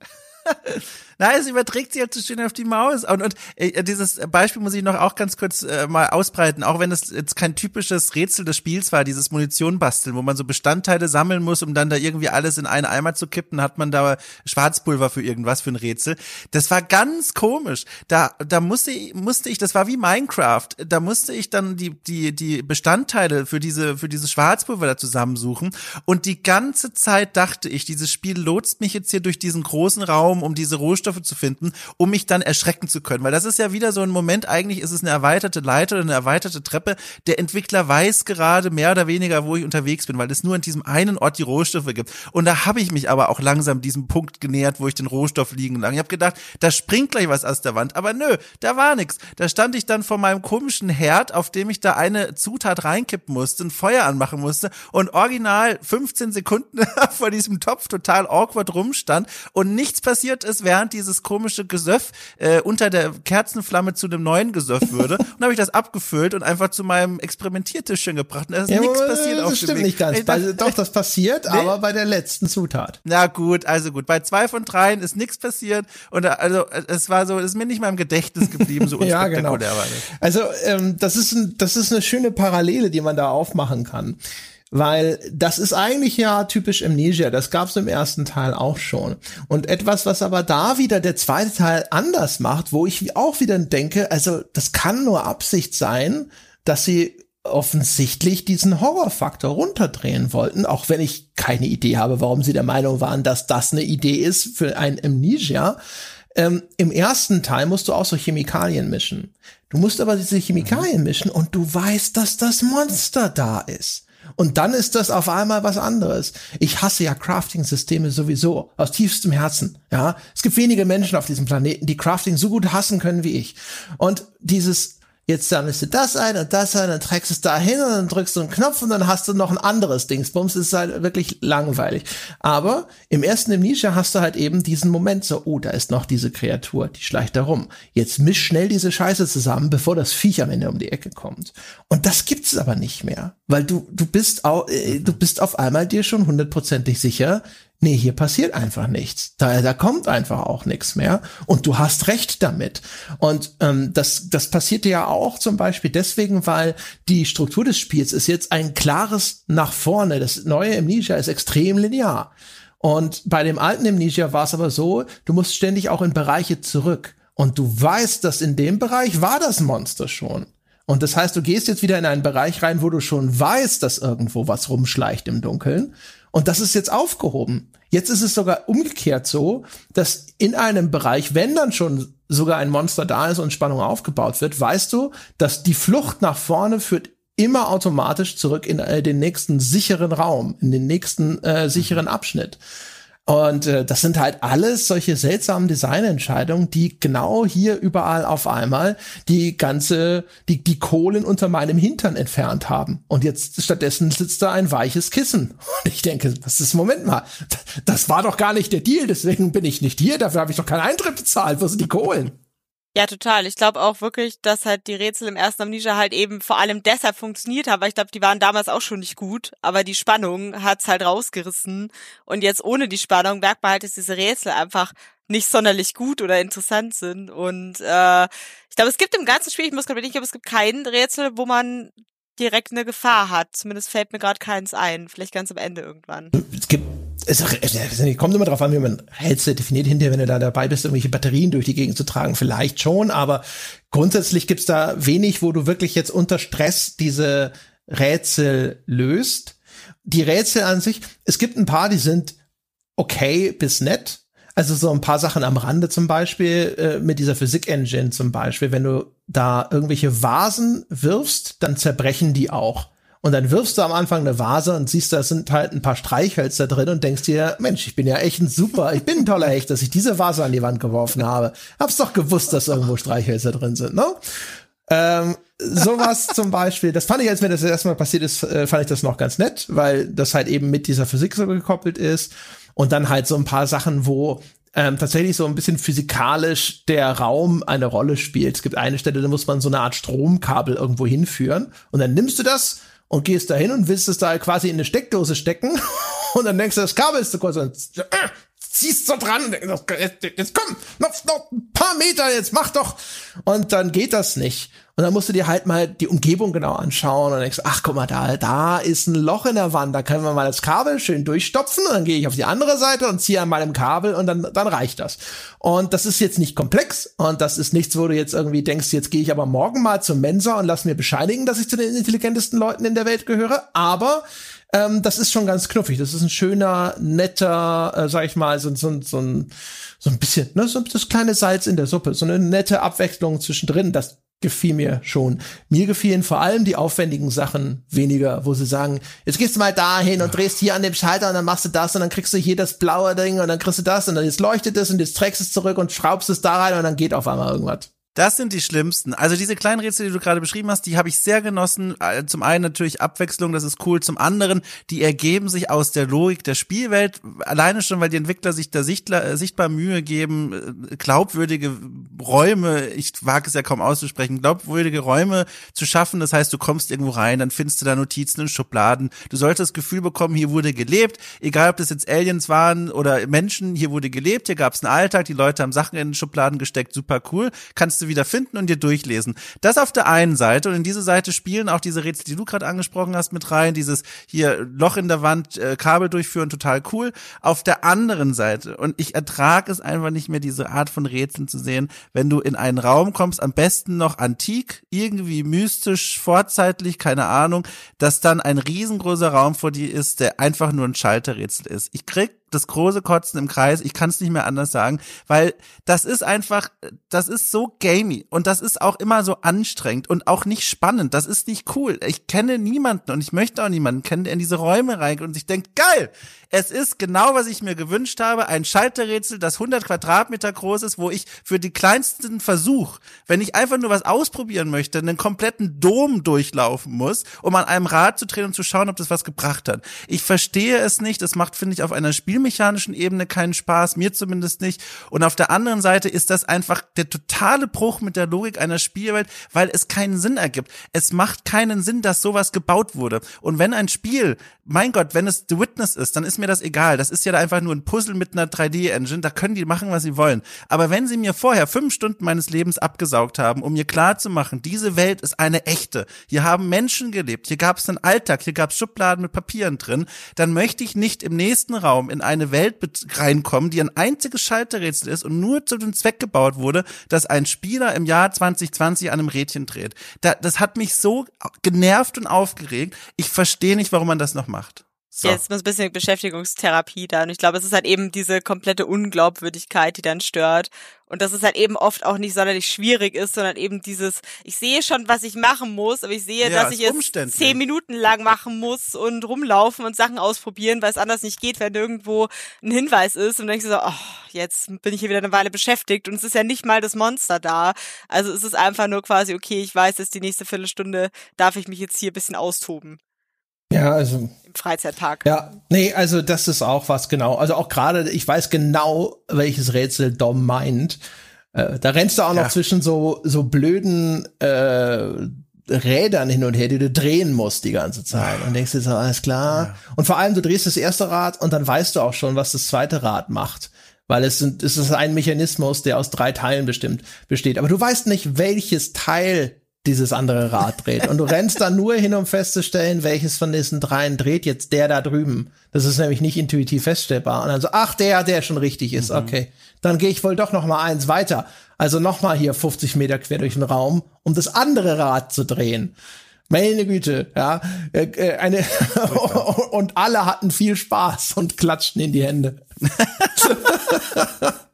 Nein, es überträgt sich halt so schön auf die Maus. Und, und äh, dieses Beispiel muss ich noch auch ganz kurz äh, mal ausbreiten, auch wenn es jetzt kein typisches Rätsel des Spiels war, dieses Munition basteln, wo man so Bestandteile sammeln muss, um dann da irgendwie alles in einen Eimer zu kippen, hat man da Schwarzpulver für irgendwas für ein Rätsel. Das war ganz komisch. Da, da musste ich, musste ich, das war wie Minecraft, da musste ich dann die, die, die Bestandteile für diese, für dieses Schwarzpulver da zusammensuchen. Und die ganze Zeit dachte ich, dieses Spiel lotst mich jetzt hier durch diesen großen Raum, um diese Rohstoffe Rohstoffe zu finden, um mich dann erschrecken zu können. Weil das ist ja wieder so ein Moment, eigentlich ist es eine erweiterte Leiter oder eine erweiterte Treppe. Der Entwickler weiß gerade mehr oder weniger, wo ich unterwegs bin, weil es nur an diesem einen Ort die Rohstoffe gibt. Und da habe ich mich aber auch langsam diesem Punkt genähert, wo ich den Rohstoff liegen lang. Ich habe gedacht, da springt gleich was aus der Wand. Aber nö, da war nix. Da stand ich dann vor meinem komischen Herd, auf dem ich da eine Zutat reinkippen musste, ein Feuer anmachen musste und original 15 Sekunden vor diesem Topf total awkward rumstand und nichts passiert ist, während dieses komische Gesöff äh, unter der Kerzenflamme zu einem neuen Gesöff würde. und habe ich das abgefüllt und einfach zu meinem Experimentiertischchen gebracht. Und da ist ja, nichts passiert auf Das stimmt nicht ganz. Bei, doch, das passiert, nee? aber bei der letzten Zutat. Na gut, also gut. Bei zwei von dreien ist nichts passiert. Und also es war so, es ist mir nicht mal im Gedächtnis geblieben, so ja, genau. war das. Also ähm, das ist ein, das ist eine schöne Parallele, die man da aufmachen kann. Weil das ist eigentlich ja typisch Amnesia. Das gab es im ersten Teil auch schon. Und etwas, was aber da wieder der zweite Teil anders macht, wo ich auch wieder denke, also das kann nur Absicht sein, dass sie offensichtlich diesen Horrorfaktor runterdrehen wollten, auch wenn ich keine Idee habe, warum sie der Meinung waren, dass das eine Idee ist für ein Amnesia. Ähm, Im ersten Teil musst du auch so Chemikalien mischen. Du musst aber diese Chemikalien mischen und du weißt, dass das Monster da ist. Und dann ist das auf einmal was anderes. Ich hasse ja Crafting-Systeme sowieso aus tiefstem Herzen. Ja, es gibt wenige Menschen auf diesem Planeten, die Crafting so gut hassen können wie ich. Und dieses jetzt sammelst du das ein und das ein, dann trägst es da hin und dann drückst du einen Knopf und dann hast du noch ein anderes Dingsbums. Das ist halt wirklich langweilig. Aber im ersten Amnesia hast du halt eben diesen Moment so, oh, da ist noch diese Kreatur, die schleicht da rum. Jetzt misch schnell diese Scheiße zusammen, bevor das Viech am Ende um die Ecke kommt. Und das gibt's aber nicht mehr, weil du, du bist auch, äh, du bist auf einmal dir schon hundertprozentig sicher, nee, hier passiert einfach nichts. Da, da kommt einfach auch nichts mehr. Und du hast recht damit. Und ähm, das, das passierte ja auch zum Beispiel deswegen, weil die Struktur des Spiels ist jetzt ein klares nach vorne. Das neue Amnesia ist extrem linear. Und bei dem alten Amnesia war es aber so, du musst ständig auch in Bereiche zurück. Und du weißt, dass in dem Bereich war das Monster schon. Und das heißt, du gehst jetzt wieder in einen Bereich rein, wo du schon weißt, dass irgendwo was rumschleicht im Dunkeln. Und das ist jetzt aufgehoben. Jetzt ist es sogar umgekehrt so, dass in einem Bereich, wenn dann schon sogar ein Monster da ist und Spannung aufgebaut wird, weißt du, dass die Flucht nach vorne führt immer automatisch zurück in äh, den nächsten sicheren Raum, in den nächsten äh, sicheren Abschnitt. Und äh, das sind halt alles solche seltsamen Designentscheidungen, die genau hier überall auf einmal die ganze, die, die Kohlen unter meinem Hintern entfernt haben. Und jetzt stattdessen sitzt da ein weiches Kissen. Und ich denke, was ist, Moment mal, das war doch gar nicht der Deal, deswegen bin ich nicht hier, dafür habe ich doch keinen Eintritt bezahlt, wo sind die Kohlen? Ja, total. Ich glaube auch wirklich, dass halt die Rätsel im ersten Amnesia halt eben vor allem deshalb funktioniert haben, weil ich glaube, die waren damals auch schon nicht gut, aber die Spannung hat's halt rausgerissen. Und jetzt ohne die Spannung merkt man halt, dass diese Rätsel einfach nicht sonderlich gut oder interessant sind. Und äh, ich glaube, es gibt im ganzen Spiel, ich muss gerade nicht, aber es gibt kein Rätsel, wo man direkt eine Gefahr hat. Zumindest fällt mir gerade keins ein. Vielleicht ganz am Ende irgendwann. Es gibt es, es kommt immer drauf an, wie man Rätsel definiert hinterher, wenn du da dabei bist, irgendwelche Batterien durch die Gegend zu tragen, vielleicht schon, aber grundsätzlich gibt's da wenig, wo du wirklich jetzt unter Stress diese Rätsel löst. Die Rätsel an sich, es gibt ein paar, die sind okay bis nett. Also so ein paar Sachen am Rande zum Beispiel, äh, mit dieser Physik-Engine zum Beispiel, wenn du da irgendwelche Vasen wirfst, dann zerbrechen die auch. Und dann wirfst du am Anfang eine Vase und siehst, da sind halt ein paar Streichhölzer drin und denkst dir, Mensch, ich bin ja echt ein super, ich bin ein toller Hecht, dass ich diese Vase an die Wand geworfen habe. Hab's doch gewusst, dass irgendwo Streichhölzer drin sind, ne? Ähm, sowas zum Beispiel, das fand ich, als mir das erstmal passiert ist, äh, fand ich das noch ganz nett, weil das halt eben mit dieser Physik so gekoppelt ist. Und dann halt so ein paar Sachen, wo ähm, tatsächlich so ein bisschen physikalisch der Raum eine Rolle spielt. Es gibt eine Stelle, da muss man so eine Art Stromkabel irgendwo hinführen. Und dann nimmst du das und gehst da hin und willst es da quasi in eine Steckdose stecken. Und dann denkst du, das Kabel ist zu kurz und äh, ziehst so dran, jetzt komm, noch, noch ein paar Meter, jetzt mach doch. Und dann geht das nicht. Und dann musst du dir halt mal die Umgebung genau anschauen und denkst, ach guck mal, da, da ist ein Loch in der Wand, da können wir mal das Kabel schön durchstopfen und dann gehe ich auf die andere Seite und ziehe an meinem Kabel und dann, dann reicht das. Und das ist jetzt nicht komplex und das ist nichts, wo du jetzt irgendwie denkst, jetzt gehe ich aber morgen mal zum Mensa und lass mir bescheinigen, dass ich zu den intelligentesten Leuten in der Welt gehöre. Aber ähm, das ist schon ganz knuffig. Das ist ein schöner, netter, äh, sag ich mal, so, so, so, ein, so ein bisschen, ne, so das kleine Salz in der Suppe, so eine nette Abwechslung zwischendrin. Das gefiel mir schon. Mir gefielen vor allem die aufwendigen Sachen weniger, wo sie sagen, jetzt gehst du mal dahin und drehst hier an dem Schalter und dann machst du das und dann kriegst du hier das blaue Ding und dann kriegst du das und dann jetzt leuchtet es und jetzt trägst es zurück und schraubst es da rein und dann geht auf einmal irgendwas. Das sind die schlimmsten. Also diese kleinen Rätsel, die du gerade beschrieben hast, die habe ich sehr genossen. Äh, zum einen natürlich Abwechslung, das ist cool. Zum anderen, die ergeben sich aus der Logik der Spielwelt. Alleine schon, weil die Entwickler sich da sichtler, äh, sichtbar Mühe geben, äh, glaubwürdige Räume, ich wage es ja kaum auszusprechen, glaubwürdige Räume zu schaffen. Das heißt, du kommst irgendwo rein, dann findest du da Notizen in Schubladen. Du solltest das Gefühl bekommen, hier wurde gelebt. Egal, ob das jetzt Aliens waren oder Menschen, hier wurde gelebt. Hier gab es einen Alltag, die Leute haben Sachen in den Schubladen gesteckt. Super cool. Kannst du wieder finden und dir durchlesen. Das auf der einen Seite und in diese Seite spielen auch diese Rätsel, die du gerade angesprochen hast, mit rein. Dieses hier Loch in der Wand, äh, Kabel durchführen, total cool. Auf der anderen Seite und ich ertrage es einfach nicht mehr, diese Art von Rätseln zu sehen, wenn du in einen Raum kommst, am besten noch antik, irgendwie mystisch, vorzeitlich, keine Ahnung, dass dann ein riesengroßer Raum vor dir ist, der einfach nur ein Schalterrätsel ist. Ich krieg das große Kotzen im Kreis. Ich kann es nicht mehr anders sagen, weil das ist einfach, das ist so gamey und das ist auch immer so anstrengend und auch nicht spannend. Das ist nicht cool. Ich kenne niemanden und ich möchte auch niemanden kennen, der in diese Räume reingeht und sich denkt, geil, es ist genau, was ich mir gewünscht habe, ein Schalterrätsel, das 100 Quadratmeter groß ist, wo ich für die kleinsten Versuch, wenn ich einfach nur was ausprobieren möchte, einen kompletten Dom durchlaufen muss, um an einem Rad zu drehen und zu schauen, ob das was gebracht hat. Ich verstehe es nicht. Es macht, finde ich, auf einer Spiel spielmechanischen Ebene keinen Spaß, mir zumindest nicht. Und auf der anderen Seite ist das einfach der totale Bruch mit der Logik einer Spielwelt, weil es keinen Sinn ergibt. Es macht keinen Sinn, dass sowas gebaut wurde. Und wenn ein Spiel, mein Gott, wenn es The Witness ist, dann ist mir das egal. Das ist ja einfach nur ein Puzzle mit einer 3D-Engine, da können die machen, was sie wollen. Aber wenn sie mir vorher fünf Stunden meines Lebens abgesaugt haben, um mir klar diese Welt ist eine echte, hier haben Menschen gelebt, hier gab es einen Alltag, hier gab es Schubladen mit Papieren drin, dann möchte ich nicht im nächsten Raum in eine Welt reinkommen, die ein einziges Schalterrätsel ist und nur zu dem Zweck gebaut wurde, dass ein Spieler im Jahr 2020 an einem Rädchen dreht. das hat mich so genervt und aufgeregt. Ich verstehe nicht, warum man das noch macht. So. Jetzt muss ein bisschen Beschäftigungstherapie da. Und ich glaube, es ist halt eben diese komplette Unglaubwürdigkeit, die dann stört. Und dass es halt eben oft auch nicht sonderlich schwierig ist, sondern eben dieses, ich sehe schon, was ich machen muss, aber ich sehe, ja, dass ich es zehn Minuten lang machen muss und rumlaufen und Sachen ausprobieren, weil es anders nicht geht, wenn irgendwo ein Hinweis ist. Und dann denkst du so, oh, jetzt bin ich hier wieder eine Weile beschäftigt und es ist ja nicht mal das Monster da. Also es ist einfach nur quasi, okay, ich weiß jetzt die nächste Viertelstunde darf ich mich jetzt hier ein bisschen austoben. Ja, also. Im Freizeitpark. Ja, nee, also das ist auch was genau. Also auch gerade, ich weiß genau, welches Rätsel Dom meint. Äh, da rennst du auch noch ja. zwischen so, so blöden äh, Rädern hin und her, die du drehen musst die ganze Zeit. Und denkst dir so, alles klar. Ja. Und vor allem, du drehst das erste Rad und dann weißt du auch schon, was das zweite Rad macht. Weil es, sind, es ist ein Mechanismus, der aus drei Teilen bestimmt besteht. Aber du weißt nicht, welches Teil dieses andere Rad dreht. Und du rennst dann nur hin, um festzustellen, welches von diesen dreien dreht jetzt der da drüben. Das ist nämlich nicht intuitiv feststellbar. Und dann so, ach, der, der schon richtig ist, mhm. okay. Dann gehe ich wohl doch noch mal eins weiter. Also noch mal hier 50 Meter quer durch den Raum, um das andere Rad zu drehen. Meine Güte, ja. Äh, äh, eine und alle hatten viel Spaß und klatschten in die Hände.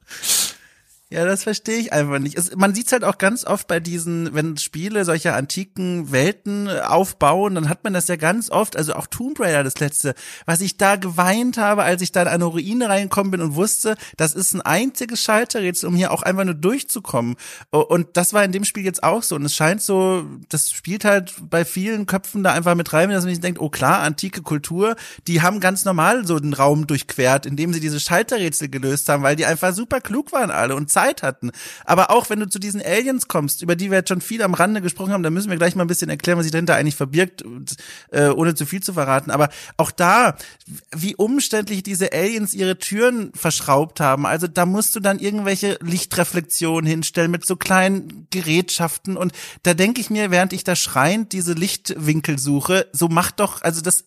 Ja, das verstehe ich einfach nicht. Es, man sieht es halt auch ganz oft bei diesen, wenn Spiele solche antiken Welten aufbauen, dann hat man das ja ganz oft, also auch Tomb Raider das letzte, was ich da geweint habe, als ich da in eine Ruine reingekommen bin und wusste, das ist ein einziges Schalterrätsel, um hier auch einfach nur durchzukommen. Und das war in dem Spiel jetzt auch so. Und es scheint so, das spielt halt bei vielen Köpfen da einfach mit rein, dass man sich denkt, oh klar, antike Kultur, die haben ganz normal so den Raum durchquert, indem sie diese Schalterrätsel gelöst haben, weil die einfach super klug waren alle und Zeit hatten. Aber auch wenn du zu diesen Aliens kommst, über die wir jetzt schon viel am Rande gesprochen haben, da müssen wir gleich mal ein bisschen erklären, was sich dahinter eigentlich verbirgt, äh, ohne zu viel zu verraten. Aber auch da, wie umständlich diese Aliens ihre Türen verschraubt haben. Also da musst du dann irgendwelche Lichtreflexionen hinstellen mit so kleinen Gerätschaften. Und da denke ich mir, während ich da schreiend diese Lichtwinkel suche, so macht doch, also das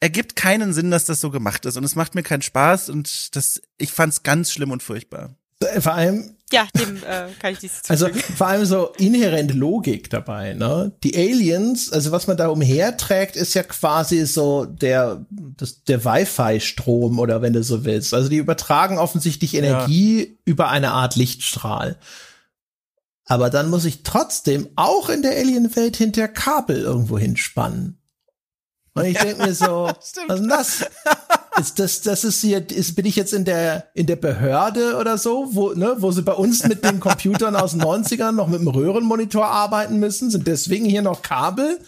ergibt keinen Sinn, dass das so gemacht ist. Und es macht mir keinen Spaß und das, ich fand's ganz schlimm und furchtbar. Vor allem. Ja, dem äh, kann ich dies Also vor allem so inhärente Logik dabei, ne? Die Aliens, also was man da umherträgt, ist ja quasi so der, das, der Wi-Fi-Strom oder wenn du so willst. Also die übertragen offensichtlich Energie ja. über eine Art Lichtstrahl. Aber dann muss ich trotzdem auch in der Alien-Welt hinter Kabel irgendwo hinspannen. Und ich denke mir so, was ist das? Ist das, das ist hier, ist, bin ich jetzt in der, in der Behörde oder so, wo, ne, wo sie bei uns mit den Computern aus den 90ern noch mit dem Röhrenmonitor arbeiten müssen, sind deswegen hier noch Kabel?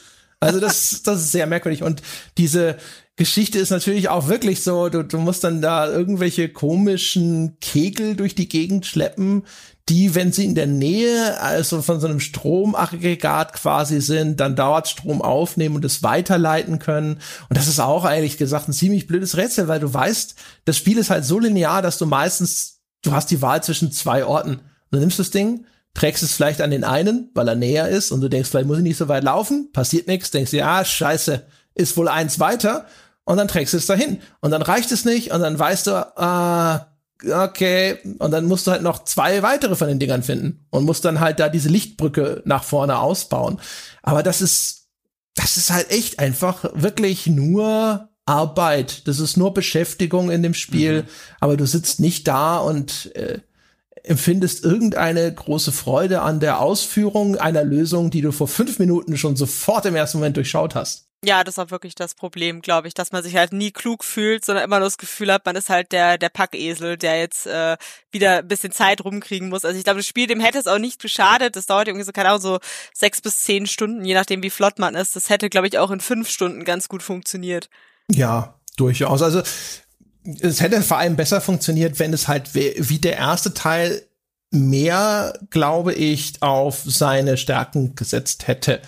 Also das, das ist sehr merkwürdig. Und diese Geschichte ist natürlich auch wirklich so, du, du musst dann da irgendwelche komischen Kegel durch die Gegend schleppen, die, wenn sie in der Nähe, also von so einem Stromaggregat quasi sind, dann dauert Strom aufnehmen und es weiterleiten können. Und das ist auch eigentlich gesagt ein ziemlich blödes Rätsel, weil du weißt, das Spiel ist halt so linear, dass du meistens, du hast die Wahl zwischen zwei Orten. Du nimmst das Ding, trägst es vielleicht an den einen, weil er näher ist und du denkst, vielleicht muss ich nicht so weit laufen, passiert nichts, denkst dir, ah, scheiße, ist wohl eins weiter und dann trägst du es dahin und dann reicht es nicht und dann weißt du, ah, okay, und dann musst du halt noch zwei weitere von den Dingern finden und musst dann halt da diese Lichtbrücke nach vorne ausbauen. Aber das ist, das ist halt echt einfach wirklich nur Arbeit. Das ist nur Beschäftigung in dem Spiel, mhm. aber du sitzt nicht da und äh, empfindest irgendeine große Freude an der Ausführung einer Lösung, die du vor fünf Minuten schon sofort im ersten Moment durchschaut hast. Ja, das war wirklich das Problem, glaube ich, dass man sich halt nie klug fühlt, sondern immer nur das Gefühl hat, man ist halt der der Packesel, der jetzt äh, wieder ein bisschen Zeit rumkriegen muss. Also ich glaube, das Spiel dem hätte es auch nicht geschadet. Das dauert irgendwie so keine Ahnung so sechs bis zehn Stunden, je nachdem wie flott man ist. Das hätte, glaube ich, auch in fünf Stunden ganz gut funktioniert. Ja, durchaus. Also es hätte vor allem besser funktioniert, wenn es halt wie der erste Teil mehr, glaube ich, auf seine Stärken gesetzt hätte.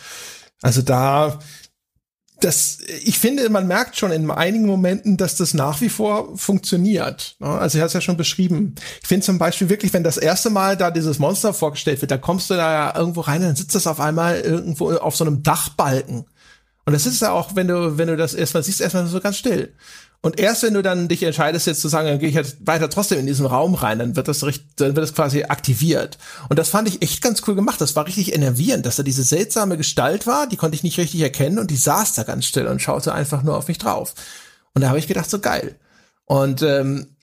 Also da das, ich finde, man merkt schon in einigen Momenten, dass das nach wie vor funktioniert. Ne? Also ich es ja schon beschrieben. Ich finde zum Beispiel wirklich, wenn das erste Mal da dieses Monster vorgestellt wird, da kommst du da ja irgendwo rein, dann sitzt das auf einmal irgendwo auf so einem Dachbalken. Und das ist ja auch, wenn du, wenn du das erstmal siehst, erstmal so ganz still. Und erst wenn du dann dich entscheidest, jetzt zu sagen, dann gehe ich jetzt weiter trotzdem in diesen Raum rein, dann wird das richtig, dann wird das quasi aktiviert. Und das fand ich echt ganz cool gemacht. Das war richtig enervierend, dass da diese seltsame Gestalt war, die konnte ich nicht richtig erkennen und die saß da ganz still und schaute einfach nur auf mich drauf. Und da habe ich gedacht, so geil. Und ähm,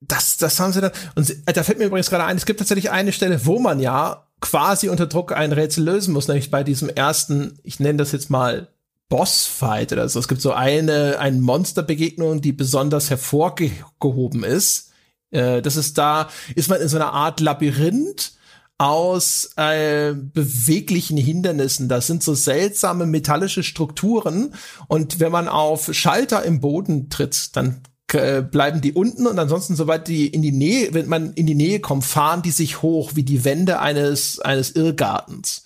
das, das haben sie dann. Und da fällt mir übrigens gerade ein, es gibt tatsächlich eine Stelle, wo man ja quasi unter Druck ein Rätsel lösen muss, nämlich bei diesem ersten, ich nenne das jetzt mal Bossfight oder so. Es gibt so eine, eine Monsterbegegnung, die besonders hervorgehoben ist. Äh, das ist da, ist man in so einer Art Labyrinth aus äh, beweglichen Hindernissen. Das sind so seltsame metallische Strukturen. Und wenn man auf Schalter im Boden tritt, dann äh, bleiben die unten und ansonsten, sobald die in die Nähe, wenn man in die Nähe kommt, fahren die sich hoch wie die Wände eines, eines Irrgartens.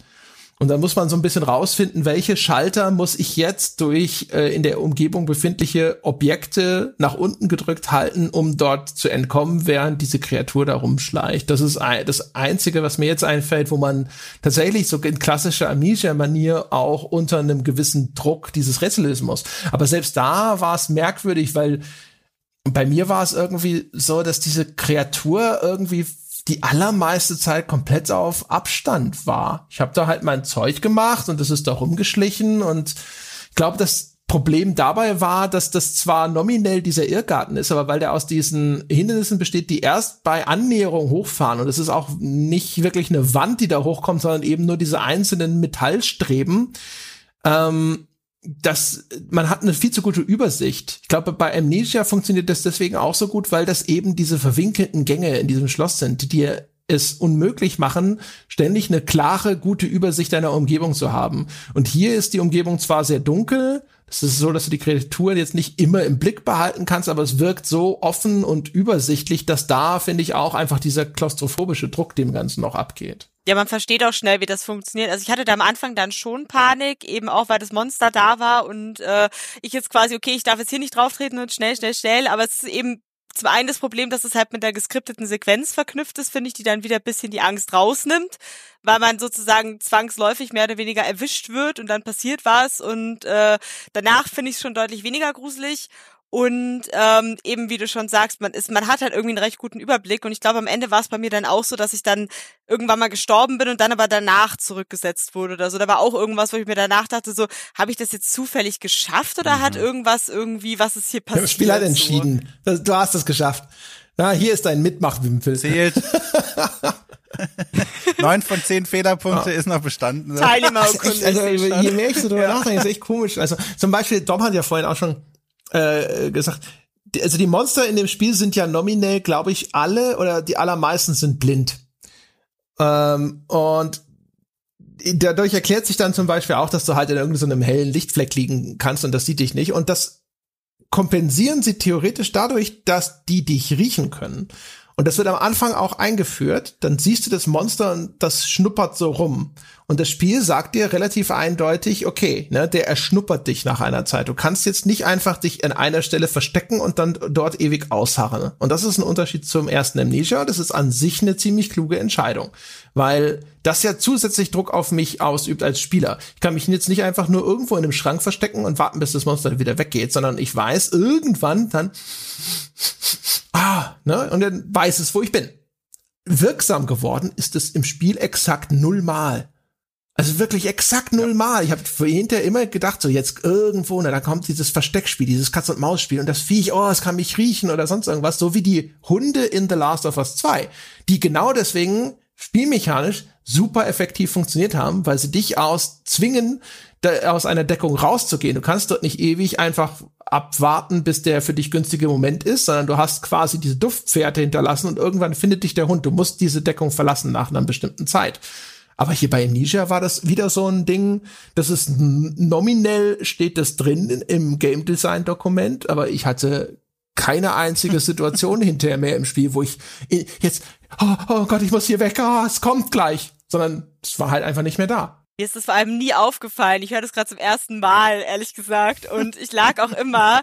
Und dann muss man so ein bisschen rausfinden, welche Schalter muss ich jetzt durch äh, in der Umgebung befindliche Objekte nach unten gedrückt halten, um dort zu entkommen, während diese Kreatur da rumschleicht. Das ist ein, das Einzige, was mir jetzt einfällt, wo man tatsächlich so in klassischer Amnesia-Manier auch unter einem gewissen Druck dieses Rätsel lösen muss. Aber selbst da war es merkwürdig, weil bei mir war es irgendwie so, dass diese Kreatur irgendwie die allermeiste Zeit komplett auf Abstand war. Ich habe da halt mein Zeug gemacht und das ist da rumgeschlichen und ich glaube, das Problem dabei war, dass das zwar nominell dieser Irrgarten ist, aber weil der aus diesen Hindernissen besteht, die erst bei Annäherung hochfahren und es ist auch nicht wirklich eine Wand, die da hochkommt, sondern eben nur diese einzelnen Metallstreben, ähm, das, man hat eine viel zu gute Übersicht. Ich glaube, bei Amnesia funktioniert das deswegen auch so gut, weil das eben diese verwinkelten Gänge in diesem Schloss sind, die dir es unmöglich machen, ständig eine klare, gute Übersicht deiner Umgebung zu haben. Und hier ist die Umgebung zwar sehr dunkel, es ist so, dass du die Kreaturen jetzt nicht immer im Blick behalten kannst, aber es wirkt so offen und übersichtlich, dass da, finde ich, auch einfach dieser klaustrophobische Druck dem Ganzen noch abgeht. Ja, man versteht auch schnell, wie das funktioniert. Also ich hatte da am Anfang dann schon Panik, eben auch weil das Monster da war und äh, ich jetzt quasi, okay, ich darf jetzt hier nicht drauf treten und schnell, schnell, schnell, aber es ist eben zum einen das Problem, dass es halt mit der geskripteten Sequenz verknüpft ist, finde ich, die dann wieder ein bisschen die Angst rausnimmt, weil man sozusagen zwangsläufig mehr oder weniger erwischt wird und dann passiert was. Und äh, danach finde ich es schon deutlich weniger gruselig und ähm, eben wie du schon sagst, man ist, man hat halt irgendwie einen recht guten Überblick. Und ich glaube, am Ende war es bei mir dann auch so, dass ich dann irgendwann mal gestorben bin und dann aber danach zurückgesetzt wurde oder so. Da war auch irgendwas, wo ich mir danach dachte, so, habe ich das jetzt zufällig geschafft oder mhm. hat irgendwas irgendwie, was ist hier passiert? Das Spiel hat entschieden. So? Du hast es geschafft. Na, hier ist dein Mitmachwimpel. Zählt. Neun von zehn Fehlerpunkte ja. ist noch bestanden. Teilnehmerurkunde. Also, je mehr ich so drüber ja. nachdenke, ist echt komisch. Also zum Beispiel, Dom hat ja vorhin auch schon äh, gesagt, also die Monster in dem Spiel sind ja nominell, glaube ich, alle oder die allermeisten sind blind. Ähm, und dadurch erklärt sich dann zum Beispiel auch, dass du halt in irgendeinem hellen Lichtfleck liegen kannst und das sieht dich nicht. Und das kompensieren sie theoretisch dadurch, dass die dich riechen können. Und das wird am Anfang auch eingeführt. Dann siehst du das Monster und das schnuppert so rum. Und das Spiel sagt dir relativ eindeutig, okay, ne, der erschnuppert dich nach einer Zeit. Du kannst jetzt nicht einfach dich an einer Stelle verstecken und dann dort ewig ausharren. Und das ist ein Unterschied zum ersten Amnesia. Das ist an sich eine ziemlich kluge Entscheidung, weil das ja zusätzlich Druck auf mich ausübt als Spieler. Ich kann mich jetzt nicht einfach nur irgendwo in einem Schrank verstecken und warten, bis das Monster wieder weggeht, sondern ich weiß irgendwann dann, ah, ne, und dann weiß es, wo ich bin. Wirksam geworden ist es im Spiel exakt nullmal. Also wirklich exakt nullmal. Ich habe hinterher immer gedacht, so jetzt irgendwo, na, da kommt dieses Versteckspiel, dieses Katz-und-Maus-Spiel und das Viech, oh, es kann mich riechen oder sonst irgendwas, so wie die Hunde in The Last of Us 2, die genau deswegen spielmechanisch super effektiv funktioniert haben, weil sie dich aus zwingen, aus einer Deckung rauszugehen. Du kannst dort nicht ewig einfach abwarten, bis der für dich günstige Moment ist, sondern du hast quasi diese Duftpferde hinterlassen und irgendwann findet dich der Hund. Du musst diese Deckung verlassen nach einer bestimmten Zeit. Aber hier bei Amnesia war das wieder so ein Ding, das ist nominell steht das drin im Game Design Dokument, aber ich hatte keine einzige Situation hinterher mehr im Spiel, wo ich jetzt, oh, oh Gott, ich muss hier weg, oh, es kommt gleich, sondern es war halt einfach nicht mehr da. Mir ist das vor allem nie aufgefallen. Ich höre das gerade zum ersten Mal, ehrlich gesagt. Und ich lag auch immer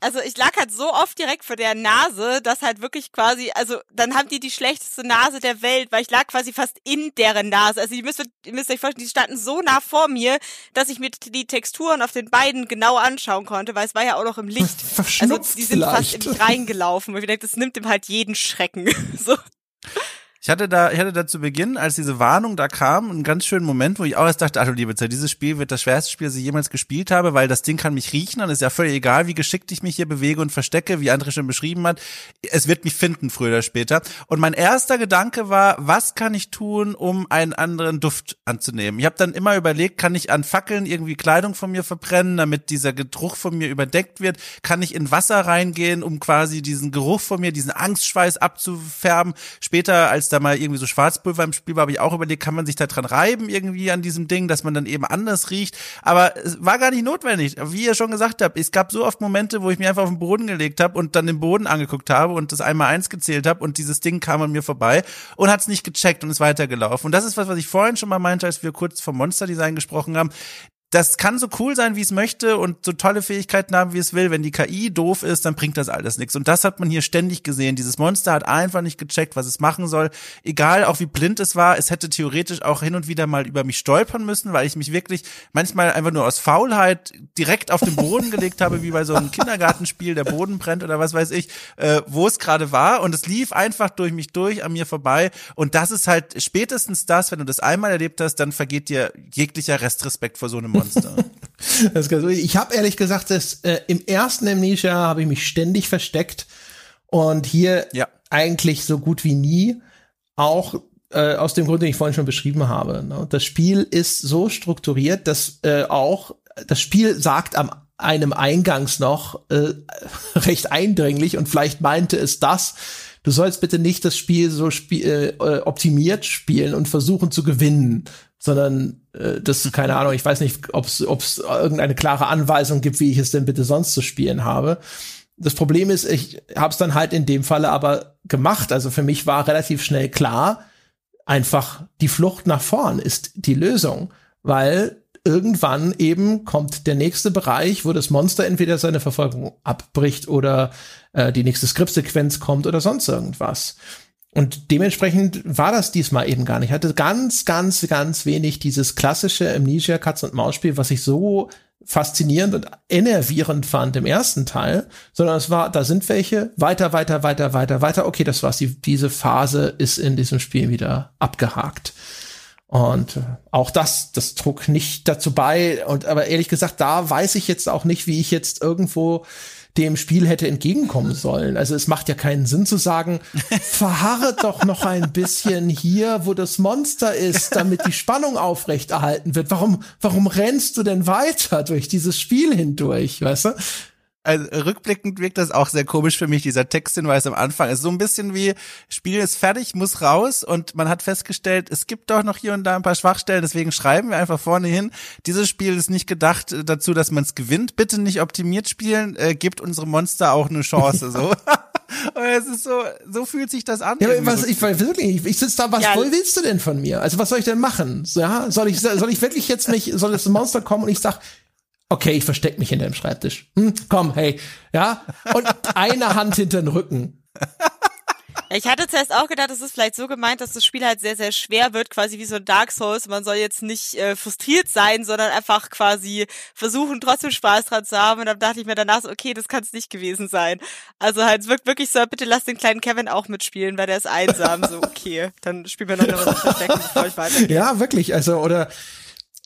also ich lag halt so oft direkt vor der Nase, dass halt wirklich quasi, also dann haben die die schlechteste Nase der Welt, weil ich lag quasi fast in deren Nase. Also ihr müsst, ihr müsst euch vorstellen, die standen so nah vor mir, dass ich mir die Texturen auf den beiden genau anschauen konnte, weil es war ja auch noch im Licht. Also die sind vielleicht. fast in mich reingelaufen. Und ich dachte, das nimmt ihm halt jeden Schrecken. so. Ich hatte da, ich hatte da zu Beginn, als diese Warnung da kam, einen ganz schönen Moment, wo ich auch erst dachte, ach du liebe Zeit, dieses Spiel wird das schwerste Spiel, das ich jemals gespielt habe, weil das Ding kann mich riechen und ist ja völlig egal, wie geschickt ich mich hier bewege und verstecke, wie André schon beschrieben hat. Es wird mich finden, früher oder später. Und mein erster Gedanke war, was kann ich tun, um einen anderen Duft anzunehmen? Ich habe dann immer überlegt, kann ich an Fackeln irgendwie Kleidung von mir verbrennen, damit dieser Geruch von mir überdeckt wird? Kann ich in Wasser reingehen, um quasi diesen Geruch von mir, diesen Angstschweiß abzufärben? Später, als da da mal irgendwie so Schwarzpulver im Spiel war, habe ich auch überlegt, kann man sich da dran reiben irgendwie an diesem Ding, dass man dann eben anders riecht. Aber es war gar nicht notwendig. Wie ihr schon gesagt habt, es gab so oft Momente, wo ich mich einfach auf den Boden gelegt habe und dann den Boden angeguckt habe und das einmal eins gezählt habe und dieses Ding kam an mir vorbei und hat es nicht gecheckt und ist weitergelaufen. Und das ist was, was ich vorhin schon mal meinte, als wir kurz vom Monster Design gesprochen haben das kann so cool sein, wie es möchte und so tolle Fähigkeiten haben, wie es will. Wenn die KI doof ist, dann bringt das alles nichts. Und das hat man hier ständig gesehen. Dieses Monster hat einfach nicht gecheckt, was es machen soll. Egal, auch wie blind es war, es hätte theoretisch auch hin und wieder mal über mich stolpern müssen, weil ich mich wirklich manchmal einfach nur aus Faulheit direkt auf den Boden gelegt habe, wie bei so einem Kindergartenspiel, der Boden brennt oder was weiß ich, äh, wo es gerade war. Und es lief einfach durch mich durch, an mir vorbei. Und das ist halt spätestens das, wenn du das einmal erlebt hast, dann vergeht dir jeglicher Restrespekt vor so einem Monster. ich habe ehrlich gesagt, das, äh, im ersten Amnesia habe ich mich ständig versteckt und hier ja. eigentlich so gut wie nie. Auch äh, aus dem Grund, den ich vorhin schon beschrieben habe. Ne? Das Spiel ist so strukturiert, dass äh, auch das Spiel sagt am einem eingangs noch äh, recht eindringlich und vielleicht meinte es das. Du sollst bitte nicht das Spiel so spiel, äh, optimiert spielen und versuchen zu gewinnen, sondern äh, das, keine Ahnung, ich weiß nicht, ob es irgendeine klare Anweisung gibt, wie ich es denn bitte sonst zu spielen habe. Das Problem ist, ich habe es dann halt in dem Falle aber gemacht. Also für mich war relativ schnell klar, einfach die Flucht nach vorn ist die Lösung, weil irgendwann eben kommt der nächste Bereich, wo das Monster entweder seine Verfolgung abbricht oder äh, die nächste Skriptsequenz kommt oder sonst irgendwas. Und dementsprechend war das diesmal eben gar nicht. Ich hatte ganz, ganz, ganz wenig dieses klassische Amnesia Katz und Maus Spiel, was ich so faszinierend und enervierend fand im ersten Teil, sondern es war, da sind welche, weiter, weiter, weiter, weiter, weiter. Okay, das war's. Die, diese Phase ist in diesem Spiel wieder abgehakt. Und äh, auch das, das trug nicht dazu bei. Und aber ehrlich gesagt, da weiß ich jetzt auch nicht, wie ich jetzt irgendwo dem Spiel hätte entgegenkommen sollen. Also es macht ja keinen Sinn zu sagen, verharre doch noch ein bisschen hier, wo das Monster ist, damit die Spannung aufrechterhalten wird. Warum, warum rennst du denn weiter durch dieses Spiel hindurch, weißt du? Also rückblickend wirkt das auch sehr komisch für mich, dieser Texthinweis am Anfang. Es ist so ein bisschen wie, Spiel ist fertig, muss raus und man hat festgestellt, es gibt doch noch hier und da ein paar Schwachstellen, deswegen schreiben wir einfach vorne hin. Dieses Spiel ist nicht gedacht dazu, dass man es gewinnt. Bitte nicht optimiert spielen, äh, gibt unserem Monster auch eine Chance, so. Und es ist so, so fühlt sich das an. Ja, was, ich wirklich, ich, ich sitze da, was ja. willst du denn von mir? Also was soll ich denn machen? Ja, soll ich, soll ich wirklich jetzt mich, soll das Monster kommen und ich sag, okay, ich versteck mich hinter dem Schreibtisch. Hm, komm, hey, ja. Und eine Hand hinter den Rücken. Ich hatte zuerst auch gedacht, es ist vielleicht so gemeint, dass das Spiel halt sehr, sehr schwer wird, quasi wie so ein Dark Souls. Man soll jetzt nicht äh, frustriert sein, sondern einfach quasi versuchen, trotzdem Spaß dran zu haben. Und dann dachte ich mir danach so, okay, das kann es nicht gewesen sein. Also halt, es wirkt wirklich so, bitte lass den kleinen Kevin auch mitspielen, weil der ist einsam. So, okay, dann spielen wir noch eine Runde Verstecken, bevor ich weitergehe. Ja, wirklich. Also, oder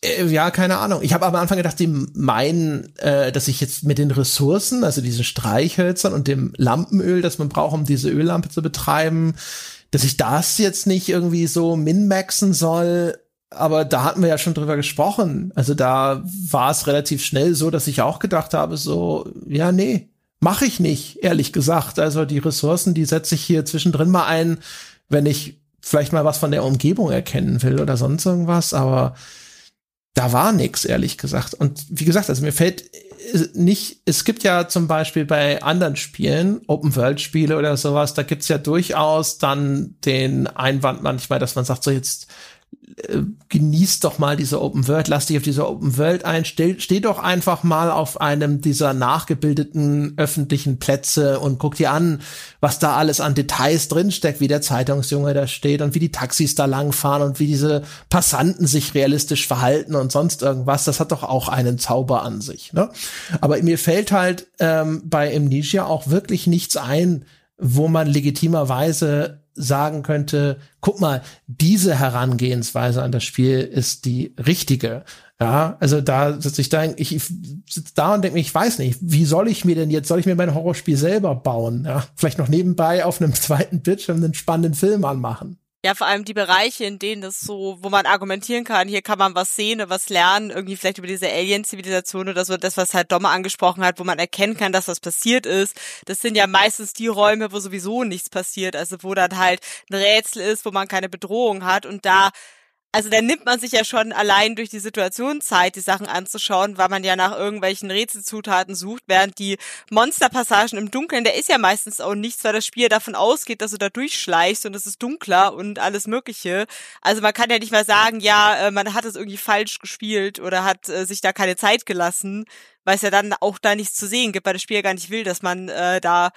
ja, keine Ahnung. Ich habe am Anfang gedacht, die meinen, äh, dass ich jetzt mit den Ressourcen, also diesen Streichhölzern und dem Lampenöl, das man braucht, um diese Öllampe zu betreiben, dass ich das jetzt nicht irgendwie so min-maxen soll. Aber da hatten wir ja schon drüber gesprochen. Also da war es relativ schnell so, dass ich auch gedacht habe, so, ja, nee, mache ich nicht, ehrlich gesagt. Also die Ressourcen, die setze ich hier zwischendrin mal ein, wenn ich vielleicht mal was von der Umgebung erkennen will oder sonst irgendwas. Aber da war nix, ehrlich gesagt. Und wie gesagt, also mir fällt äh, nicht, es gibt ja zum Beispiel bei anderen Spielen, Open-World-Spiele oder sowas, da gibt's ja durchaus dann den Einwand manchmal, dass man sagt, so jetzt äh, genieß doch mal diese Open World, lass dich auf diese Open World ein, steh, steh doch einfach mal auf einem dieser nachgebildeten öffentlichen Plätze und guck dir an, was da alles an Details drinsteckt, wie der Zeitungsjunge da steht und wie die Taxis da langfahren und wie diese Passanten sich realistisch verhalten und sonst irgendwas. Das hat doch auch einen Zauber an sich. Ne? Aber mir fällt halt ähm, bei Amnesia auch wirklich nichts ein, wo man legitimerweise sagen könnte, guck mal, diese Herangehensweise an das Spiel ist die richtige. Ja, also da sitze ich da, ich, ich sitze da und denke mir, ich weiß nicht, wie soll ich mir denn jetzt, soll ich mir mein Horrorspiel selber bauen? Ja, vielleicht noch nebenbei auf einem zweiten Bildschirm einen spannenden Film anmachen. Ja, vor allem die Bereiche, in denen das so, wo man argumentieren kann, hier kann man was sehen oder was lernen, irgendwie vielleicht über diese Alien-Zivilisation oder so, das, was halt Domme angesprochen hat, wo man erkennen kann, dass was passiert ist. Das sind ja meistens die Räume, wo sowieso nichts passiert, also wo dann halt ein Rätsel ist, wo man keine Bedrohung hat und da also da nimmt man sich ja schon allein durch die Situation Zeit, die Sachen anzuschauen, weil man ja nach irgendwelchen Rätselzutaten sucht, während die Monsterpassagen im Dunkeln, der ist ja meistens auch nichts, weil das Spiel davon ausgeht, dass du da durchschleichst und es ist dunkler und alles mögliche. Also man kann ja nicht mal sagen, ja, äh, man hat es irgendwie falsch gespielt oder hat äh, sich da keine Zeit gelassen, weil es ja dann auch da nichts zu sehen gibt, weil das Spiel ja gar nicht will, dass man äh, da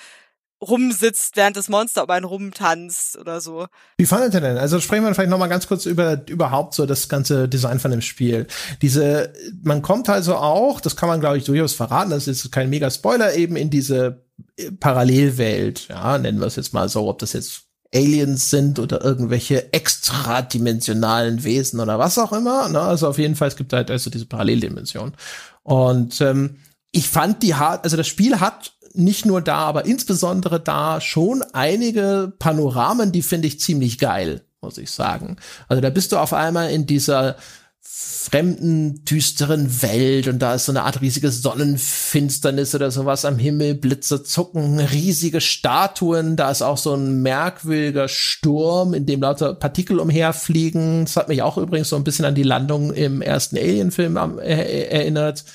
rumsitzt, während das Monster um einen rumtanzt oder so. Wie fandet ihr denn? Also sprechen wir vielleicht noch mal ganz kurz über überhaupt so das ganze Design von dem Spiel. Diese, man kommt also auch, das kann man glaube ich durchaus verraten, das ist kein mega Spoiler, eben in diese äh, Parallelwelt, ja, nennen wir es jetzt mal so, ob das jetzt Aliens sind oder irgendwelche extradimensionalen Wesen oder was auch immer. Ne? Also auf jeden Fall, es gibt halt also diese Paralleldimension. Und ähm, ich fand die hart, also das Spiel hat nicht nur da, aber insbesondere da schon einige Panoramen, die finde ich ziemlich geil, muss ich sagen. Also da bist du auf einmal in dieser fremden, düsteren Welt und da ist so eine Art riesige Sonnenfinsternis oder sowas am Himmel, Blitze zucken, riesige Statuen, da ist auch so ein merkwürdiger Sturm, in dem lauter Partikel umherfliegen. Das hat mich auch übrigens so ein bisschen an die Landung im ersten Alien-Film erinnert.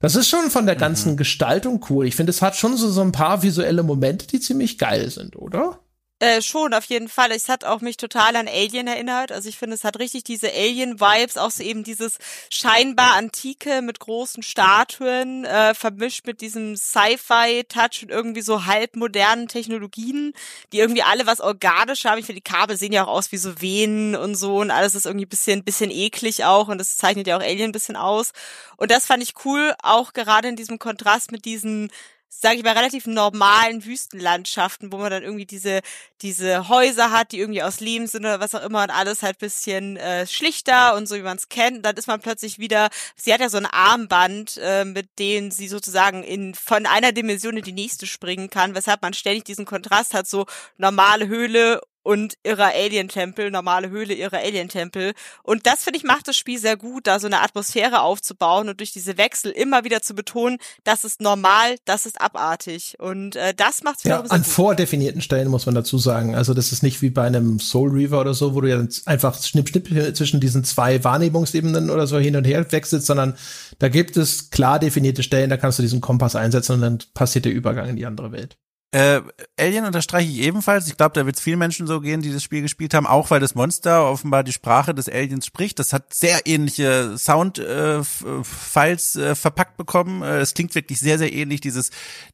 Das ist schon von der mhm. ganzen mhm. Gestaltung cool. Ich finde, es hat schon so, so ein paar visuelle Momente, die ziemlich geil sind, oder? Äh, schon, auf jeden Fall. Es hat auch mich total an Alien erinnert. Also ich finde, es hat richtig diese Alien-Vibes, auch so eben dieses scheinbar Antike mit großen Statuen, äh, vermischt mit diesem Sci-Fi-Touch und irgendwie so halbmodernen Technologien, die irgendwie alle was organisch haben. Ich finde, die Kabel sehen ja auch aus wie so Venen und so und alles ist irgendwie bisschen, bisschen eklig auch und das zeichnet ja auch Alien ein bisschen aus. Und das fand ich cool, auch gerade in diesem Kontrast mit diesen sage ich mal, relativ normalen Wüstenlandschaften, wo man dann irgendwie diese, diese Häuser hat, die irgendwie aus Lehm sind oder was auch immer und alles halt bisschen äh, schlichter und so, wie man es kennt. Und dann ist man plötzlich wieder, sie hat ja so ein Armband, äh, mit dem sie sozusagen in von einer Dimension in die nächste springen kann, weshalb man ständig diesen Kontrast hat, so normale Höhle und ihrer Alien-Tempel, normale Höhle ihrer Alien-Tempel. Und das, finde ich, macht das Spiel sehr gut, da so eine Atmosphäre aufzubauen und durch diese Wechsel immer wieder zu betonen, das ist normal, das ist abartig. Und äh, das macht es ja, an vordefinierten Stellen muss man dazu sagen. Also das ist nicht wie bei einem Soul Reaver oder so, wo du ja einfach schnipp, schnipp zwischen diesen zwei Wahrnehmungsebenen oder so hin und her wechselst, sondern da gibt es klar definierte Stellen, da kannst du diesen Kompass einsetzen und dann passiert der Übergang in die andere Welt. Äh, Alien unterstreiche ich ebenfalls. Ich glaube, da wird es vielen Menschen so gehen, die das Spiel gespielt haben, auch weil das Monster offenbar die Sprache des Aliens spricht. Das hat sehr ähnliche Sound-Files äh, äh, verpackt bekommen. Äh, es klingt wirklich sehr, sehr ähnlich, dieses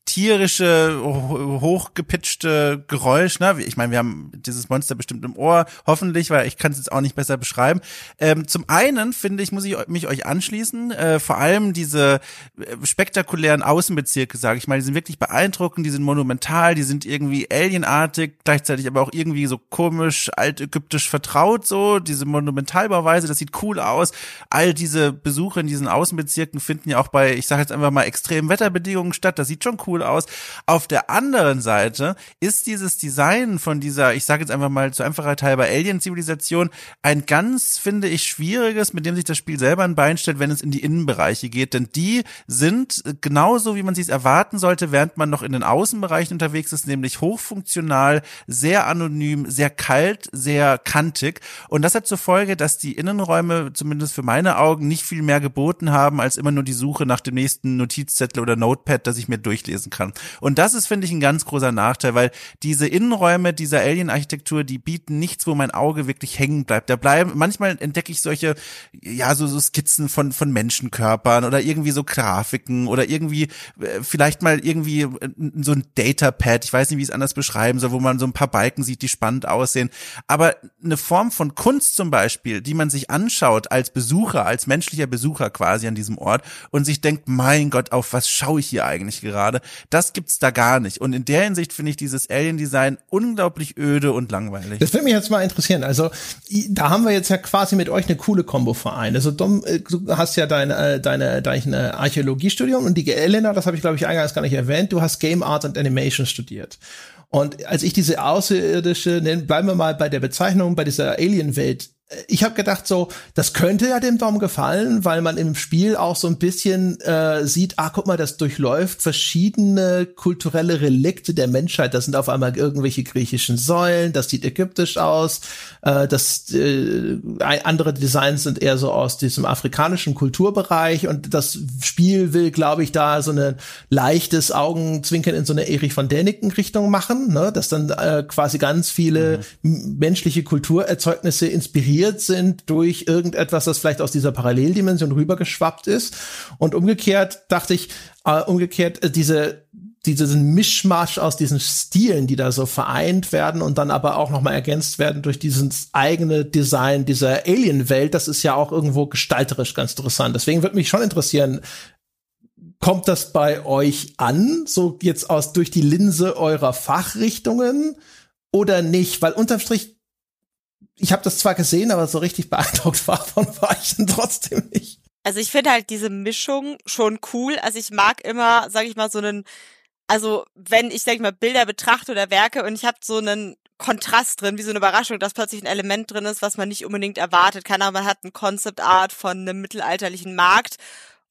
tierische, hochgepitchte Geräusch. Ne? Ich meine, wir haben dieses Monster bestimmt im Ohr, hoffentlich, weil ich kann es jetzt auch nicht besser beschreiben. Ähm, zum einen, finde ich, muss ich mich euch anschließen, äh, vor allem diese äh, spektakulären Außenbezirke, sage ich mal, die sind wirklich beeindruckend, die sind monumental monumental, die sind irgendwie alienartig, gleichzeitig aber auch irgendwie so komisch altägyptisch vertraut so, diese Monumentalbauweise, das sieht cool aus. All diese Besuche in diesen Außenbezirken finden ja auch bei, ich sage jetzt einfach mal extremen Wetterbedingungen statt, das sieht schon cool aus. Auf der anderen Seite ist dieses Design von dieser, ich sage jetzt einfach mal zu Einfachheit halber Alien-Zivilisation ein ganz, finde ich, schwieriges, mit dem sich das Spiel selber ein Bein stellt, wenn es in die Innenbereiche geht, denn die sind genauso, wie man sie es erwarten sollte, während man noch in den Außenbereichen unterwegs ist, nämlich hochfunktional, sehr anonym, sehr kalt, sehr kantig. Und das hat zur Folge, dass die Innenräume, zumindest für meine Augen, nicht viel mehr geboten haben, als immer nur die Suche nach dem nächsten Notizzettel oder Notepad, das ich mir durchlesen kann. Und das ist, finde ich, ein ganz großer Nachteil, weil diese Innenräume dieser Alien-Architektur, die bieten nichts, wo mein Auge wirklich hängen bleibt. Da bleiben, manchmal entdecke ich solche, ja, so, so Skizzen von, von Menschenkörpern oder irgendwie so Grafiken oder irgendwie, äh, vielleicht mal irgendwie äh, so ein Data Etherpad, ich weiß nicht, wie ich es anders beschreiben soll, wo man so ein paar Balken sieht, die spannend aussehen. Aber eine Form von Kunst zum Beispiel, die man sich anschaut als Besucher, als menschlicher Besucher quasi an diesem Ort und sich denkt, mein Gott, auf was schaue ich hier eigentlich gerade? Das gibt's da gar nicht. Und in der Hinsicht finde ich dieses Alien-Design unglaublich öde und langweilig. Das würde mich jetzt mal interessieren. Also da haben wir jetzt ja quasi mit euch eine coole Kombo vereint. Also Dom, äh, du hast ja deine, äh, deine, deine Archäologiestudium und die Elena, das habe ich glaube ich eingangs gar nicht erwähnt, du hast Game Art und Animation Animation studiert. Und als ich diese außerirdische, bleiben wir mal bei der Bezeichnung, bei dieser Alien-Welt ich habe gedacht so, das könnte ja dem Dom gefallen, weil man im Spiel auch so ein bisschen äh, sieht, ah, guck mal, das durchläuft verschiedene kulturelle Relikte der Menschheit. Das sind auf einmal irgendwelche griechischen Säulen, das sieht ägyptisch aus, äh, das äh, andere Designs sind eher so aus diesem afrikanischen Kulturbereich und das Spiel will, glaube ich, da so ein leichtes Augenzwinkern in so eine Erich von Däniken Richtung machen, ne? dass dann äh, quasi ganz viele mhm. menschliche Kulturerzeugnisse inspirieren inspiriert sind durch irgendetwas, das vielleicht aus dieser Paralleldimension rübergeschwappt ist. Und umgekehrt dachte ich, äh, umgekehrt, äh, diese diesen Mischmasch aus diesen Stilen, die da so vereint werden und dann aber auch nochmal ergänzt werden durch dieses eigene Design dieser Alien-Welt, das ist ja auch irgendwo gestalterisch ganz interessant. Deswegen würde mich schon interessieren, kommt das bei euch an, so jetzt aus durch die Linse eurer Fachrichtungen oder nicht? Weil unterm Strich ich habe das zwar gesehen, aber so richtig beeindruckt davon war ich dann trotzdem nicht. Also ich finde halt diese Mischung schon cool. Also ich mag immer, sag ich mal, so einen, also wenn ich, sag ich mal, Bilder betrachte oder Werke und ich habe so einen Kontrast drin, wie so eine Überraschung, dass plötzlich ein Element drin ist, was man nicht unbedingt erwartet kann, aber man hat ein Concept Art von einem mittelalterlichen Markt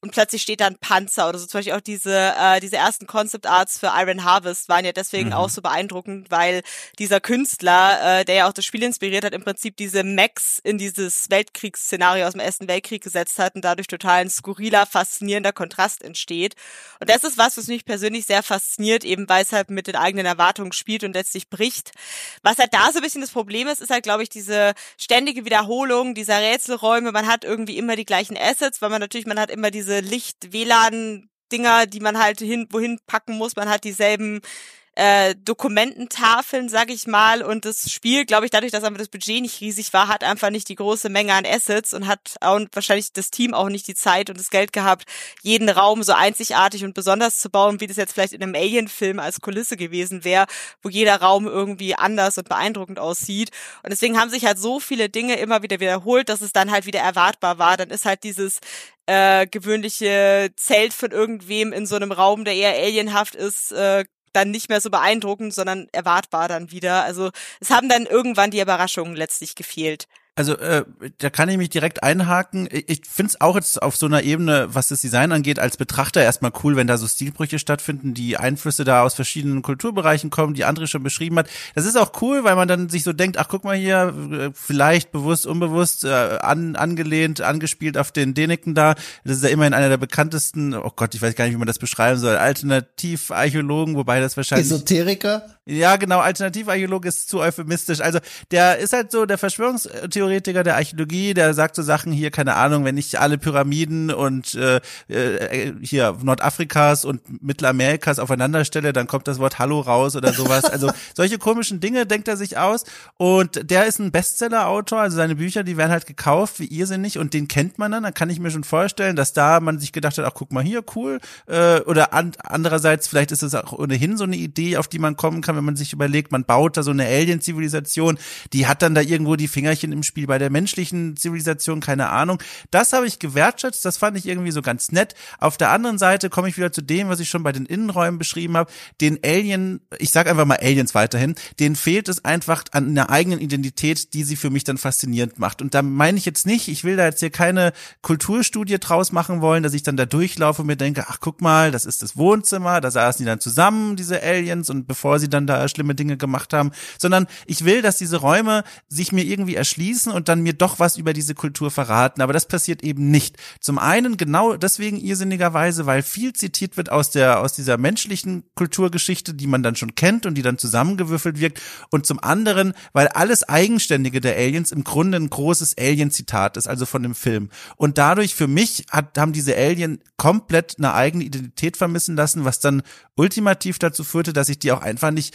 und plötzlich steht da ein Panzer oder so. Zum Beispiel auch diese, äh, diese ersten Concept Arts für Iron Harvest waren ja deswegen mhm. auch so beeindruckend, weil dieser Künstler, äh, der ja auch das Spiel inspiriert hat, im Prinzip diese Mechs in dieses Weltkriegsszenario aus dem Ersten Weltkrieg gesetzt hat und dadurch total ein skurriler, faszinierender Kontrast entsteht. Und das ist was, was mich persönlich sehr fasziniert, eben weil es halt mit den eigenen Erwartungen spielt und letztlich bricht. Was halt da so ein bisschen das Problem ist, ist halt, glaube ich, diese ständige Wiederholung dieser Rätselräume. Man hat irgendwie immer die gleichen Assets, weil man natürlich, man hat immer diese Licht-WLAN-Dinger, die man halt hin, wohin packen muss. Man hat dieselben äh, Dokumententafeln, sag ich mal, und das Spiel, glaube ich, dadurch, dass aber das Budget nicht riesig war, hat einfach nicht die große Menge an Assets und hat auch wahrscheinlich das Team auch nicht die Zeit und das Geld gehabt, jeden Raum so einzigartig und besonders zu bauen, wie das jetzt vielleicht in einem Alien-Film als Kulisse gewesen wäre, wo jeder Raum irgendwie anders und beeindruckend aussieht. Und deswegen haben sich halt so viele Dinge immer wieder wiederholt, dass es dann halt wieder erwartbar war. Dann ist halt dieses äh, gewöhnliche Zelt von irgendwem in so einem Raum, der eher alienhaft ist, äh, dann nicht mehr so beeindruckend, sondern erwartbar dann wieder. Also es haben dann irgendwann die Überraschungen letztlich gefehlt. Also äh, da kann ich mich direkt einhaken. Ich finde es auch jetzt auf so einer Ebene, was das Design angeht, als Betrachter erstmal cool, wenn da so Stilbrüche stattfinden, die Einflüsse da aus verschiedenen Kulturbereichen kommen, die André schon beschrieben hat. Das ist auch cool, weil man dann sich so denkt, ach guck mal hier, äh, vielleicht bewusst, unbewusst, äh, an, angelehnt, angespielt auf den Däniken da. Das ist ja immerhin einer der bekanntesten, oh Gott, ich weiß gar nicht, wie man das beschreiben soll, Alternativarchäologen, wobei das wahrscheinlich... Esoteriker? Ja, genau, Alternativarchäologe ist zu euphemistisch. Also der ist halt so der Verschwörungstheoretiker der Archäologie, der sagt so Sachen hier, keine Ahnung, wenn ich alle Pyramiden und äh, äh, hier Nordafrikas und Mittelamerikas aufeinander stelle, dann kommt das Wort Hallo raus oder sowas. Also solche komischen Dinge denkt er sich aus. Und der ist ein Bestseller-Autor, also seine Bücher, die werden halt gekauft wie irrsinnig und den kennt man dann. Da kann ich mir schon vorstellen, dass da man sich gedacht hat, ach guck mal hier, cool. Äh, oder an, andererseits, vielleicht ist es auch ohnehin so eine Idee, auf die man kommen kann, wenn man sich überlegt, man baut da so eine Alien-Zivilisation, die hat dann da irgendwo die Fingerchen im Spiel bei der menschlichen Zivilisation, keine Ahnung. Das habe ich gewertschätzt, das fand ich irgendwie so ganz nett. Auf der anderen Seite komme ich wieder zu dem, was ich schon bei den Innenräumen beschrieben habe. Den Alien, ich sage einfach mal Aliens weiterhin, denen fehlt es einfach an einer eigenen Identität, die sie für mich dann faszinierend macht. Und da meine ich jetzt nicht, ich will da jetzt hier keine Kulturstudie draus machen wollen, dass ich dann da durchlaufe und mir denke, ach guck mal, das ist das Wohnzimmer, da saßen die dann zusammen, diese Aliens, und bevor sie dann da schlimme Dinge gemacht haben, sondern ich will, dass diese Räume sich mir irgendwie erschließen und dann mir doch was über diese Kultur verraten. Aber das passiert eben nicht. Zum einen genau deswegen irrsinnigerweise, weil viel zitiert wird aus der, aus dieser menschlichen Kulturgeschichte, die man dann schon kennt und die dann zusammengewürfelt wirkt. Und zum anderen, weil alles Eigenständige der Aliens im Grunde ein großes Alien-Zitat ist, also von dem Film. Und dadurch für mich hat, haben diese Alien komplett eine eigene Identität vermissen lassen, was dann ultimativ dazu führte, dass ich die auch einfach nicht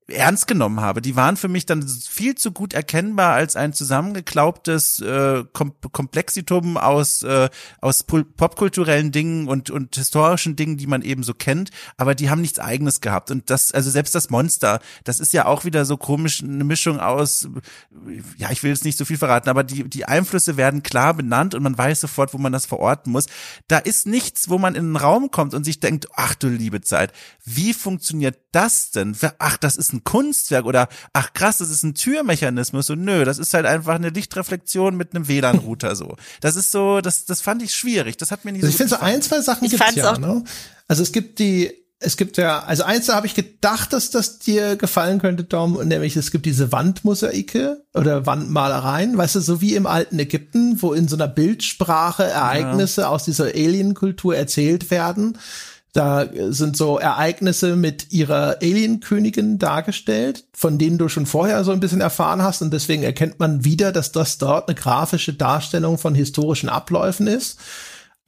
ernst genommen habe. Die waren für mich dann viel zu gut erkennbar als ein zusammengeklaubtes äh, Kom Komplexitum aus äh, aus popkulturellen Dingen und und historischen Dingen, die man eben so kennt, aber die haben nichts eigenes gehabt und das also selbst das Monster, das ist ja auch wieder so komisch eine Mischung aus ja, ich will jetzt nicht so viel verraten, aber die die Einflüsse werden klar benannt und man weiß sofort, wo man das verorten muss. Da ist nichts, wo man in einen Raum kommt und sich denkt, ach du liebe Zeit, wie funktioniert das denn? Ach, das ist ein ein Kunstwerk oder ach krass, das ist ein Türmechanismus und nö, das ist halt einfach eine Lichtreflexion mit einem WLAN-Router so. Das ist so, das, das fand ich schwierig. Das hat mir nicht also so Ich finde so ein, zwei Sachen ich gibt's ja, auch ne? Also es gibt die es gibt ja, also eins da habe ich gedacht, dass das dir gefallen könnte, Dom, nämlich es gibt diese Wandmosaike oder Wandmalereien, weißt du, so wie im alten Ägypten, wo in so einer Bildsprache Ereignisse ja. aus dieser Alienkultur erzählt werden. Da sind so Ereignisse mit ihrer Alienkönigin dargestellt, von denen du schon vorher so ein bisschen erfahren hast und deswegen erkennt man wieder, dass das dort eine grafische Darstellung von historischen Abläufen ist.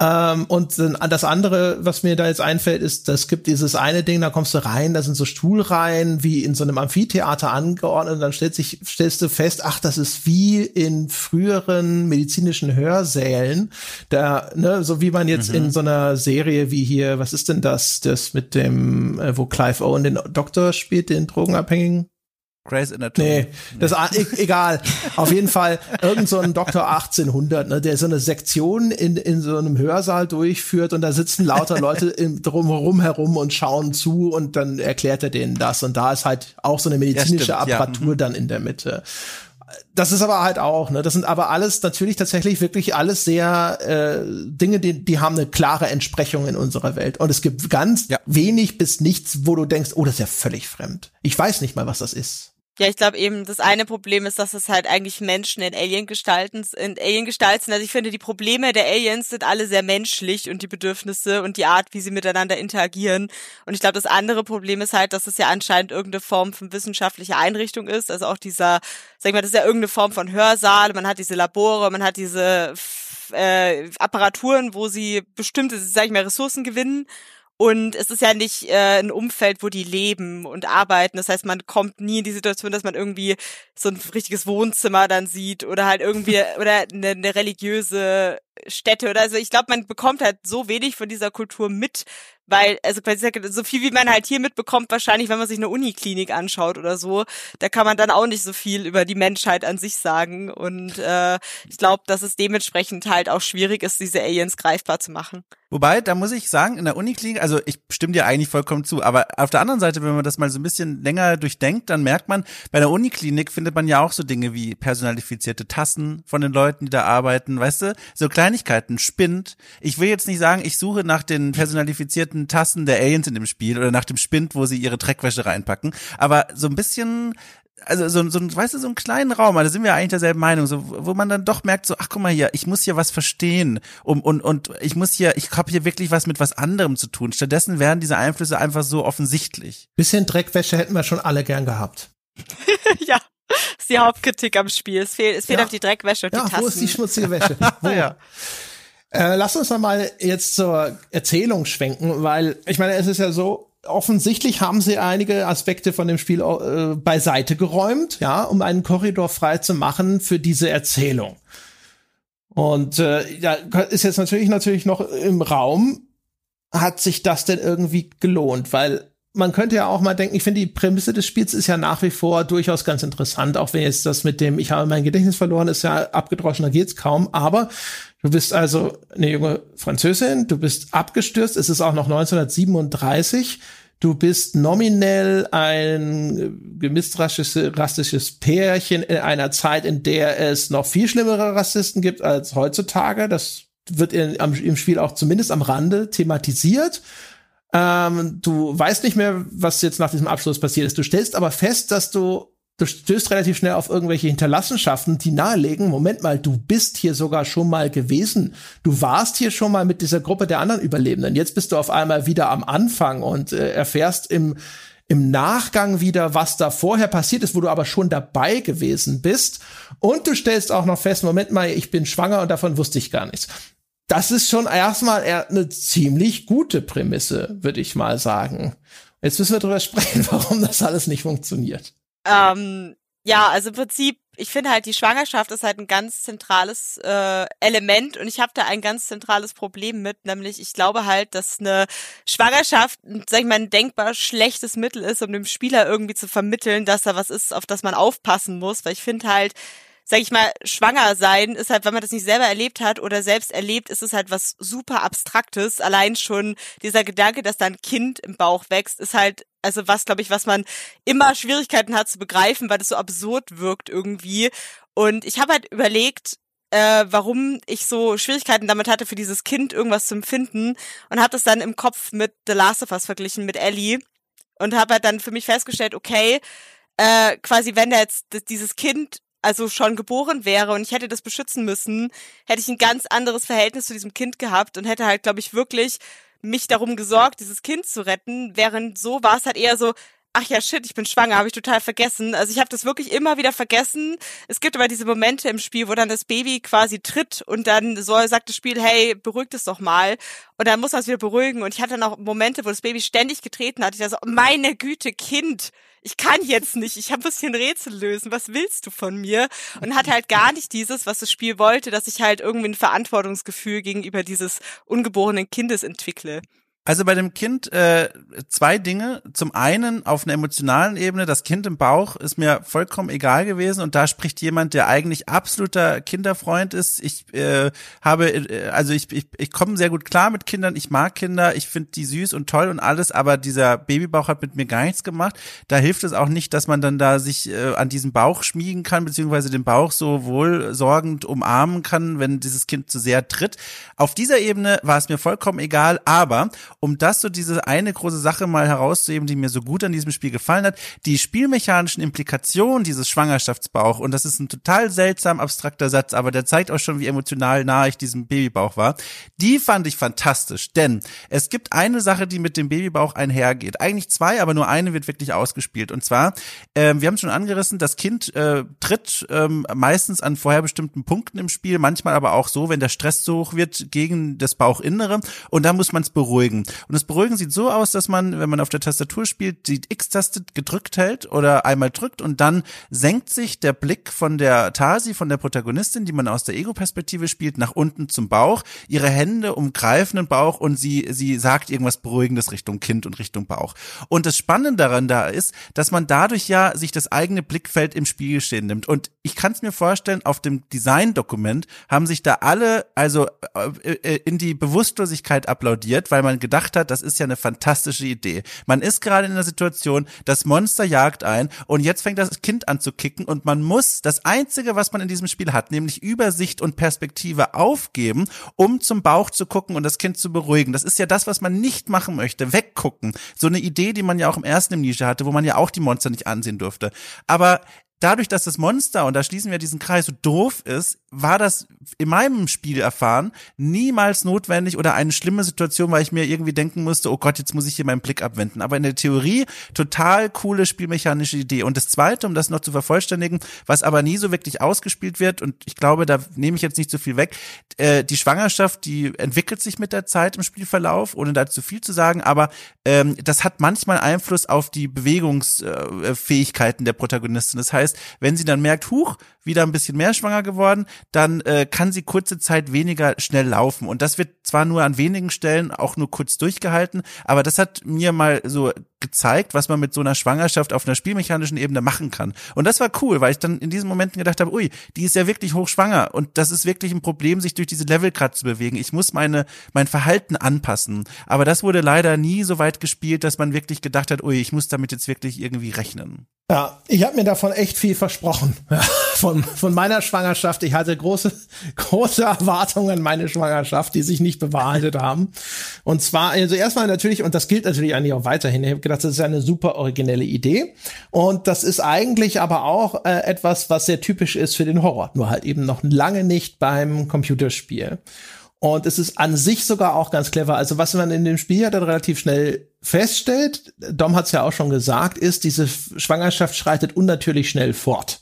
Ähm, und das andere, was mir da jetzt einfällt, ist, es gibt dieses eine Ding, da kommst du rein, da sind so Stuhlreihen wie in so einem Amphitheater angeordnet und dann stellt sich, stellst du fest, ach, das ist wie in früheren medizinischen Hörsälen, da, ne, so wie man jetzt mhm. in so einer Serie wie hier, was ist denn das, das mit dem, äh, wo Clive Owen den Doktor spielt, den Drogenabhängigen? Grey's Anatomy. Nee, das e egal. Auf jeden Fall irgend so ein Doktor 1800, ne, der so eine Sektion in, in so einem Hörsaal durchführt und da sitzen lauter Leute im, drumherum herum und schauen zu und dann erklärt er denen das und da ist halt auch so eine medizinische ja, Apparatur ja. Dann in der Mitte. Das ist aber halt auch, ne, das sind aber alles natürlich tatsächlich wirklich alles sehr äh, Dinge, die, die haben eine klare Entsprechung in unserer Welt und es gibt ganz ja. wenig bis nichts, wo du denkst, oh, das ist ja völlig fremd. Ich weiß nicht mal, was das ist. Ja, ich glaube eben, das eine Problem ist, dass es halt eigentlich Menschen in Alien-Gestalten, in Alien-Gestalten sind. Also ich finde, die Probleme der Aliens sind alle sehr menschlich und die Bedürfnisse und die Art, wie sie miteinander interagieren. Und ich glaube, das andere Problem ist halt, dass es ja anscheinend irgendeine Form von wissenschaftlicher Einrichtung ist. Also auch dieser, sag ich mal, das ist ja irgendeine Form von Hörsaal. Man hat diese Labore, man hat diese äh, Apparaturen, wo sie bestimmte, sag ich mal, Ressourcen gewinnen. Und es ist ja nicht äh, ein Umfeld, wo die leben und arbeiten. Das heißt, man kommt nie in die Situation, dass man irgendwie so ein richtiges Wohnzimmer dann sieht oder halt irgendwie oder eine, eine religiöse Stätte oder also ich glaube, man bekommt halt so wenig von dieser Kultur mit, weil, also so viel wie man halt hier mitbekommt, wahrscheinlich, wenn man sich eine Uniklinik anschaut oder so, da kann man dann auch nicht so viel über die Menschheit an sich sagen. Und äh, ich glaube, dass es dementsprechend halt auch schwierig ist, diese Aliens greifbar zu machen. Wobei, da muss ich sagen, in der Uniklinik, also ich stimme dir eigentlich vollkommen zu, aber auf der anderen Seite, wenn man das mal so ein bisschen länger durchdenkt, dann merkt man, bei der Uniklinik findet man ja auch so Dinge wie personalifizierte Tassen von den Leuten, die da arbeiten, weißt du, so Kleinigkeiten, Spind. Ich will jetzt nicht sagen, ich suche nach den personalifizierten Tassen der Aliens in dem Spiel oder nach dem Spind, wo sie ihre Dreckwäsche reinpacken, aber so ein bisschen also so, so ein, weißt du, so einen kleinen Raum, also da sind wir eigentlich derselben Meinung, so, wo man dann doch merkt, so, ach guck mal hier, ich muss hier was verstehen um, und, und ich muss hier, ich habe hier wirklich was mit was anderem zu tun. Stattdessen werden diese Einflüsse einfach so offensichtlich. Bisschen Dreckwäsche hätten wir schon alle gern gehabt. ja. Ist die Hauptkritik am Spiel. Es fehlt, es fehlt ja. auf die Dreckwäsche und ja, die Tassen. Wo ist die schmutzige Wäsche? Wo? ja. Äh, lass uns mal jetzt zur Erzählung schwenken, weil ich meine, es ist ja so, offensichtlich haben sie einige Aspekte von dem Spiel äh, beiseite geräumt, ja, um einen Korridor frei zu machen für diese Erzählung. Und äh, ja, ist jetzt natürlich natürlich noch im Raum, hat sich das denn irgendwie gelohnt? Weil man könnte ja auch mal denken, ich finde die Prämisse des Spiels ist ja nach wie vor durchaus ganz interessant, auch wenn jetzt das mit dem, ich habe mein Gedächtnis verloren, ist ja abgedroschen, da geht's kaum. Aber du bist also eine junge Französin, du bist abgestürzt, es ist auch noch 1937. Du bist nominell ein gemisstrassisches Pärchen in einer Zeit, in der es noch viel schlimmere Rassisten gibt als heutzutage. Das wird in, im Spiel auch zumindest am Rande thematisiert. Ähm, du weißt nicht mehr, was jetzt nach diesem Abschluss passiert ist. Du stellst aber fest, dass du du stößt relativ schnell auf irgendwelche Hinterlassenschaften, die nahelegen, Moment mal, du bist hier sogar schon mal gewesen. Du warst hier schon mal mit dieser Gruppe der anderen Überlebenden. Jetzt bist du auf einmal wieder am Anfang und äh, erfährst im im Nachgang wieder, was da vorher passiert ist, wo du aber schon dabei gewesen bist. Und du stellst auch noch fest, Moment mal, ich bin schwanger und davon wusste ich gar nichts das ist schon erstmal eine ziemlich gute Prämisse, würde ich mal sagen. Jetzt müssen wir darüber sprechen, warum das alles nicht funktioniert. Ähm, ja, also im Prinzip, ich finde halt, die Schwangerschaft ist halt ein ganz zentrales äh, Element und ich habe da ein ganz zentrales Problem mit, nämlich ich glaube halt, dass eine Schwangerschaft, sag ich mal, ein denkbar schlechtes Mittel ist, um dem Spieler irgendwie zu vermitteln, dass da was ist, auf das man aufpassen muss, weil ich finde halt, sag ich mal, schwanger sein ist halt, wenn man das nicht selber erlebt hat oder selbst erlebt, ist es halt was super Abstraktes. Allein schon dieser Gedanke, dass da ein Kind im Bauch wächst, ist halt also was, glaube ich, was man immer Schwierigkeiten hat zu begreifen, weil das so absurd wirkt irgendwie. Und ich habe halt überlegt, äh, warum ich so Schwierigkeiten damit hatte, für dieses Kind irgendwas zu empfinden und habe das dann im Kopf mit The Last of Us verglichen, mit Ellie und habe halt dann für mich festgestellt, okay, äh, quasi wenn da jetzt dieses Kind also schon geboren wäre und ich hätte das beschützen müssen, hätte ich ein ganz anderes Verhältnis zu diesem Kind gehabt und hätte halt, glaube ich, wirklich mich darum gesorgt, dieses Kind zu retten, während so war es halt eher so, ach ja, shit, ich bin schwanger, habe ich total vergessen. Also ich habe das wirklich immer wieder vergessen. Es gibt aber diese Momente im Spiel, wo dann das Baby quasi tritt und dann so sagt das Spiel, hey, beruhigt es doch mal. Und dann muss man es wieder beruhigen. Und ich hatte noch Momente, wo das Baby ständig getreten hat. Ich dachte so, meine Güte, Kind, ich kann jetzt nicht, ich habe ein bisschen Rätsel lösen, was willst du von mir? Und hatte halt gar nicht dieses, was das Spiel wollte, dass ich halt irgendwie ein Verantwortungsgefühl gegenüber dieses ungeborenen Kindes entwickle. Also bei dem Kind äh, zwei Dinge. Zum einen auf einer emotionalen Ebene, das Kind im Bauch ist mir vollkommen egal gewesen und da spricht jemand, der eigentlich absoluter Kinderfreund ist. Ich äh, habe, äh, also ich, ich, ich komme sehr gut klar mit Kindern, ich mag Kinder, ich finde die süß und toll und alles, aber dieser Babybauch hat mit mir gar nichts gemacht. Da hilft es auch nicht, dass man dann da sich äh, an diesen Bauch schmiegen kann, beziehungsweise den Bauch so wohlsorgend umarmen kann, wenn dieses Kind zu sehr tritt. Auf dieser Ebene war es mir vollkommen egal, aber um das so diese eine große Sache mal herauszuheben, die mir so gut an diesem Spiel gefallen hat, die spielmechanischen Implikationen dieses Schwangerschaftsbauch, und das ist ein total seltsam abstrakter Satz, aber der zeigt auch schon, wie emotional nah ich diesem Babybauch war, die fand ich fantastisch, denn es gibt eine Sache, die mit dem Babybauch einhergeht. Eigentlich zwei, aber nur eine wird wirklich ausgespielt. Und zwar, äh, wir haben schon angerissen, das Kind äh, tritt äh, meistens an vorher bestimmten Punkten im Spiel, manchmal aber auch so, wenn der Stress so hoch wird, gegen das Bauchinnere und da muss man es beruhigen. Und das Beruhigen sieht so aus, dass man, wenn man auf der Tastatur spielt, die X-Taste gedrückt hält oder einmal drückt und dann senkt sich der Blick von der Tasi, von der Protagonistin, die man aus der Ego-Perspektive spielt, nach unten zum Bauch. Ihre Hände umgreifen den Bauch und sie, sie sagt irgendwas Beruhigendes Richtung Kind und Richtung Bauch. Und das Spannende daran da ist, dass man dadurch ja sich das eigene Blickfeld im Spielgeschehen nimmt. Und ich kann es mir vorstellen, auf dem Design-Dokument haben sich da alle also äh, äh, in die Bewusstlosigkeit applaudiert, weil man gedacht gedacht hat, das ist ja eine fantastische Idee. Man ist gerade in einer Situation, das Monster jagt ein und jetzt fängt das Kind an zu kicken und man muss das einzige, was man in diesem Spiel hat, nämlich Übersicht und Perspektive aufgeben, um zum Bauch zu gucken und das Kind zu beruhigen. Das ist ja das, was man nicht machen möchte, weggucken. So eine Idee, die man ja auch im ersten Nische hatte, wo man ja auch die Monster nicht ansehen durfte. Aber dadurch, dass das Monster, und da schließen wir diesen Kreis, so doof ist, war das in meinem Spiel erfahren niemals notwendig oder eine schlimme Situation, weil ich mir irgendwie denken musste, oh Gott, jetzt muss ich hier meinen Blick abwenden. Aber in der Theorie total coole spielmechanische Idee. Und das Zweite, um das noch zu vervollständigen, was aber nie so wirklich ausgespielt wird, und ich glaube, da nehme ich jetzt nicht so viel weg, äh, die Schwangerschaft, die entwickelt sich mit der Zeit im Spielverlauf, ohne da zu viel zu sagen, aber ähm, das hat manchmal Einfluss auf die Bewegungsfähigkeiten der Protagonistin. Das heißt, wenn sie dann merkt, huch, wieder ein bisschen mehr schwanger geworden, dann äh, kann sie kurze Zeit weniger schnell laufen. Und das wird zwar nur an wenigen Stellen auch nur kurz durchgehalten, aber das hat mir mal so gezeigt, was man mit so einer Schwangerschaft auf einer spielmechanischen Ebene machen kann. Und das war cool, weil ich dann in diesen Momenten gedacht habe, ui, die ist ja wirklich hochschwanger und das ist wirklich ein Problem, sich durch diese Level gerade zu bewegen. Ich muss meine mein Verhalten anpassen. Aber das wurde leider nie so weit gespielt, dass man wirklich gedacht hat, ui, ich muss damit jetzt wirklich irgendwie rechnen. Ja, ich habe mir davon echt viel versprochen. von, von meiner Schwangerschaft. Ich hatte große, große Erwartungen an meine Schwangerschaft, die sich nicht bewahrheitet haben. Und zwar, also erstmal natürlich, und das gilt natürlich eigentlich auch weiterhin, ich habe das ist eine super originelle Idee. Und das ist eigentlich aber auch äh, etwas, was sehr typisch ist für den Horror, nur halt eben noch lange nicht beim Computerspiel. Und es ist an sich sogar auch ganz clever. Also was man in dem Spiel ja dann relativ schnell feststellt, Dom hat es ja auch schon gesagt, ist, diese Schwangerschaft schreitet unnatürlich schnell fort.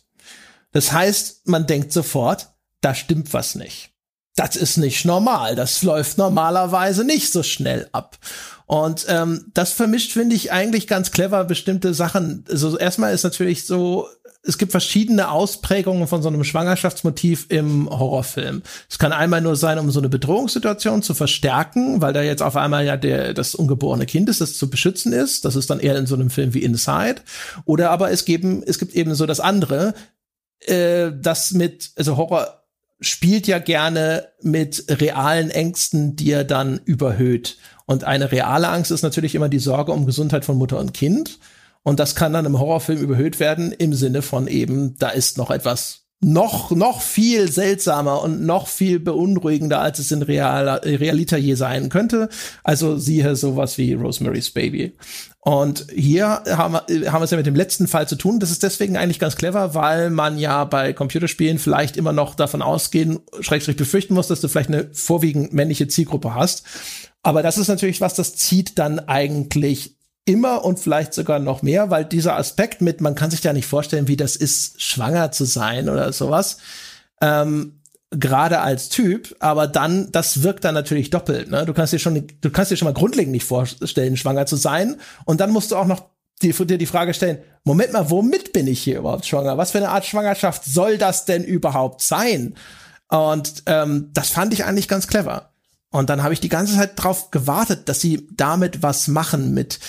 Das heißt, man denkt sofort, da stimmt was nicht. Das ist nicht normal. Das läuft normalerweise nicht so schnell ab. Und ähm, das vermischt, finde ich, eigentlich ganz clever bestimmte Sachen. Also erstmal ist natürlich so, es gibt verschiedene Ausprägungen von so einem Schwangerschaftsmotiv im Horrorfilm. Es kann einmal nur sein, um so eine Bedrohungssituation zu verstärken, weil da jetzt auf einmal ja der, das ungeborene Kind ist, das zu beschützen ist. Das ist dann eher in so einem Film wie Inside. Oder aber es geben, es gibt eben so das andere, äh, das mit, also Horror spielt ja gerne mit realen Ängsten, die er dann überhöht. Und eine reale Angst ist natürlich immer die Sorge um Gesundheit von Mutter und Kind. Und das kann dann im Horrorfilm überhöht werden im Sinne von eben, da ist noch etwas noch, noch viel seltsamer und noch viel beunruhigender, als es in realer, Realita je sein könnte. Also siehe sowas wie Rosemary's Baby. Und hier haben wir, haben wir es ja mit dem letzten Fall zu tun. Das ist deswegen eigentlich ganz clever, weil man ja bei Computerspielen vielleicht immer noch davon ausgehen, schrägstrich befürchten muss, dass du vielleicht eine vorwiegend männliche Zielgruppe hast. Aber das ist natürlich was, das zieht dann eigentlich immer und vielleicht sogar noch mehr, weil dieser Aspekt mit, man kann sich ja nicht vorstellen, wie das ist, schwanger zu sein oder sowas, ähm, gerade als Typ, aber dann, das wirkt dann natürlich doppelt. Ne? Du kannst dir schon, du kannst dir schon mal grundlegend nicht vorstellen, schwanger zu sein, und dann musst du auch noch die, dir die Frage stellen: Moment mal, womit bin ich hier überhaupt schwanger? Was für eine Art Schwangerschaft soll das denn überhaupt sein? Und ähm, das fand ich eigentlich ganz clever. Und dann habe ich die ganze Zeit drauf gewartet, dass sie damit was machen mit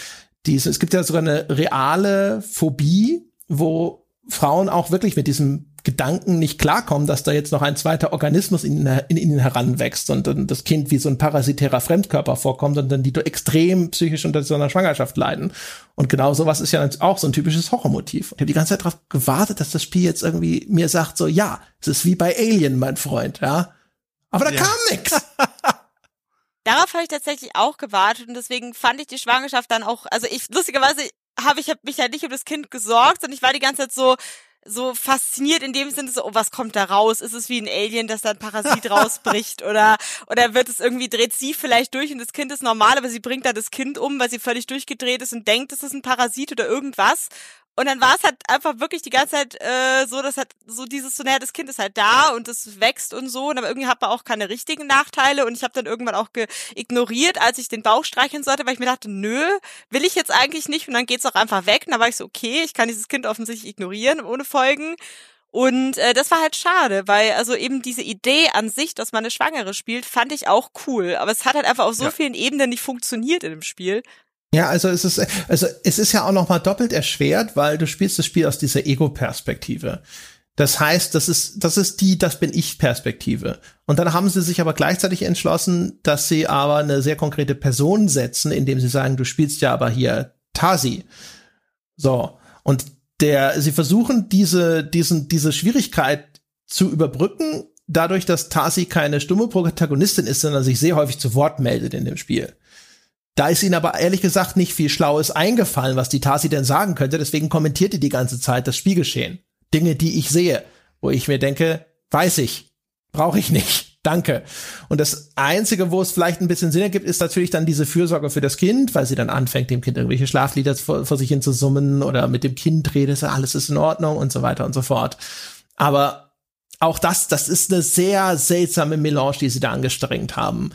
diese, es gibt ja sogar eine reale Phobie, wo Frauen auch wirklich mit diesem Gedanken nicht klarkommen, dass da jetzt noch ein zweiter Organismus in, in ihnen heranwächst und dann das Kind wie so ein parasitärer Fremdkörper vorkommt und dann die extrem psychisch unter so einer Schwangerschaft leiden. Und genau sowas ist ja auch so ein typisches Horrormotiv. Ich habe die ganze Zeit darauf gewartet, dass das Spiel jetzt irgendwie mir sagt, so ja, es ist wie bei Alien, mein Freund, ja. Aber da ja. kam nix. Darauf habe ich tatsächlich auch gewartet und deswegen fand ich die Schwangerschaft dann auch, also ich, lustigerweise habe ich hab mich ja nicht um das Kind gesorgt und ich war die ganze Zeit so, so fasziniert in dem Sinne so, oh, was kommt da raus? Ist es wie ein Alien, dass da ein Parasit rausbricht oder, oder wird es irgendwie, dreht sie vielleicht durch und das Kind ist normal, aber sie bringt da das Kind um, weil sie völlig durchgedreht ist und denkt, es ist ein Parasit oder irgendwas. Und dann war es halt einfach wirklich die ganze Zeit äh, so, dass halt so dieses so, naja, das Kind ist halt da und es wächst und so, und aber irgendwie hat man auch keine richtigen Nachteile und ich habe dann irgendwann auch ignoriert, als ich den Bauch streicheln sollte, weil ich mir dachte, nö, will ich jetzt eigentlich nicht und dann geht's auch einfach weg. Und dann war ich so, okay, ich kann dieses Kind offensichtlich ignorieren ohne Folgen. Und äh, das war halt schade, weil also eben diese Idee an sich, dass man eine Schwangere spielt, fand ich auch cool. Aber es hat halt einfach auf so ja. vielen Ebenen nicht funktioniert in dem Spiel. Ja, also es ist, also es ist ja auch noch mal doppelt erschwert, weil du spielst das Spiel aus dieser Ego-Perspektive. Das heißt, das ist, das ist die, das bin ich Perspektive. Und dann haben sie sich aber gleichzeitig entschlossen, dass sie aber eine sehr konkrete Person setzen, indem sie sagen, du spielst ja aber hier Tasi. So. Und der, sie versuchen diese, diesen, diese Schwierigkeit zu überbrücken, dadurch, dass Tasi keine stumme Protagonistin ist, sondern sich sehr häufig zu Wort meldet in dem Spiel. Da ist ihnen aber ehrlich gesagt nicht viel Schlaues eingefallen, was die Tasi denn sagen könnte. Deswegen kommentiert die die ganze Zeit das Spielgeschehen. Dinge, die ich sehe, wo ich mir denke, weiß ich, brauche ich nicht. Danke. Und das Einzige, wo es vielleicht ein bisschen Sinn ergibt, ist natürlich dann diese Fürsorge für das Kind, weil sie dann anfängt, dem Kind irgendwelche Schlaflieder vor, vor sich hin zu summen oder mit dem Kind redet, alles ist in Ordnung und so weiter und so fort. Aber auch das, das ist eine sehr seltsame Melange, die sie da angestrengt haben.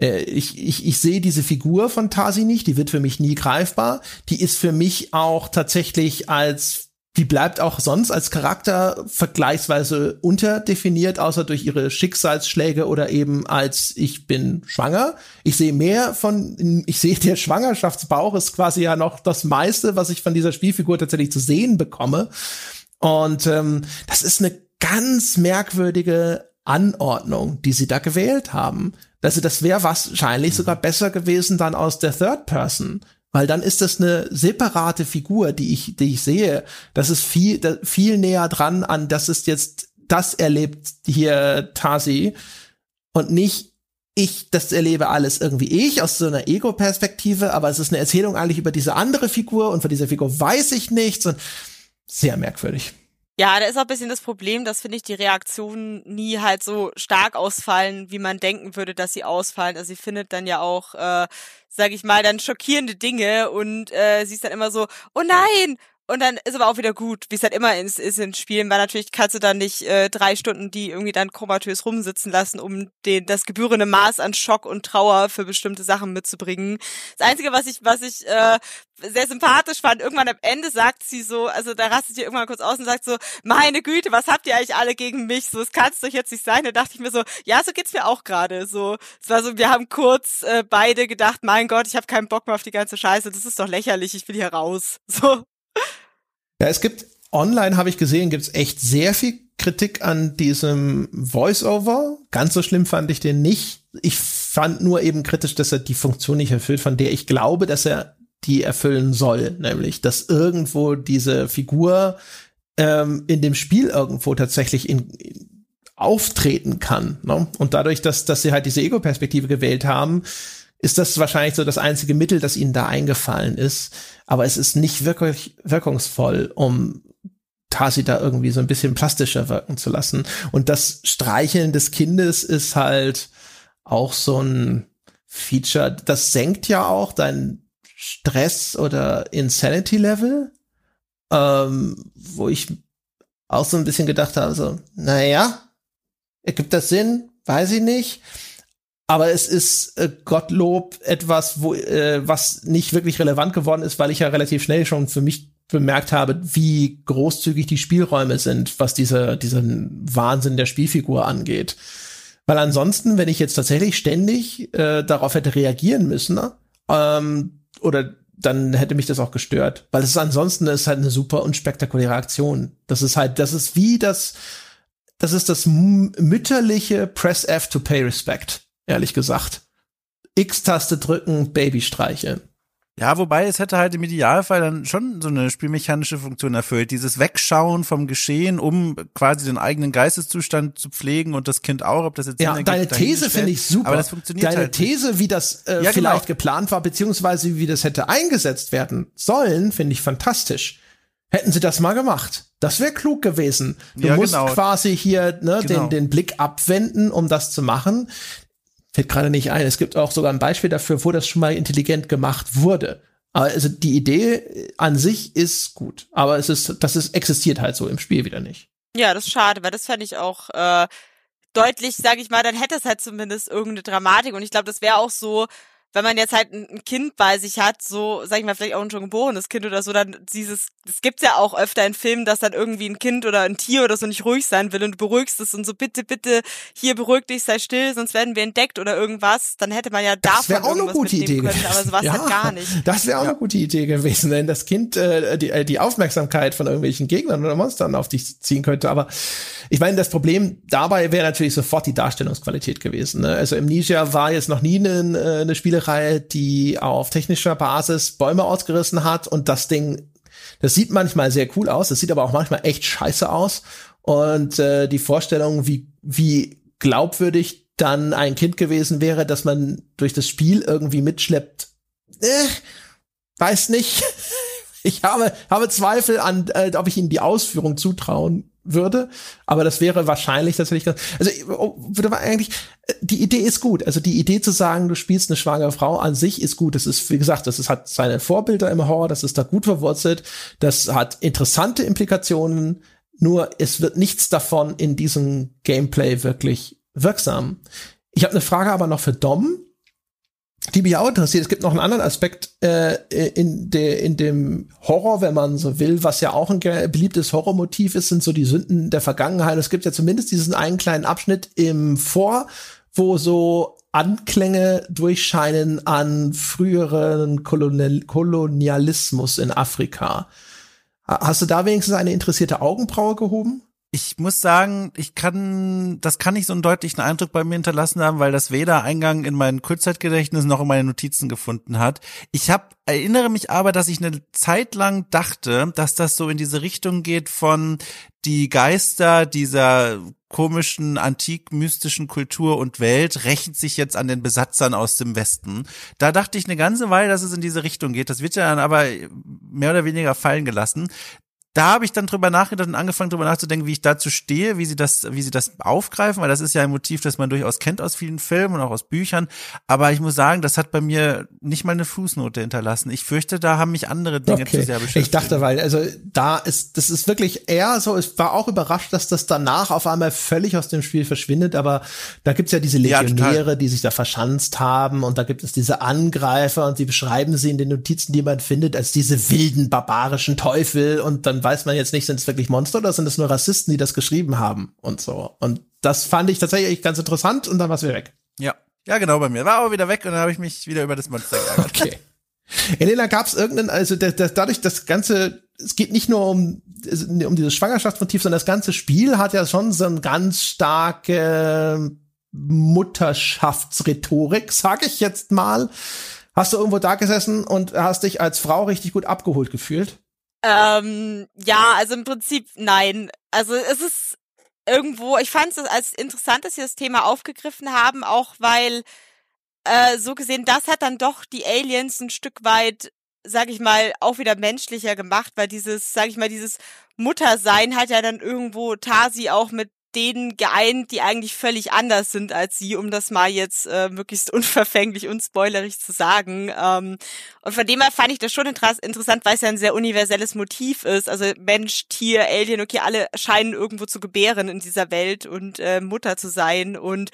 Äh, ich, ich, ich sehe diese Figur von Tasi nicht, die wird für mich nie greifbar. Die ist für mich auch tatsächlich als die bleibt auch sonst als Charakter vergleichsweise unterdefiniert, außer durch ihre Schicksalsschläge oder eben als ich bin schwanger. Ich sehe mehr von, ich sehe der Schwangerschaftsbauch ist quasi ja noch das meiste, was ich von dieser Spielfigur tatsächlich zu sehen bekomme. Und ähm, das ist eine ganz merkwürdige Anordnung, die sie da gewählt haben. Also das wäre wahrscheinlich sogar besser gewesen dann aus der Third Person. Weil dann ist das eine separate Figur, die ich, die ich sehe. Das ist viel, viel näher dran an, das ist jetzt, das erlebt hier Tasi und nicht ich, das erlebe alles irgendwie ich aus so einer Ego-Perspektive, aber es ist eine Erzählung eigentlich über diese andere Figur und von dieser Figur weiß ich nichts und sehr merkwürdig. Ja, da ist auch ein bisschen das Problem, dass, finde ich, die Reaktionen nie halt so stark ausfallen, wie man denken würde, dass sie ausfallen. Also sie findet dann ja auch, äh, sag ich mal, dann schockierende Dinge und äh, sie ist dann immer so, oh nein, und dann ist aber auch wieder gut, wie es halt immer ist, ist in Spielen, weil natürlich kannst du dann nicht äh, drei Stunden die irgendwie dann komatös rumsitzen lassen, um den das gebührende Maß an Schock und Trauer für bestimmte Sachen mitzubringen. Das Einzige, was ich, was ich äh, sehr sympathisch fand, irgendwann am Ende sagt sie so, also da rastet sie irgendwann kurz aus und sagt so, meine Güte, was habt ihr eigentlich alle gegen mich? So, es kann es doch jetzt nicht sein. Da dachte ich mir so, ja, so geht's mir auch gerade. So, es war so, wir haben kurz äh, beide gedacht, mein Gott, ich habe keinen Bock mehr auf die ganze Scheiße, das ist doch lächerlich, ich will hier raus. So. Ja, es gibt online, habe ich gesehen, gibt es echt sehr viel Kritik an diesem Voice-Over. Ganz so schlimm fand ich den nicht. Ich fand nur eben kritisch, dass er die Funktion nicht erfüllt, von der ich glaube, dass er die erfüllen soll. Nämlich, dass irgendwo diese Figur ähm, in dem Spiel irgendwo tatsächlich in, in auftreten kann. Ne? Und dadurch, dass, dass sie halt diese Ego-Perspektive gewählt haben, ist das wahrscheinlich so das einzige Mittel, das ihnen da eingefallen ist. Aber es ist nicht wirklich wirkungsvoll, um Tasi da irgendwie so ein bisschen plastischer wirken zu lassen. Und das Streicheln des Kindes ist halt auch so ein Feature, das senkt ja auch dein Stress oder Insanity Level, ähm, wo ich auch so ein bisschen gedacht habe, so, naja, ergibt das Sinn? Weiß ich nicht. Aber es ist äh, Gottlob etwas, wo äh, was nicht wirklich relevant geworden ist, weil ich ja relativ schnell schon für mich bemerkt habe, wie großzügig die Spielräume sind, was diese, diesen Wahnsinn der Spielfigur angeht. Weil ansonsten, wenn ich jetzt tatsächlich ständig äh, darauf hätte reagieren müssen, ähm, oder dann hätte mich das auch gestört. Weil es ist ansonsten ist halt eine super unspektakuläre Aktion. Das ist halt, das ist wie das, das ist das mütterliche Press F to pay respect, ehrlich gesagt. X-Taste drücken, Baby streicheln. Ja, wobei es hätte halt im Idealfall dann schon so eine spielmechanische Funktion erfüllt. Dieses Wegschauen vom Geschehen, um quasi den eigenen Geisteszustand zu pflegen und das Kind auch, ob das jetzt Ja, deine These finde ich super. Aber das funktioniert Deine halt These, wie das äh, Ja, vielleicht genau. geplant war, beziehungsweise wie das hätte eingesetzt werden sollen, finde ich fantastisch. Hätten sie das mal gemacht. Das wäre klug gewesen. Du Ja, musst genau. quasi hier ne, Genau. den, den Blick abwenden, um das zu machen. Fällt gerade nicht ein. Es gibt auch sogar ein Beispiel dafür, wo das schon mal intelligent gemacht wurde. Also die Idee an sich ist gut. Aber es ist, das ist, existiert halt so im Spiel wieder nicht. Ja, das ist schade, weil das fände ich auch äh, deutlich, sag ich mal, dann hätte es halt zumindest irgendeine Dramatik. Und ich glaube, das wäre auch so, wenn man jetzt halt ein Kind bei sich hat, so, sag ich mal, vielleicht auch ein schon geborenes Kind oder so, dann dieses, das gibt's ja auch öfter in Filmen, dass dann irgendwie ein Kind oder ein Tier oder so nicht ruhig sein will und du beruhigst es und so, bitte, bitte, hier beruhig dich, sei still, sonst werden wir entdeckt oder irgendwas, dann hätte man ja Das davon wäre auch eine irgendwas gute Idee mitnehmen können, aber sowas ja, halt gar nicht. Das wäre auch eine gute Idee gewesen, wenn das Kind äh, die, äh, die Aufmerksamkeit von irgendwelchen Gegnern oder Monstern auf dich ziehen könnte. Aber ich meine, das Problem dabei wäre natürlich sofort die Darstellungsqualität gewesen. Ne? Also Amnesia war jetzt noch nie eine, äh, eine Spielereihe, die auf technischer Basis Bäume ausgerissen hat und das Ding, das sieht manchmal sehr cool aus, das sieht aber auch manchmal echt scheiße aus. Und äh, die Vorstellung, wie, wie glaubwürdig dann ein Kind gewesen wäre, dass man durch das Spiel irgendwie mitschleppt, äh, weiß nicht. Ich habe, habe Zweifel an, äh, ob ich ihnen die Ausführung zutrauen würde, aber das wäre wahrscheinlich tatsächlich ganz, also oh, würde man eigentlich, die Idee ist gut. Also die Idee zu sagen, du spielst eine schwangere Frau an sich ist gut. Das ist, wie gesagt, das ist, hat seine Vorbilder im Horror, das ist da gut verwurzelt, das hat interessante Implikationen, nur es wird nichts davon in diesem Gameplay wirklich wirksam. Ich habe eine Frage aber noch für Dom, die mich auch interessiert. Es gibt noch einen anderen Aspekt äh, in, de, in dem Horror, wenn man so will, was ja auch ein beliebtes Horrormotiv ist, sind so die Sünden der Vergangenheit. Es gibt ja zumindest diesen einen kleinen Abschnitt im Vor, wo so Anklänge durchscheinen an früheren Kolonial Kolonialismus in Afrika. Ha- Hast du da wenigstens eine interessierte Augenbraue gehoben? Ich muss sagen, ich kann, das kann nicht so einen deutlichen Eindruck bei mir hinterlassen haben, weil das weder Eingang in mein Kurzzeitgedächtnis noch in meine Notizen gefunden hat. Ich hab, erinnere mich aber, dass ich eine Zeit lang dachte, dass das so in diese Richtung geht von die Geister dieser komischen, antik-mystischen Kultur und Welt rächen sich jetzt an den Besatzern aus dem Westen. Da dachte ich eine ganze Weile, dass es in diese Richtung geht. Das wird ja dann aber mehr oder weniger fallen gelassen da habe ich dann drüber nachgedacht und angefangen drüber nachzudenken, wie ich dazu stehe, wie sie das, wie sie das aufgreifen, weil das ist ja ein Motiv, das man durchaus kennt aus vielen Filmen und auch aus Büchern. Aber ich muss sagen, das hat bei mir nicht mal eine Fußnote hinterlassen. Ich fürchte, da haben mich andere Dinge zu sehr beschäftigt. Ich dachte, weil, also da ist, das ist wirklich eher so, ich war auch überrascht, dass das danach auf einmal völlig aus dem Spiel verschwindet, aber da gibt's ja diese Ja, Legionäre, total. die sich da verschanzt haben und da gibt es diese Angreifer und die beschreiben sie in den Notizen, die man findet, als diese wilden, barbarischen Teufel und dann weiß man jetzt nicht, sind es wirklich Monster oder sind es nur Rassisten, die das geschrieben haben und so. Und das fand ich tatsächlich ganz interessant und dann war's wieder weg. ja. Ja, genau bei mir. War aber wieder weg und dann habe ich mich wieder über das Monster geärgert. Okay. Elena, gab es irgendeinen, also das, das, dadurch das ganze es geht nicht nur um, um dieses Schwangerschaftsmotiv, sondern das ganze Spiel hat ja schon so eine ganz starke Mutterschaftsrhetorik, sag ich jetzt mal. Hast du irgendwo da gesessen und hast dich als Frau richtig gut abgeholt gefühlt? Ähm, ja, also im Prinzip nein. Also es ist irgendwo, ich fand es als interessant, dass sie das Thema aufgegriffen haben, auch weil äh, so gesehen, das hat dann doch die Aliens ein Stück weit, sag ich mal, auch wieder menschlicher gemacht, weil dieses, sag ich mal, dieses Muttersein hat ja dann irgendwo Tasi auch mit denen geeint, die eigentlich völlig anders sind als sie, um das mal jetzt äh, möglichst unverfänglich und spoilerig zu sagen. Ähm, und von dem her fand ich das schon inter interessant, weil es ja ein sehr universelles Motiv ist. Also Mensch, Tier, Alien, okay, alle scheinen irgendwo zu gebären in dieser Welt und äh, Mutter zu sein und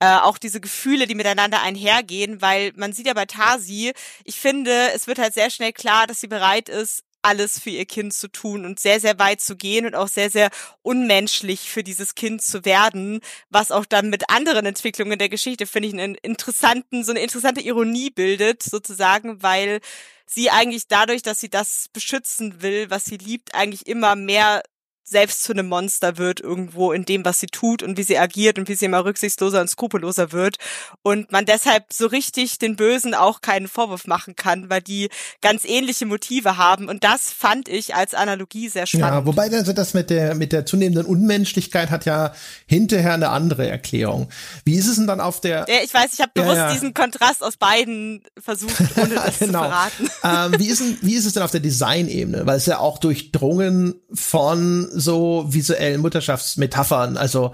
äh, auch diese Gefühle, die miteinander einhergehen, weil man sieht ja bei Tasi, ich finde, es wird halt sehr schnell klar, dass sie bereit ist, alles für ihr Kind zu tun und sehr, sehr weit zu gehen und auch sehr, sehr unmenschlich für dieses Kind zu werden, was auch dann mit anderen Entwicklungen der Geschichte, finde ich, einen interessanten, so eine interessante Ironie bildet, sozusagen, weil sie eigentlich dadurch, dass sie das beschützen will, was sie liebt, eigentlich immer mehr selbst zu einem Monster wird irgendwo in dem, was sie tut und wie sie agiert und wie sie immer rücksichtsloser und skrupelloser wird und man deshalb so richtig den Bösen auch keinen Vorwurf machen kann, weil die ganz ähnliche Motive haben und das fand ich als Analogie sehr spannend. Ja, wobei also das mit der mit der zunehmenden Unmenschlichkeit hat ja hinterher eine andere Erklärung. Wie ist es denn dann auf der? Ja, ich weiß, ich habe bewusst ja, ja. diesen Kontrast aus beiden versucht, ohne das genau. zu verraten. Ähm, wie ist denn, wie ist es denn auf der Designebene? Weil es ja auch durchdrungen von so visuellen Mutterschaftsmetaphern, also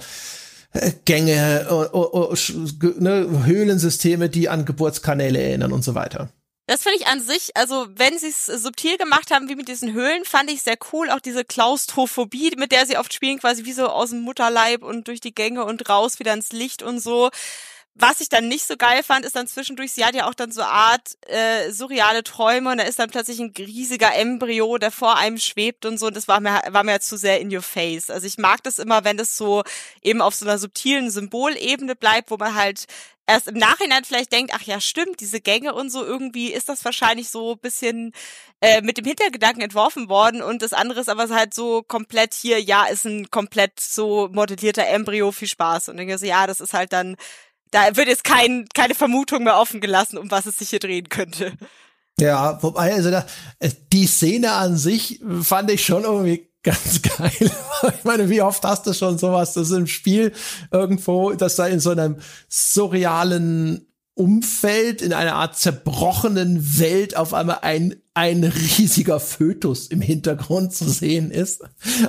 äh, Gänge, uh, uh, ne, Höhlensysteme, die an Geburtskanäle erinnern und so weiter. Das finde ich an sich, also wenn sie es subtil gemacht haben, wie mit diesen Höhlen, fand ich sehr cool. Auch diese Klaustrophobie, mit der sie oft spielen, quasi wie so aus dem Mutterleib und durch die Gänge und raus wieder ins Licht und so. Was ich dann nicht so geil fand, ist dann zwischendurch, sie hat ja auch dann so Art äh, surreale Träume und da ist dann plötzlich ein riesiger Embryo, der vor einem schwebt und so. Und das war mir, war mir zu sehr in your face. Also ich mag das immer, wenn das so eben auf so einer subtilen Symbolebene bleibt, wo man halt erst im Nachhinein vielleicht denkt, ach ja, stimmt, diese Gänge und so, irgendwie ist das wahrscheinlich so bisschen äh, mit dem Hintergedanken entworfen worden und das andere ist aber halt so komplett hier, ja, ist ein komplett so modellierter Embryo, viel Spaß. Und dann denke ich so, ja, das ist halt dann da wird jetzt kein, keine Vermutung mehr offen gelassen, um was es sich hier drehen könnte. Ja, wobei, also da, äh, die Szene an sich fand ich schon irgendwie ganz geil. ich meine, wie oft hast du schon sowas, das im Spiel irgendwo, dass da in so einem surrealen Umfeld, in einer Art zerbrochenen Welt auf einmal ein, ein riesiger Fötus im Hintergrund zu sehen ist.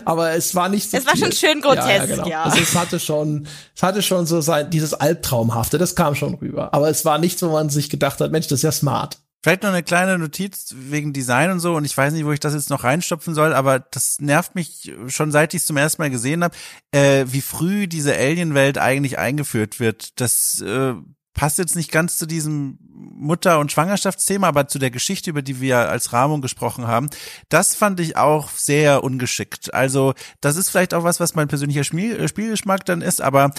Aber es war nicht so. Es war viel. schon schön grotesk, ja. ja, genau. ja. Also es hatte schon, es hatte schon so sein, dieses Albtraumhafte, das kam schon rüber. Aber es war nichts, wo man sich gedacht hat, Mensch, das ist ja smart. Vielleicht noch eine kleine Notiz wegen Design und so und ich weiß nicht, wo ich das jetzt noch reinstopfen soll, aber das nervt mich schon seit ich es zum ersten Mal gesehen habe, äh, wie früh diese Alien-Welt eigentlich eingeführt wird. Das äh, passt jetzt nicht ganz zu diesem Mutter- und Schwangerschaftsthema, aber zu der Geschichte, über die wir als Rahmung gesprochen haben. Das fand ich auch sehr ungeschickt. Also das ist vielleicht auch was, was mein persönlicher Spielgeschmack dann ist, aber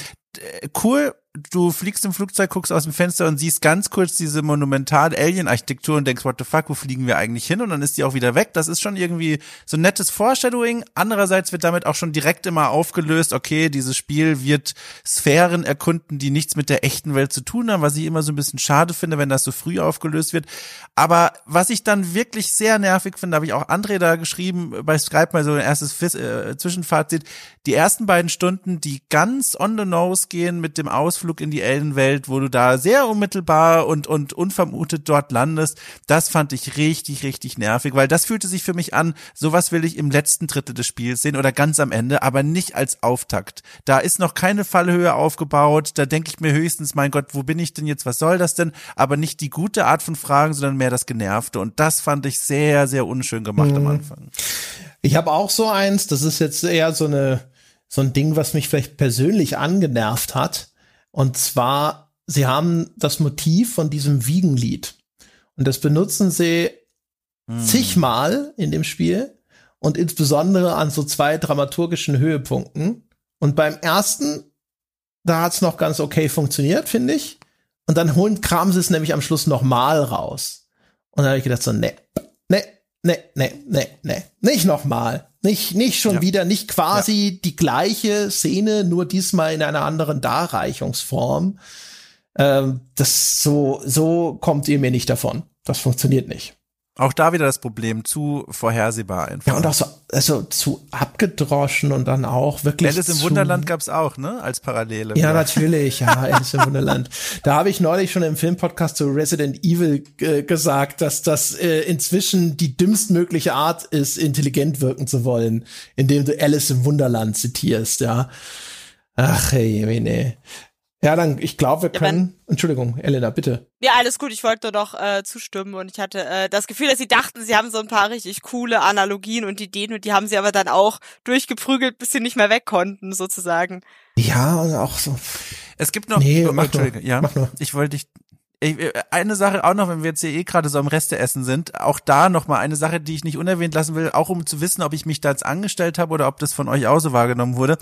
cool du fliegst im Flugzeug, guckst aus dem Fenster und siehst ganz kurz diese monumentale Alien-Architektur und denkst, what the fuck, wo fliegen wir eigentlich hin? Und dann ist die auch wieder weg. Das ist schon irgendwie so ein nettes Foreshadowing. Andererseits wird damit auch schon direkt immer aufgelöst, okay, dieses Spiel wird Sphären erkunden, die nichts mit der echten Welt zu tun haben, was ich immer so ein bisschen schade finde, wenn das so früh aufgelöst wird. Aber was ich dann wirklich sehr nervig finde, habe ich auch André da geschrieben, bei Skype mal so ein erstes äh, Zwischenfazit, die ersten beiden Stunden, die ganz on the nose gehen mit dem Ausflug in die Ellenwelt, wo du da sehr unmittelbar und, und unvermutet dort landest, das fand ich richtig, richtig nervig, weil das fühlte sich für mich an, sowas will ich im letzten Drittel des Spiels sehen oder ganz am Ende, aber nicht als Auftakt. Da ist noch keine Fallhöhe aufgebaut, da denke ich mir höchstens, mein Gott, wo bin ich denn jetzt, was soll das denn? Aber nicht die gute Art von Fragen, sondern mehr das Genervte und das fand ich sehr, sehr unschön gemacht mhm. am Anfang. Ich habe auch so eins, das ist jetzt eher so eine so ein Ding, was mich vielleicht persönlich angenervt hat. Und zwar, sie haben das Motiv von diesem Wiegenlied. Und das benutzen sie hm. zigmal in dem Spiel und insbesondere an so zwei dramaturgischen Höhepunkten. Und beim ersten, da hat's noch ganz okay funktioniert, finde ich. Und dann holen, kramen sie es nämlich am Schluss nochmal raus. Und dann habe ich gedacht so, ne, ne, nee, nee, nee, nee. Nicht nochmal. Nicht, nicht schon ja. wieder, nicht quasi ja. die gleiche Szene, nur diesmal in einer anderen Darreichungsform. Ähm, das so, so kommt ihr mir nicht davon. Das funktioniert nicht. Auch da wieder das Problem, zu vorhersehbar einfach. Ja, und auch so, also zu abgedroschen und dann auch wirklich. Alice im Wunderland gab's auch, ne? Als Parallele. Ja, natürlich, ja, Alice im Wunderland. Da habe ich neulich schon im Filmpodcast zu Resident Evil äh, gesagt, dass das äh, inzwischen die dümmstmögliche Art ist, intelligent wirken zu wollen, indem du Alice im Wunderland zitierst, ja. Ach, hey, nee. Ja, dann, ich glaube, wir können. Ja, Entschuldigung, Elena, bitte. Ja, alles gut. Ich wollte doch äh, zustimmen und ich hatte äh, das Gefühl, dass sie dachten, sie haben so ein paar richtig coole Analogien und Ideen und die haben sie aber dann auch durchgeprügelt, bis sie nicht mehr weg konnten, sozusagen. Ja, und auch so. Es gibt noch. Nee, mach nur, ja, mach nur. Ich wollte dich äh, eine Sache auch noch, wenn wir jetzt hier eh gerade so am Reste essen sind, auch da noch mal eine Sache, die ich nicht unerwähnt lassen will, auch um zu wissen, ob ich mich da jetzt angestellt habe oder ob das von euch auch so wahrgenommen wurde.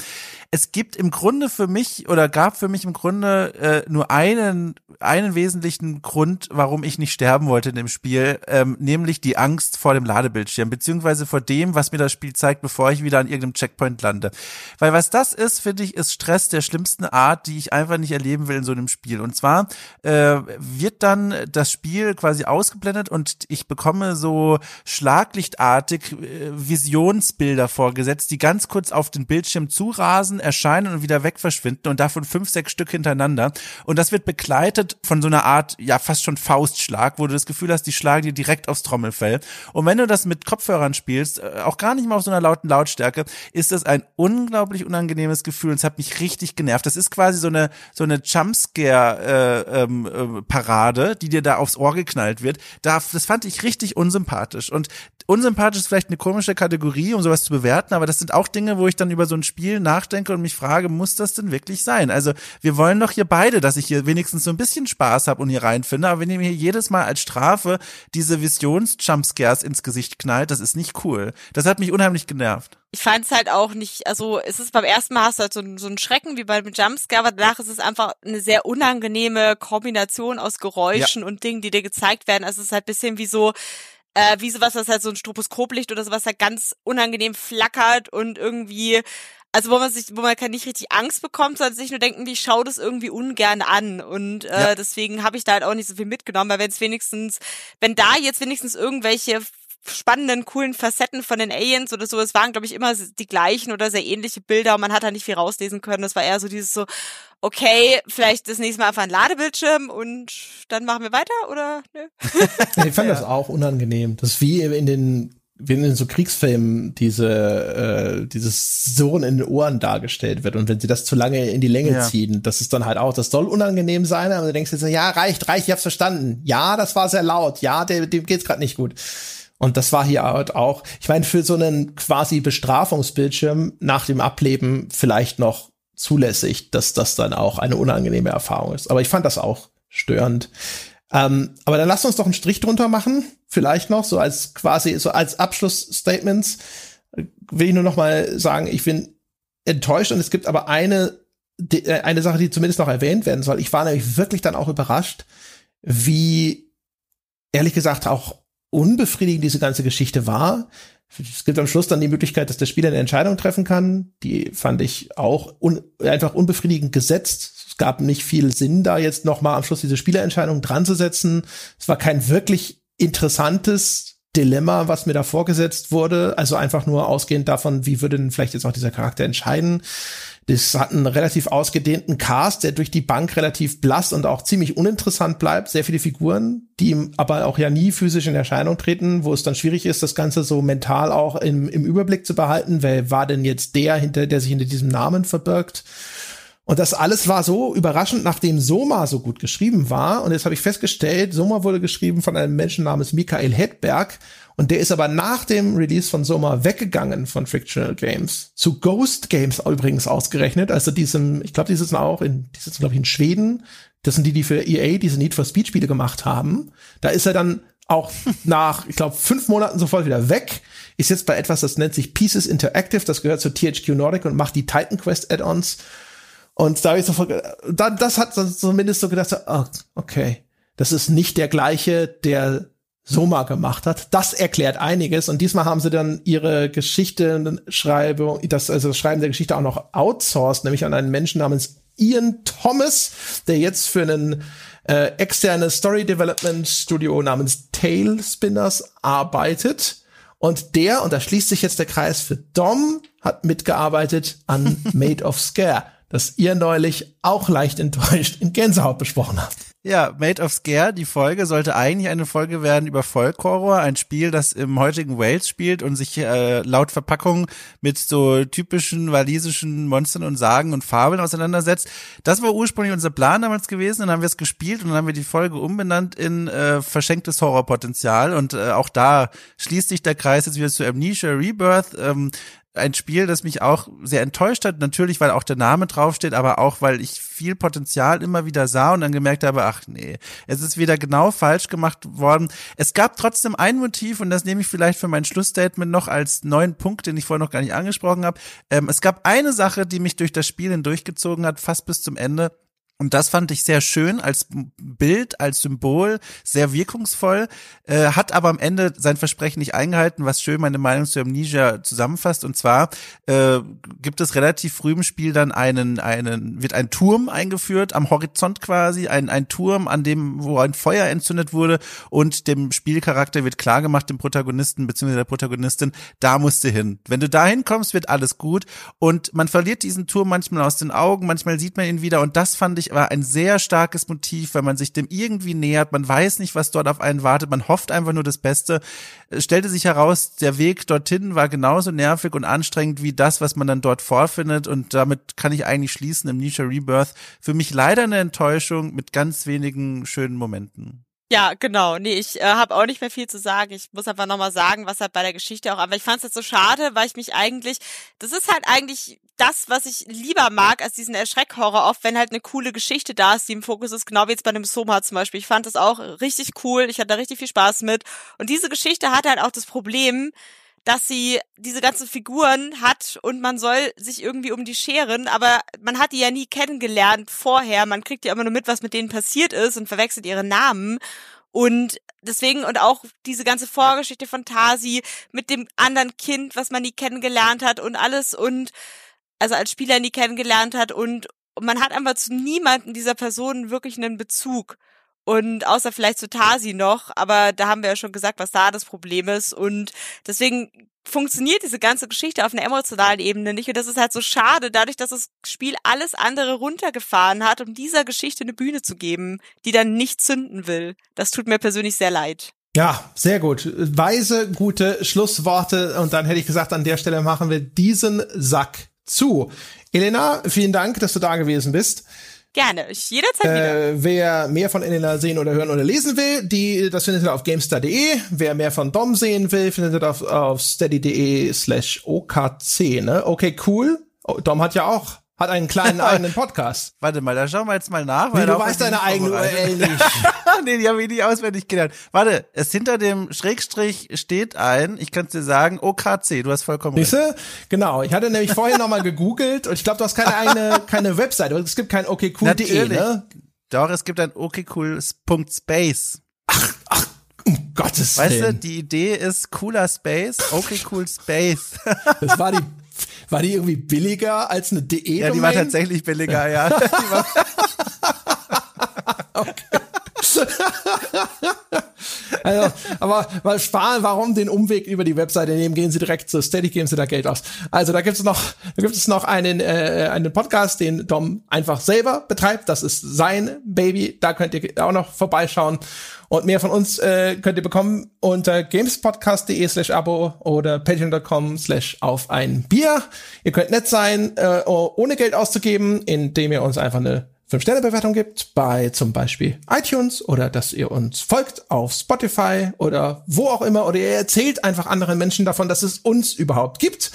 Es gibt im Grunde für mich oder gab für mich im Grunde äh, nur einen einen wesentlichen Grund, warum ich nicht sterben wollte in dem Spiel, ähm, nämlich die Angst vor dem Ladebildschirm beziehungsweise vor dem, was mir das Spiel zeigt, bevor ich wieder an irgendeinem Checkpoint lande. Weil was das ist, finde ich, ist Stress der schlimmsten Art, die ich einfach nicht erleben will in so einem Spiel. Und zwar äh, wird dann das Spiel quasi ausgeblendet und ich bekomme so schlaglichtartig äh, Visionsbilder vorgesetzt, die ganz kurz auf den Bildschirm zurasen, erscheinen und wieder weg verschwinden und davon fünf, sechs Stück hintereinander. Und das wird begleitet von so einer Art, ja, fast schon Faustschlag, wo du das Gefühl hast, die schlagen dir direkt aufs Trommelfell. Und wenn du das mit Kopfhörern spielst, äh, auch gar nicht mal auf so einer lauten Lautstärke, ist das ein unglaublich unangenehmes Gefühl und es hat mich richtig genervt. Das ist quasi so eine, so eine Jumpscare, äh, ähm, äh, die dir da aufs Ohr geknallt wird, da, das fand ich richtig unsympathisch. Und unsympathisch ist vielleicht eine komische Kategorie, um sowas zu bewerten, aber das sind auch Dinge, wo ich dann über so ein Spiel nachdenke und mich frage, muss das denn wirklich sein? Also wir wollen doch hier beide, dass ich hier wenigstens so ein bisschen Spaß habe und hier reinfinde, aber wenn ihr mir jedes Mal als Strafe diese Visions-Jumpscares ins Gesicht knallt, das ist nicht cool. Das hat mich unheimlich genervt ich fand es halt auch nicht, also es ist beim ersten Mal hast du halt so, so einen Schrecken wie bei dem Jumpscare, aber danach ist es einfach eine sehr unangenehme Kombination aus Geräuschen ja. und Dingen, die dir gezeigt werden. Also es ist halt bisschen wie so, äh, wie sowas, was halt so ein Stroboskoplicht oder sowas halt ganz unangenehm flackert und irgendwie also wo man sich, wo man nicht richtig Angst bekommt, sondern sich nur denken, ich schaue das irgendwie ungern an. Und äh, ja. deswegen habe ich da halt auch nicht so viel mitgenommen, weil wenn es wenigstens, wenn da jetzt wenigstens irgendwelche spannenden, coolen Facetten von den Aliens oder so. Es waren, glaube ich, immer die gleichen oder sehr ähnliche Bilder und man hat da nicht viel rauslesen können. Es war eher so dieses so, okay, vielleicht das nächste Mal einfach ein Ladebildschirm und dann machen wir weiter oder nö? ich fand ja. das auch unangenehm. Das ist wie in den wie in so Kriegsfilmen diese äh, dieses Surren in den Ohren dargestellt wird und wenn sie das zu lange in die Länge ja. ziehen, das ist dann halt auch, das soll unangenehm sein, aber du denkst jetzt, ja reicht, reicht, ich hab's verstanden, ja, das war sehr laut, ja, dem, dem geht's gerade nicht gut. Und das war hier halt auch, ich meine, für so einen quasi Bestrafungsbildschirm nach dem Ableben vielleicht noch zulässig, dass das dann auch eine unangenehme Erfahrung ist. Aber ich fand das auch störend. Ähm, aber dann lasst uns doch einen Strich drunter machen, vielleicht noch, so als quasi, so als Abschlussstatements will ich nur noch mal sagen, ich bin enttäuscht und es gibt aber eine, äh, eine Sache, die zumindest noch erwähnt werden soll. Ich war nämlich wirklich dann auch überrascht, wie ehrlich gesagt auch unbefriedigend diese ganze Geschichte war. Es gibt am Schluss dann die Möglichkeit, dass der Spieler eine Entscheidung treffen kann. Die fand ich auch un einfach unbefriedigend gesetzt. Es gab nicht viel Sinn, da jetzt noch mal am Schluss diese Spielerentscheidung dran zu setzen. Es war kein wirklich interessantes Dilemma, was mir da vorgesetzt wurde. Also einfach nur ausgehend davon, wie würde denn vielleicht jetzt auch dieser Charakter entscheiden. Das hat einen relativ ausgedehnten Cast, der durch die Bank relativ blass und auch ziemlich uninteressant bleibt. Sehr viele Figuren, die aber auch ja nie physisch in Erscheinung treten, wo es dann schwierig ist, das Ganze so mental auch im, im Überblick zu behalten. Wer war denn jetzt der, hinter, der sich hinter diesem Namen verbirgt? Und das alles war so überraschend, nachdem Soma so gut geschrieben war. Und jetzt habe ich festgestellt, Soma wurde geschrieben von einem Menschen namens Michael Hedberg. Und der ist aber nach dem Release von Soma weggegangen von Frictional Games. Zu Ghost Games übrigens ausgerechnet. Also diesem, ich glaube, die sitzen auch in, die sitzen, glaube ich, in Schweden. Das sind die, die für EA diese Need for Speed Spiele gemacht haben. Da ist er dann auch nach, ich glaube, fünf Monaten sofort wieder weg. Ist jetzt bei etwas, das nennt sich Pieces Interactive. Das gehört zu THQ Nordic und macht die Titan Quest Add-ons. Und da habe ich sofort, das hat zumindest so gedacht, oh, okay, das ist nicht der gleiche, der Soma gemacht hat. Das erklärt einiges. Und diesmal haben sie dann ihre Geschichte, Schreibe, das, also das Schreiben der Geschichte auch noch outsourced, nämlich an einen Menschen namens Ian Thomas, der jetzt für einen äh, externes Story Development Studio namens Tailspinners arbeitet. Und der, und da schließt sich jetzt der Kreis für Dom, hat mitgearbeitet an Made of Scare, das ihr neulich auch leicht enttäuscht in Gänsehaut besprochen habt. Ja, Made of Scare, die Folge sollte eigentlich eine Folge werden über Folk Horror, ein Spiel, das im heutigen Wales spielt und sich äh, laut Verpackung mit so typischen walisischen Monstern und Sagen und Fabeln auseinandersetzt. Das war ursprünglich unser Plan damals gewesen, dann haben wir es gespielt und dann haben wir die Folge umbenannt in äh, verschenktes Horrorpotenzial und äh, auch da schließt sich der Kreis jetzt wieder zu Amnesia Rebirth. Ähm, ein Spiel, das mich auch sehr enttäuscht hat. Natürlich, weil auch der Name draufsteht, aber auch, weil ich viel Potenzial immer wieder sah und dann gemerkt habe, ach nee, es ist wieder genau falsch gemacht worden. Es gab trotzdem ein Motiv und das nehme ich vielleicht für mein Schlussstatement noch als neuen Punkt, den ich vorher noch gar nicht angesprochen habe. Ähm, es gab eine Sache, die mich durch das Spiel hindurchgezogen hat, fast bis zum Ende. Und das fand ich sehr schön als Bild, als Symbol, sehr wirkungsvoll, äh, hat aber am Ende sein Versprechen nicht eingehalten, was schön meine Meinung zu Amnesia zusammenfasst. Und zwar äh, gibt es relativ früh im Spiel dann einen, einen, wird ein Turm eingeführt, am Horizont quasi, ein, ein Turm, an dem, wo ein Feuer entzündet wurde und dem Spielcharakter wird klar gemacht, dem Protagonisten bzw. der Protagonistin, da musst du hin. Wenn du da hinkommst, wird alles gut. Und man verliert diesen Turm manchmal aus den Augen, manchmal sieht man ihn wieder und das fand ich ich, war ein sehr starkes Motiv, weil man sich dem irgendwie nähert. Man weiß nicht, was dort auf einen wartet. Man hofft einfach nur das Beste. Es stellte sich heraus, der Weg dorthin war genauso nervig und anstrengend wie das, was man dann dort vorfindet. Und damit kann ich eigentlich schließen im Nisha Rebirth. Für mich leider eine Enttäuschung mit ganz wenigen schönen Momenten. Ja, genau. Nee, ich äh, habe auch nicht mehr viel zu sagen. Ich muss einfach nochmal sagen, was halt bei der Geschichte auch, aber ich fand es jetzt so schade, weil ich mich eigentlich, das ist halt eigentlich das, was ich lieber mag, als diesen Erschreckhorror oft, wenn halt eine coole Geschichte da ist, die im Fokus ist, genau wie jetzt bei dem Soma zum Beispiel. Ich fand das auch richtig cool, ich hatte da richtig viel Spaß mit. Und diese Geschichte hat halt auch das Problem, dass sie diese ganzen Figuren hat und man soll sich irgendwie um die scheren, aber man hat die ja nie kennengelernt vorher. Man kriegt ja immer nur mit, was mit denen passiert ist und verwechselt ihre Namen. Und deswegen und auch diese ganze Vorgeschichte von Tasi mit dem anderen Kind, was man nie kennengelernt hat und alles und also als Spieler nie kennengelernt hat und man hat einfach zu niemanden dieser Personen wirklich einen Bezug. Und außer vielleicht zu Tasi noch, aber da haben wir ja schon gesagt, was da das Problem ist. Und deswegen funktioniert diese ganze Geschichte auf einer emotionalen Ebene nicht. Und das ist halt so schade, dadurch, dass das Spiel alles andere runtergefahren hat, um dieser Geschichte eine Bühne zu geben, die dann nicht zünden will. Das tut mir persönlich sehr leid. Ja, sehr gut. Weise, gute Schlussworte. Und dann hätte ich gesagt, an der Stelle machen wir diesen Sack zu. Elena, vielen Dank, dass du da gewesen bist. Gerne, jederzeit wieder. Äh, wer mehr von Elena sehen oder hören oder lesen will, die, das findet ihr auf gamestar.de. Wer mehr von Dom sehen will, findet ihr auf, auf steady.de slash okc, ne? Okay, cool. Oh, Dom hat ja auch hat einen kleinen eigenen Podcast. Warte mal, da schauen wir jetzt mal nach. Weil du weißt deine eigene URL nicht. nee, die habe ich nicht auswendig gelernt. Warte, es hinter dem Schrägstrich steht ein, ich kann es dir sagen, OKC, du hast vollkommen recht. Genau, ich hatte nämlich vorhin nochmal gegoogelt und ich glaube, du hast keine eigene, keine Webseite, es gibt kein okcool.de, ne? Doch, es gibt ein okcool.space. Ach, ach, um Gottes Willen. Weißt du, die Idee ist cooler Space, okay cool Space. das war die war die irgendwie billiger als eine DE? Ja, die war tatsächlich billiger, ja. okay. also, aber weil sparen, warum den Umweg über die Webseite nehmen, gehen Sie direkt zu Steady, geben Sie da Geld aus. Also da gibt es noch, da gibt es noch einen, äh, einen Podcast, den Dom einfach selber betreibt. Das ist sein Baby. Da könnt ihr auch noch vorbeischauen. Und mehr von uns äh, könnt ihr bekommen unter gamespodcast.de slash abo oder patreon.com slash auf ein Bier. Ihr könnt nett sein, äh, ohne Geld auszugeben, indem ihr uns einfach eine 5-Sterne-Bewertung gibt bei zum Beispiel iTunes oder dass ihr uns folgt auf Spotify oder wo auch immer oder ihr erzählt einfach anderen Menschen davon, dass es uns überhaupt gibt.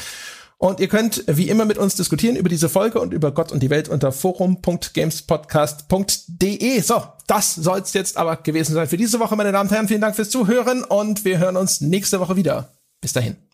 Und ihr könnt wie immer mit uns diskutieren über diese Folge und über Gott und die Welt unter forum.gamespodcast.de. So, das soll's jetzt aber gewesen sein für diese Woche, meine Damen und Herren. Vielen Dank fürs Zuhören und wir hören uns nächste Woche wieder. Bis dahin.